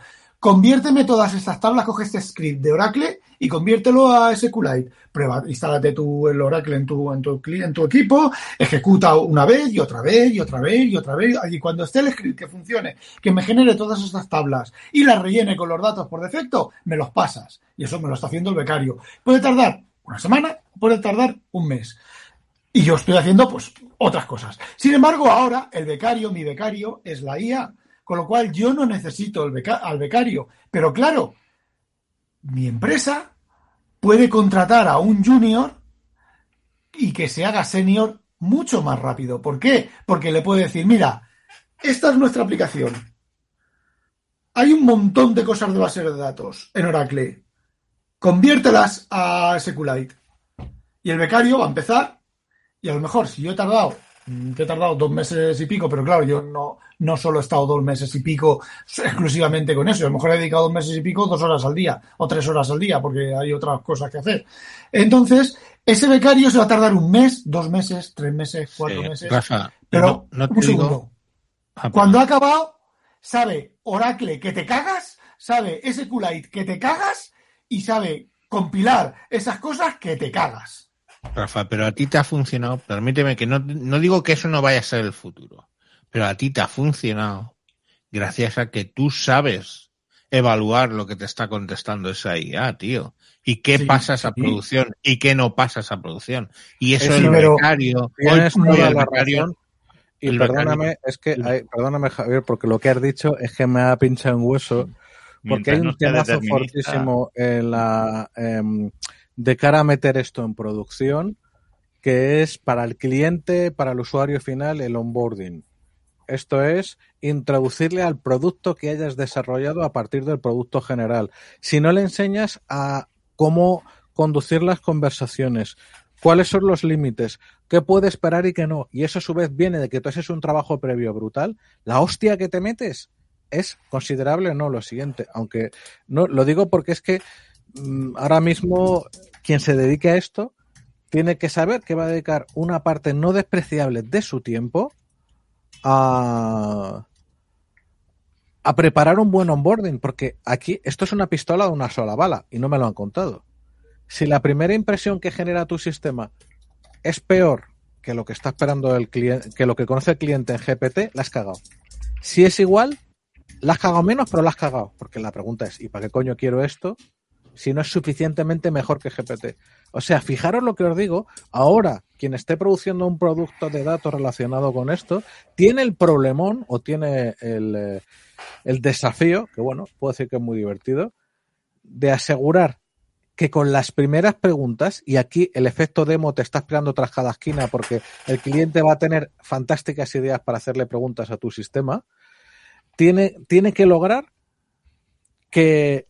conviérteme todas estas tablas, coge este script de Oracle y conviértelo a SQLite. Prueba, instálate tú el Oracle en tu, en tu, en tu equipo, ejecuta una vez y otra vez y otra vez y otra vez. Y cuando esté el script que funcione, que me genere todas estas tablas y las rellene con los datos por defecto, me los pasas. Y eso me lo está haciendo el becario. Puede tardar una semana, puede tardar un mes. Y yo estoy haciendo, pues, otras cosas. Sin embargo, ahora el becario, mi becario, es la IA. Con lo cual yo no necesito al becario. Pero claro, mi empresa puede contratar a un junior y que se haga senior mucho más rápido. ¿Por qué? Porque le puede decir, mira, esta es nuestra aplicación. Hay un montón de cosas de base de datos en Oracle. Conviértelas a SQLite. Y el becario va a empezar y a lo mejor si yo he tardado, mm, que he tardado dos meses y pico, pero claro, yo no, no solo he estado dos meses y pico exclusivamente con eso, a lo mejor he dedicado dos meses y pico dos horas al día o tres horas al día porque hay otras cosas que hacer. Entonces, ese becario se va a tardar un mes, dos meses, tres meses, cuatro Sí, meses. Rafa, pero no, no te un digo-. Ah, Cuando ha acabado, sabe Oracle que te cagas, sabe SQLite que te cagas y sabe compilar esas cosas que te cagas. Rafa, pero a ti te ha funcionado, permíteme que no, no digo que eso no vaya a ser el futuro, pero a ti te ha funcionado gracias a que tú sabes evaluar lo que te está contestando esa IA, tío. Y qué Sí, pasa a esa sí. producción y qué no pasa a esa producción. Y eso Sí, el becario. Y el perdóname, becario- es que, hay- perdóname Javier, porque lo que has dicho es que me ha pinchado un hueso, porque Mientras hay no un temazo determinista, fortísimo en la, em, de cara a meter esto en producción, que es para el cliente, para el usuario final, el onboarding. Esto es introducirle al producto que hayas desarrollado a partir del producto general. Si no le enseñas a cómo conducir las conversaciones, cuáles son los límites, qué puede esperar y qué no, y eso a su vez viene de que tú haces un trabajo previo brutal, la hostia que te metes es considerable o no lo siguiente, aunque no lo digo porque es que ahora mismo quien se dedique a esto tiene que saber que va a dedicar una parte no despreciable de su tiempo a, a preparar un buen onboarding, porque aquí esto es una pistola de una sola bala y no me lo han contado. Si la primera impresión que genera tu sistema es peor que lo que está esperando el cliente, que lo que conoce el cliente en GPT, la has cagado. Si es igual, la has cagado menos, pero la has cagado. Porque la pregunta es, ¿y para qué coño quiero esto? Si no es suficientemente mejor que GPT. O sea, fijaros lo que os digo, ahora quien esté produciendo un producto de datos relacionado con esto, tiene el problemón o tiene el, eh, el desafío, que bueno, puedo decir que es muy divertido, de asegurar que con las primeras preguntas, y aquí el efecto demo te está esperando tras cada esquina porque el cliente va a tener fantásticas ideas para hacerle preguntas a tu sistema, tiene, tiene que lograr que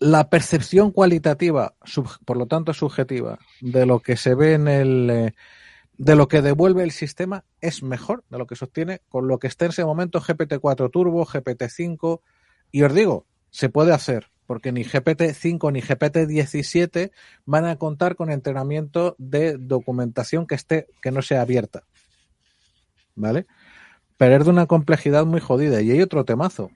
la percepción cualitativa, por lo tanto subjetiva, de lo que se ve en el, eh, de lo que devuelve el sistema es mejor de lo que sostiene con lo que esté en ese momento GPT-4 Turbo, GPT-5, y os digo, se puede hacer, porque ni GPT-5 ni GPT-17 van a contar con entrenamiento de documentación que esté, que no sea abierta. ¿Vale? Pero es de una complejidad muy jodida. Y hay otro temazo.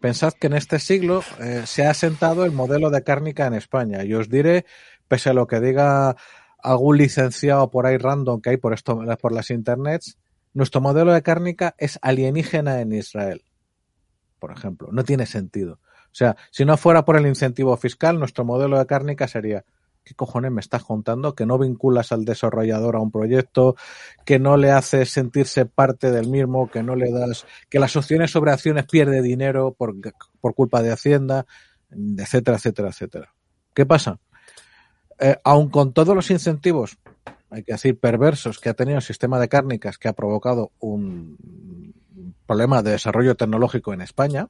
Pensad que en este siglo eh, se ha asentado el modelo de cárnica en España. Y os diré, pese a lo que diga algún licenciado por ahí random que hay por esto por las internets, nuestro modelo de cárnica es alienígena en Israel. Por ejemplo, no tiene sentido. O sea, si no fuera por el incentivo fiscal, nuestro modelo de cárnica sería ¿qué cojones me estás contando? Que no vinculas al desarrollador a un proyecto, que no le haces sentirse parte del mismo, que no le das, que las opciones sobre acciones pierde dinero por, por culpa de Hacienda, etcétera, etcétera, etcétera. ¿Qué pasa? Eh, aun con todos los incentivos, hay que decir, perversos que ha tenido el sistema de cárnicas que ha provocado un problema de desarrollo tecnológico en España,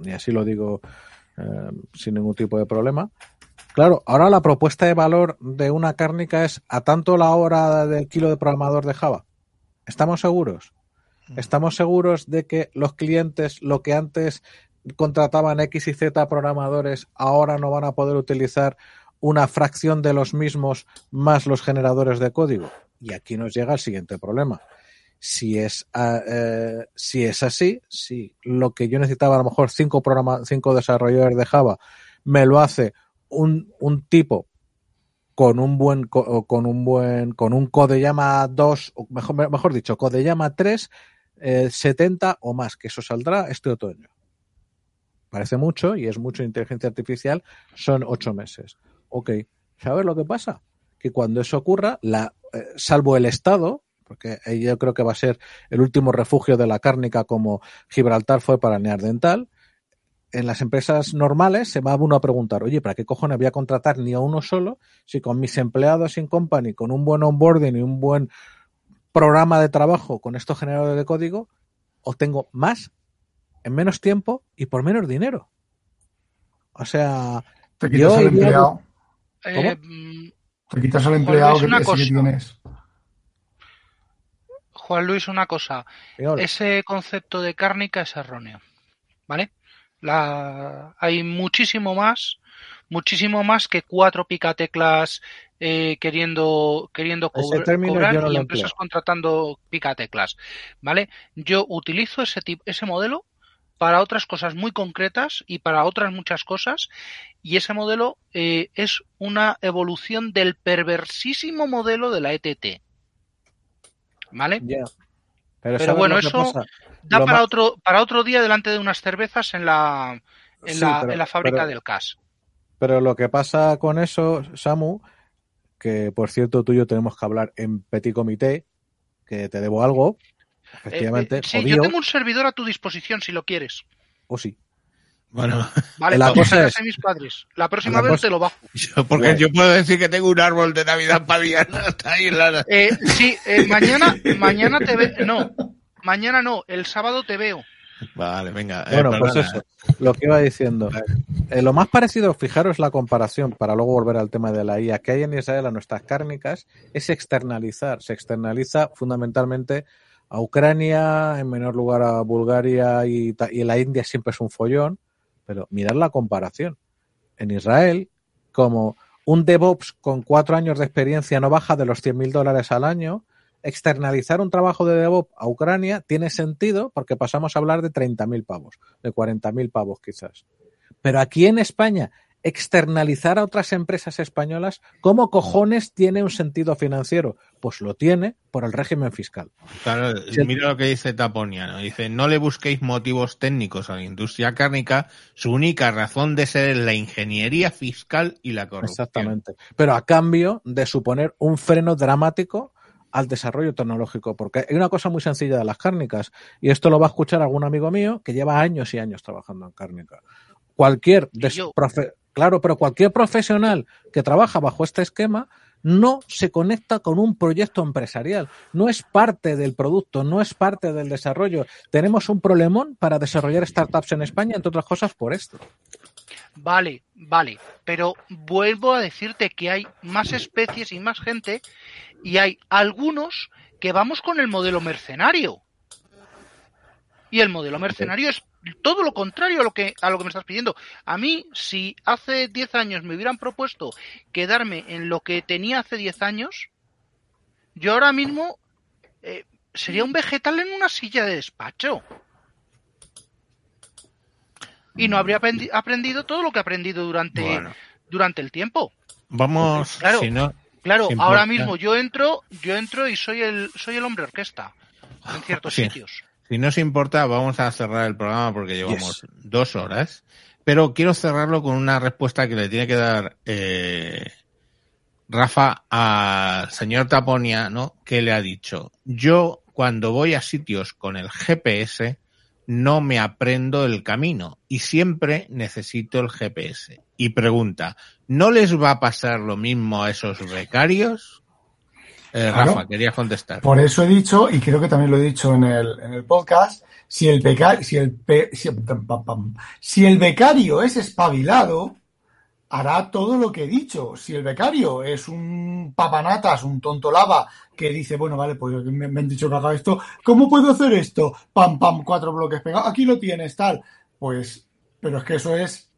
y así lo digo eh, sin ningún tipo de problema, Claro, ahora la propuesta de valor de una cárnica es a tanto la hora del kilo de programador de Java. ¿Estamos seguros? ¿Estamos seguros de que los clientes, lo que antes contrataban X y Z programadores, ahora no van a poder utilizar una fracción de los mismos más los generadores de código? Y aquí nos llega el siguiente problema. Si es, eh, si es así, si lo que yo necesitaba a lo mejor cinco, cinco desarrolladores de Java me lo hace un, un tipo con un buen con un buen con un Codeyama 2 o mejor, mejor dicho Codeyama 3 eh, 70 o más que eso saldrá este otoño parece mucho y es mucho inteligencia artificial son ocho meses ok ¿sabes lo que pasa? que cuando eso ocurra la, eh, salvo el Estado porque yo creo que va a ser el último refugio de la cárnica como Gibraltar fue para Neardental en las empresas normales se va uno a preguntar, oye, ¿para qué cojones voy a contratar ni a uno solo si con mis empleados in company, con un buen onboarding y un buen programa de trabajo con estos generadores de código, obtengo más en menos tiempo y por menos dinero? O sea, te quitas yo al empleado. Eh, te quitas al empleado Luis, que, cosa. que tienes. Juan Luis, una cosa. Ese concepto de cárnica es erróneo. ¿Vale? La... Hay muchísimo más, muchísimo más que cuatro picateclas eh, queriendo, queriendo Ese cobr- término cobrar no y empresas empleo. contratando picateclas. ¿Vale? Yo utilizo ese, tip- ese modelo para otras cosas muy concretas y para otras muchas cosas. Y ese modelo eh, es una evolución del perversísimo modelo de la ETT. ¿Vale? Ya. Pero, Pero ¿sabes bueno, eso pasa? Da Lo para más- otro, para otro día delante de unas cervezas en la, en Sí, la, pero- en la fábrica pero- del CAS. Pero lo que pasa con eso, Samu, que por cierto tú y yo tenemos que hablar en petit comité, que te debo algo, efectivamente, Eh, eh, sí, jodido, yo tengo un servidor a tu disposición si lo quieres. o sí. Bueno, Vale, La porque cosa es- mis padres. La próxima la vez cosa- te lo bajo. yo, porque yo puedo decir que tengo un árbol de Navidad ahí la... Eh, sí, eh, mañana, mañana te ve, no, mañana no, el sábado te veo. Vale, venga. eh, Bueno, pues eso, lo que iba diciendo. Eh, lo más parecido, fijaros la comparación, para luego volver al tema de la IA, que hay en Israel a nuestras cárnicas, es externalizar. Se externaliza fundamentalmente a Ucrania, en menor lugar a Bulgaria y, y la India siempre es un follón, pero mirad la comparación. En Israel, como un DevOps con cuatro años de experiencia no baja de los 100.000 dólares al año, externalizar un trabajo de DevOps a Ucrania tiene sentido porque pasamos a hablar de 30.000 pavos, de 40.000 pavos quizás. Pero aquí en España, externalizar a otras empresas españolas, ¿cómo cojones tiene un sentido financiero? Pues lo tiene por el régimen fiscal. Claro, Sí. mira lo que dice Taponiano. Dice, no le busquéis motivos técnicos a la industria cárnica, su única razón de ser es la ingeniería fiscal y la corrupción. Exactamente. Pero a cambio de suponer un freno dramático al desarrollo tecnológico, porque hay una cosa muy sencilla de las cárnicas, y esto lo va a escuchar algún amigo mío que lleva años y años trabajando en cárnica. Cualquier des- profe- claro, pero cualquier profesional que trabaja bajo este esquema no se conecta con un proyecto empresarial, no es parte del producto, no es parte del desarrollo. Tenemos un problemón para desarrollar startups en España, entre otras cosas por esto. Vale, vale, pero vuelvo a decirte que hay más especies y más gente y hay algunos que vamos con el modelo mercenario. Y el modelo mercenario es todo lo contrario a lo que a lo que me estás pidiendo. A mí, si hace 10 años me hubieran propuesto quedarme en lo que tenía hace 10 años, yo ahora mismo eh, sería un vegetal en una silla de despacho. Y no habría aprendi- aprendido todo lo que he aprendido durante, Bueno, durante el tiempo. vamos, Claro. si no, Claro, ahora mismo yo entro, yo entro y soy el, soy el hombre orquesta en ciertos Sí. sitios. Si no os importa, vamos a cerrar el programa porque llevamos dos horas. Pero quiero cerrarlo con una respuesta que le tiene que dar eh, Rafa al señor Taponia, ¿no? Que le ha dicho, yo cuando voy a sitios con el GPS no me aprendo el camino y siempre necesito el GPS. Y pregunta, ¿no les va a pasar lo mismo a esos becarios? Eh, Claro. Rafa, querías contestar. Por eso he dicho, y creo que también lo he dicho en el, en el podcast, si el, beca- si, el pe- si, pam, pam. si el becario es espabilado, hará todo lo que he dicho. Si el becario es un papanatas, un tonto lava, que dice, bueno, vale, pues me, me han dicho que haga esto, ¿cómo puedo hacer esto? Pam, pam, cuatro bloques pegados, aquí lo tienes, tal. Pues, pero es que eso es,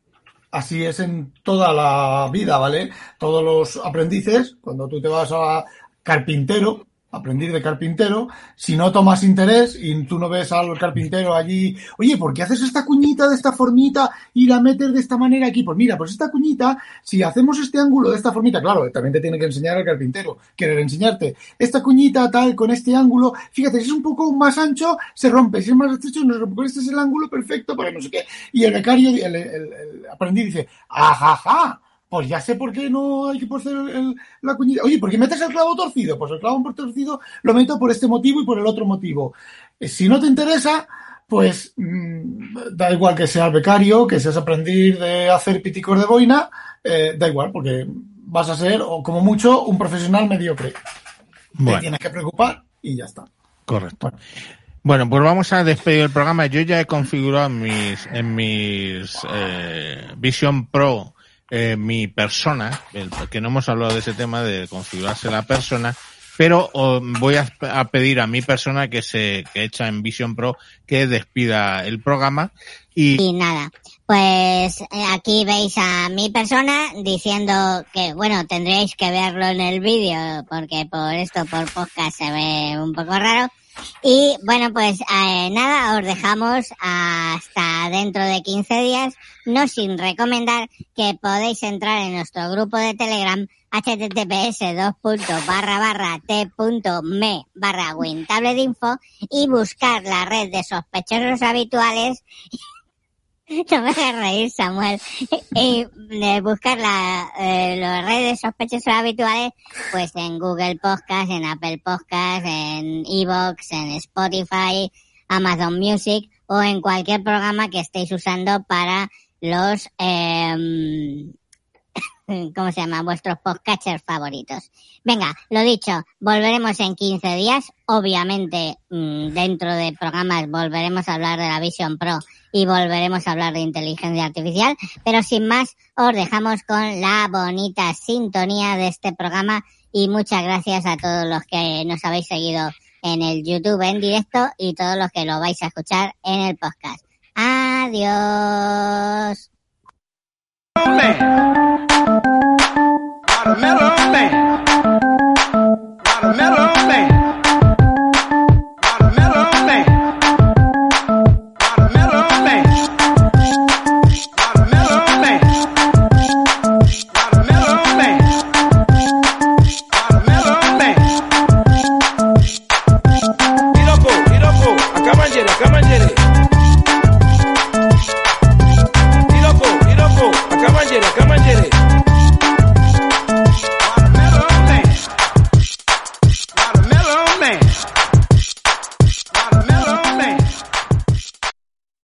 así es en toda la vida, ¿vale? Todos los aprendices, cuando tú te vas a carpintero, aprendiz de carpintero, si no tomas interés y tú no ves al carpintero allí, oye, ¿por qué haces esta cuñita de esta formita y la metes de esta manera aquí? Pues mira, pues esta cuñita, si hacemos este ángulo de esta formita, claro, también te tiene que enseñar el carpintero, querer enseñarte, esta cuñita tal, con este ángulo, fíjate, si es un poco más ancho, se rompe, si es más estrecho, no se rompe, este es el ángulo perfecto para no sé qué. Y el becario, el, el- el aprendiz dice, ajaja, pues ya sé por qué no hay que poner el- el- la cuñita. Oye, ¿por qué metes el clavo torcido? Pues el clavo torcido lo meto por este motivo y por el otro motivo. Eh, Si no te interesa, pues mm, da igual que seas becario, que seas aprendiz de hacer piticos de boina, eh, da igual, porque vas a ser, o como mucho, un profesional mediocre. Te tienes que preocupar y ya está. Correcto. Bueno. Bueno, pues vamos a despedir el programa. Yo ya he configurado en mis, en mis eh, Vision Pro eh, mi persona, que no hemos hablado de ese tema de configurarse la persona, pero voy a, a pedir a mi persona que se que echa en Vision Pro que despida el programa y Y nada, pues eh, aquí veis a mi persona diciendo que, bueno, tendréis que verlo en el vídeo porque por esto, por podcast, se ve un poco raro. Y bueno, pues eh, nada, os dejamos hasta dentro de 15 días, no sin recomendar que podéis entrar en nuestro grupo de Telegram https dos puntos barra barra t.me barra wintabletinfo y buscar la red de sospechosos habituales no me hagas reír, Samuel. Y de buscar la, eh, redes sospechosos habituales, pues en Google Podcast, en Apple Podcast, en Evox, en Spotify, Amazon Music o en cualquier programa que estéis usando para los, eh, ¿cómo se llama? Vuestros podcatchers favoritos. Venga, lo dicho, volveremos en 15 días. Obviamente, mm, dentro de programas volveremos a hablar de la Vision Pro y volveremos a hablar de inteligencia artificial. Pero sin más, os dejamos con la bonita sintonía de este programa y muchas gracias a todos los que nos habéis seguido en el YouTube en directo y todos los que lo vais a escuchar en el podcast. Adiós.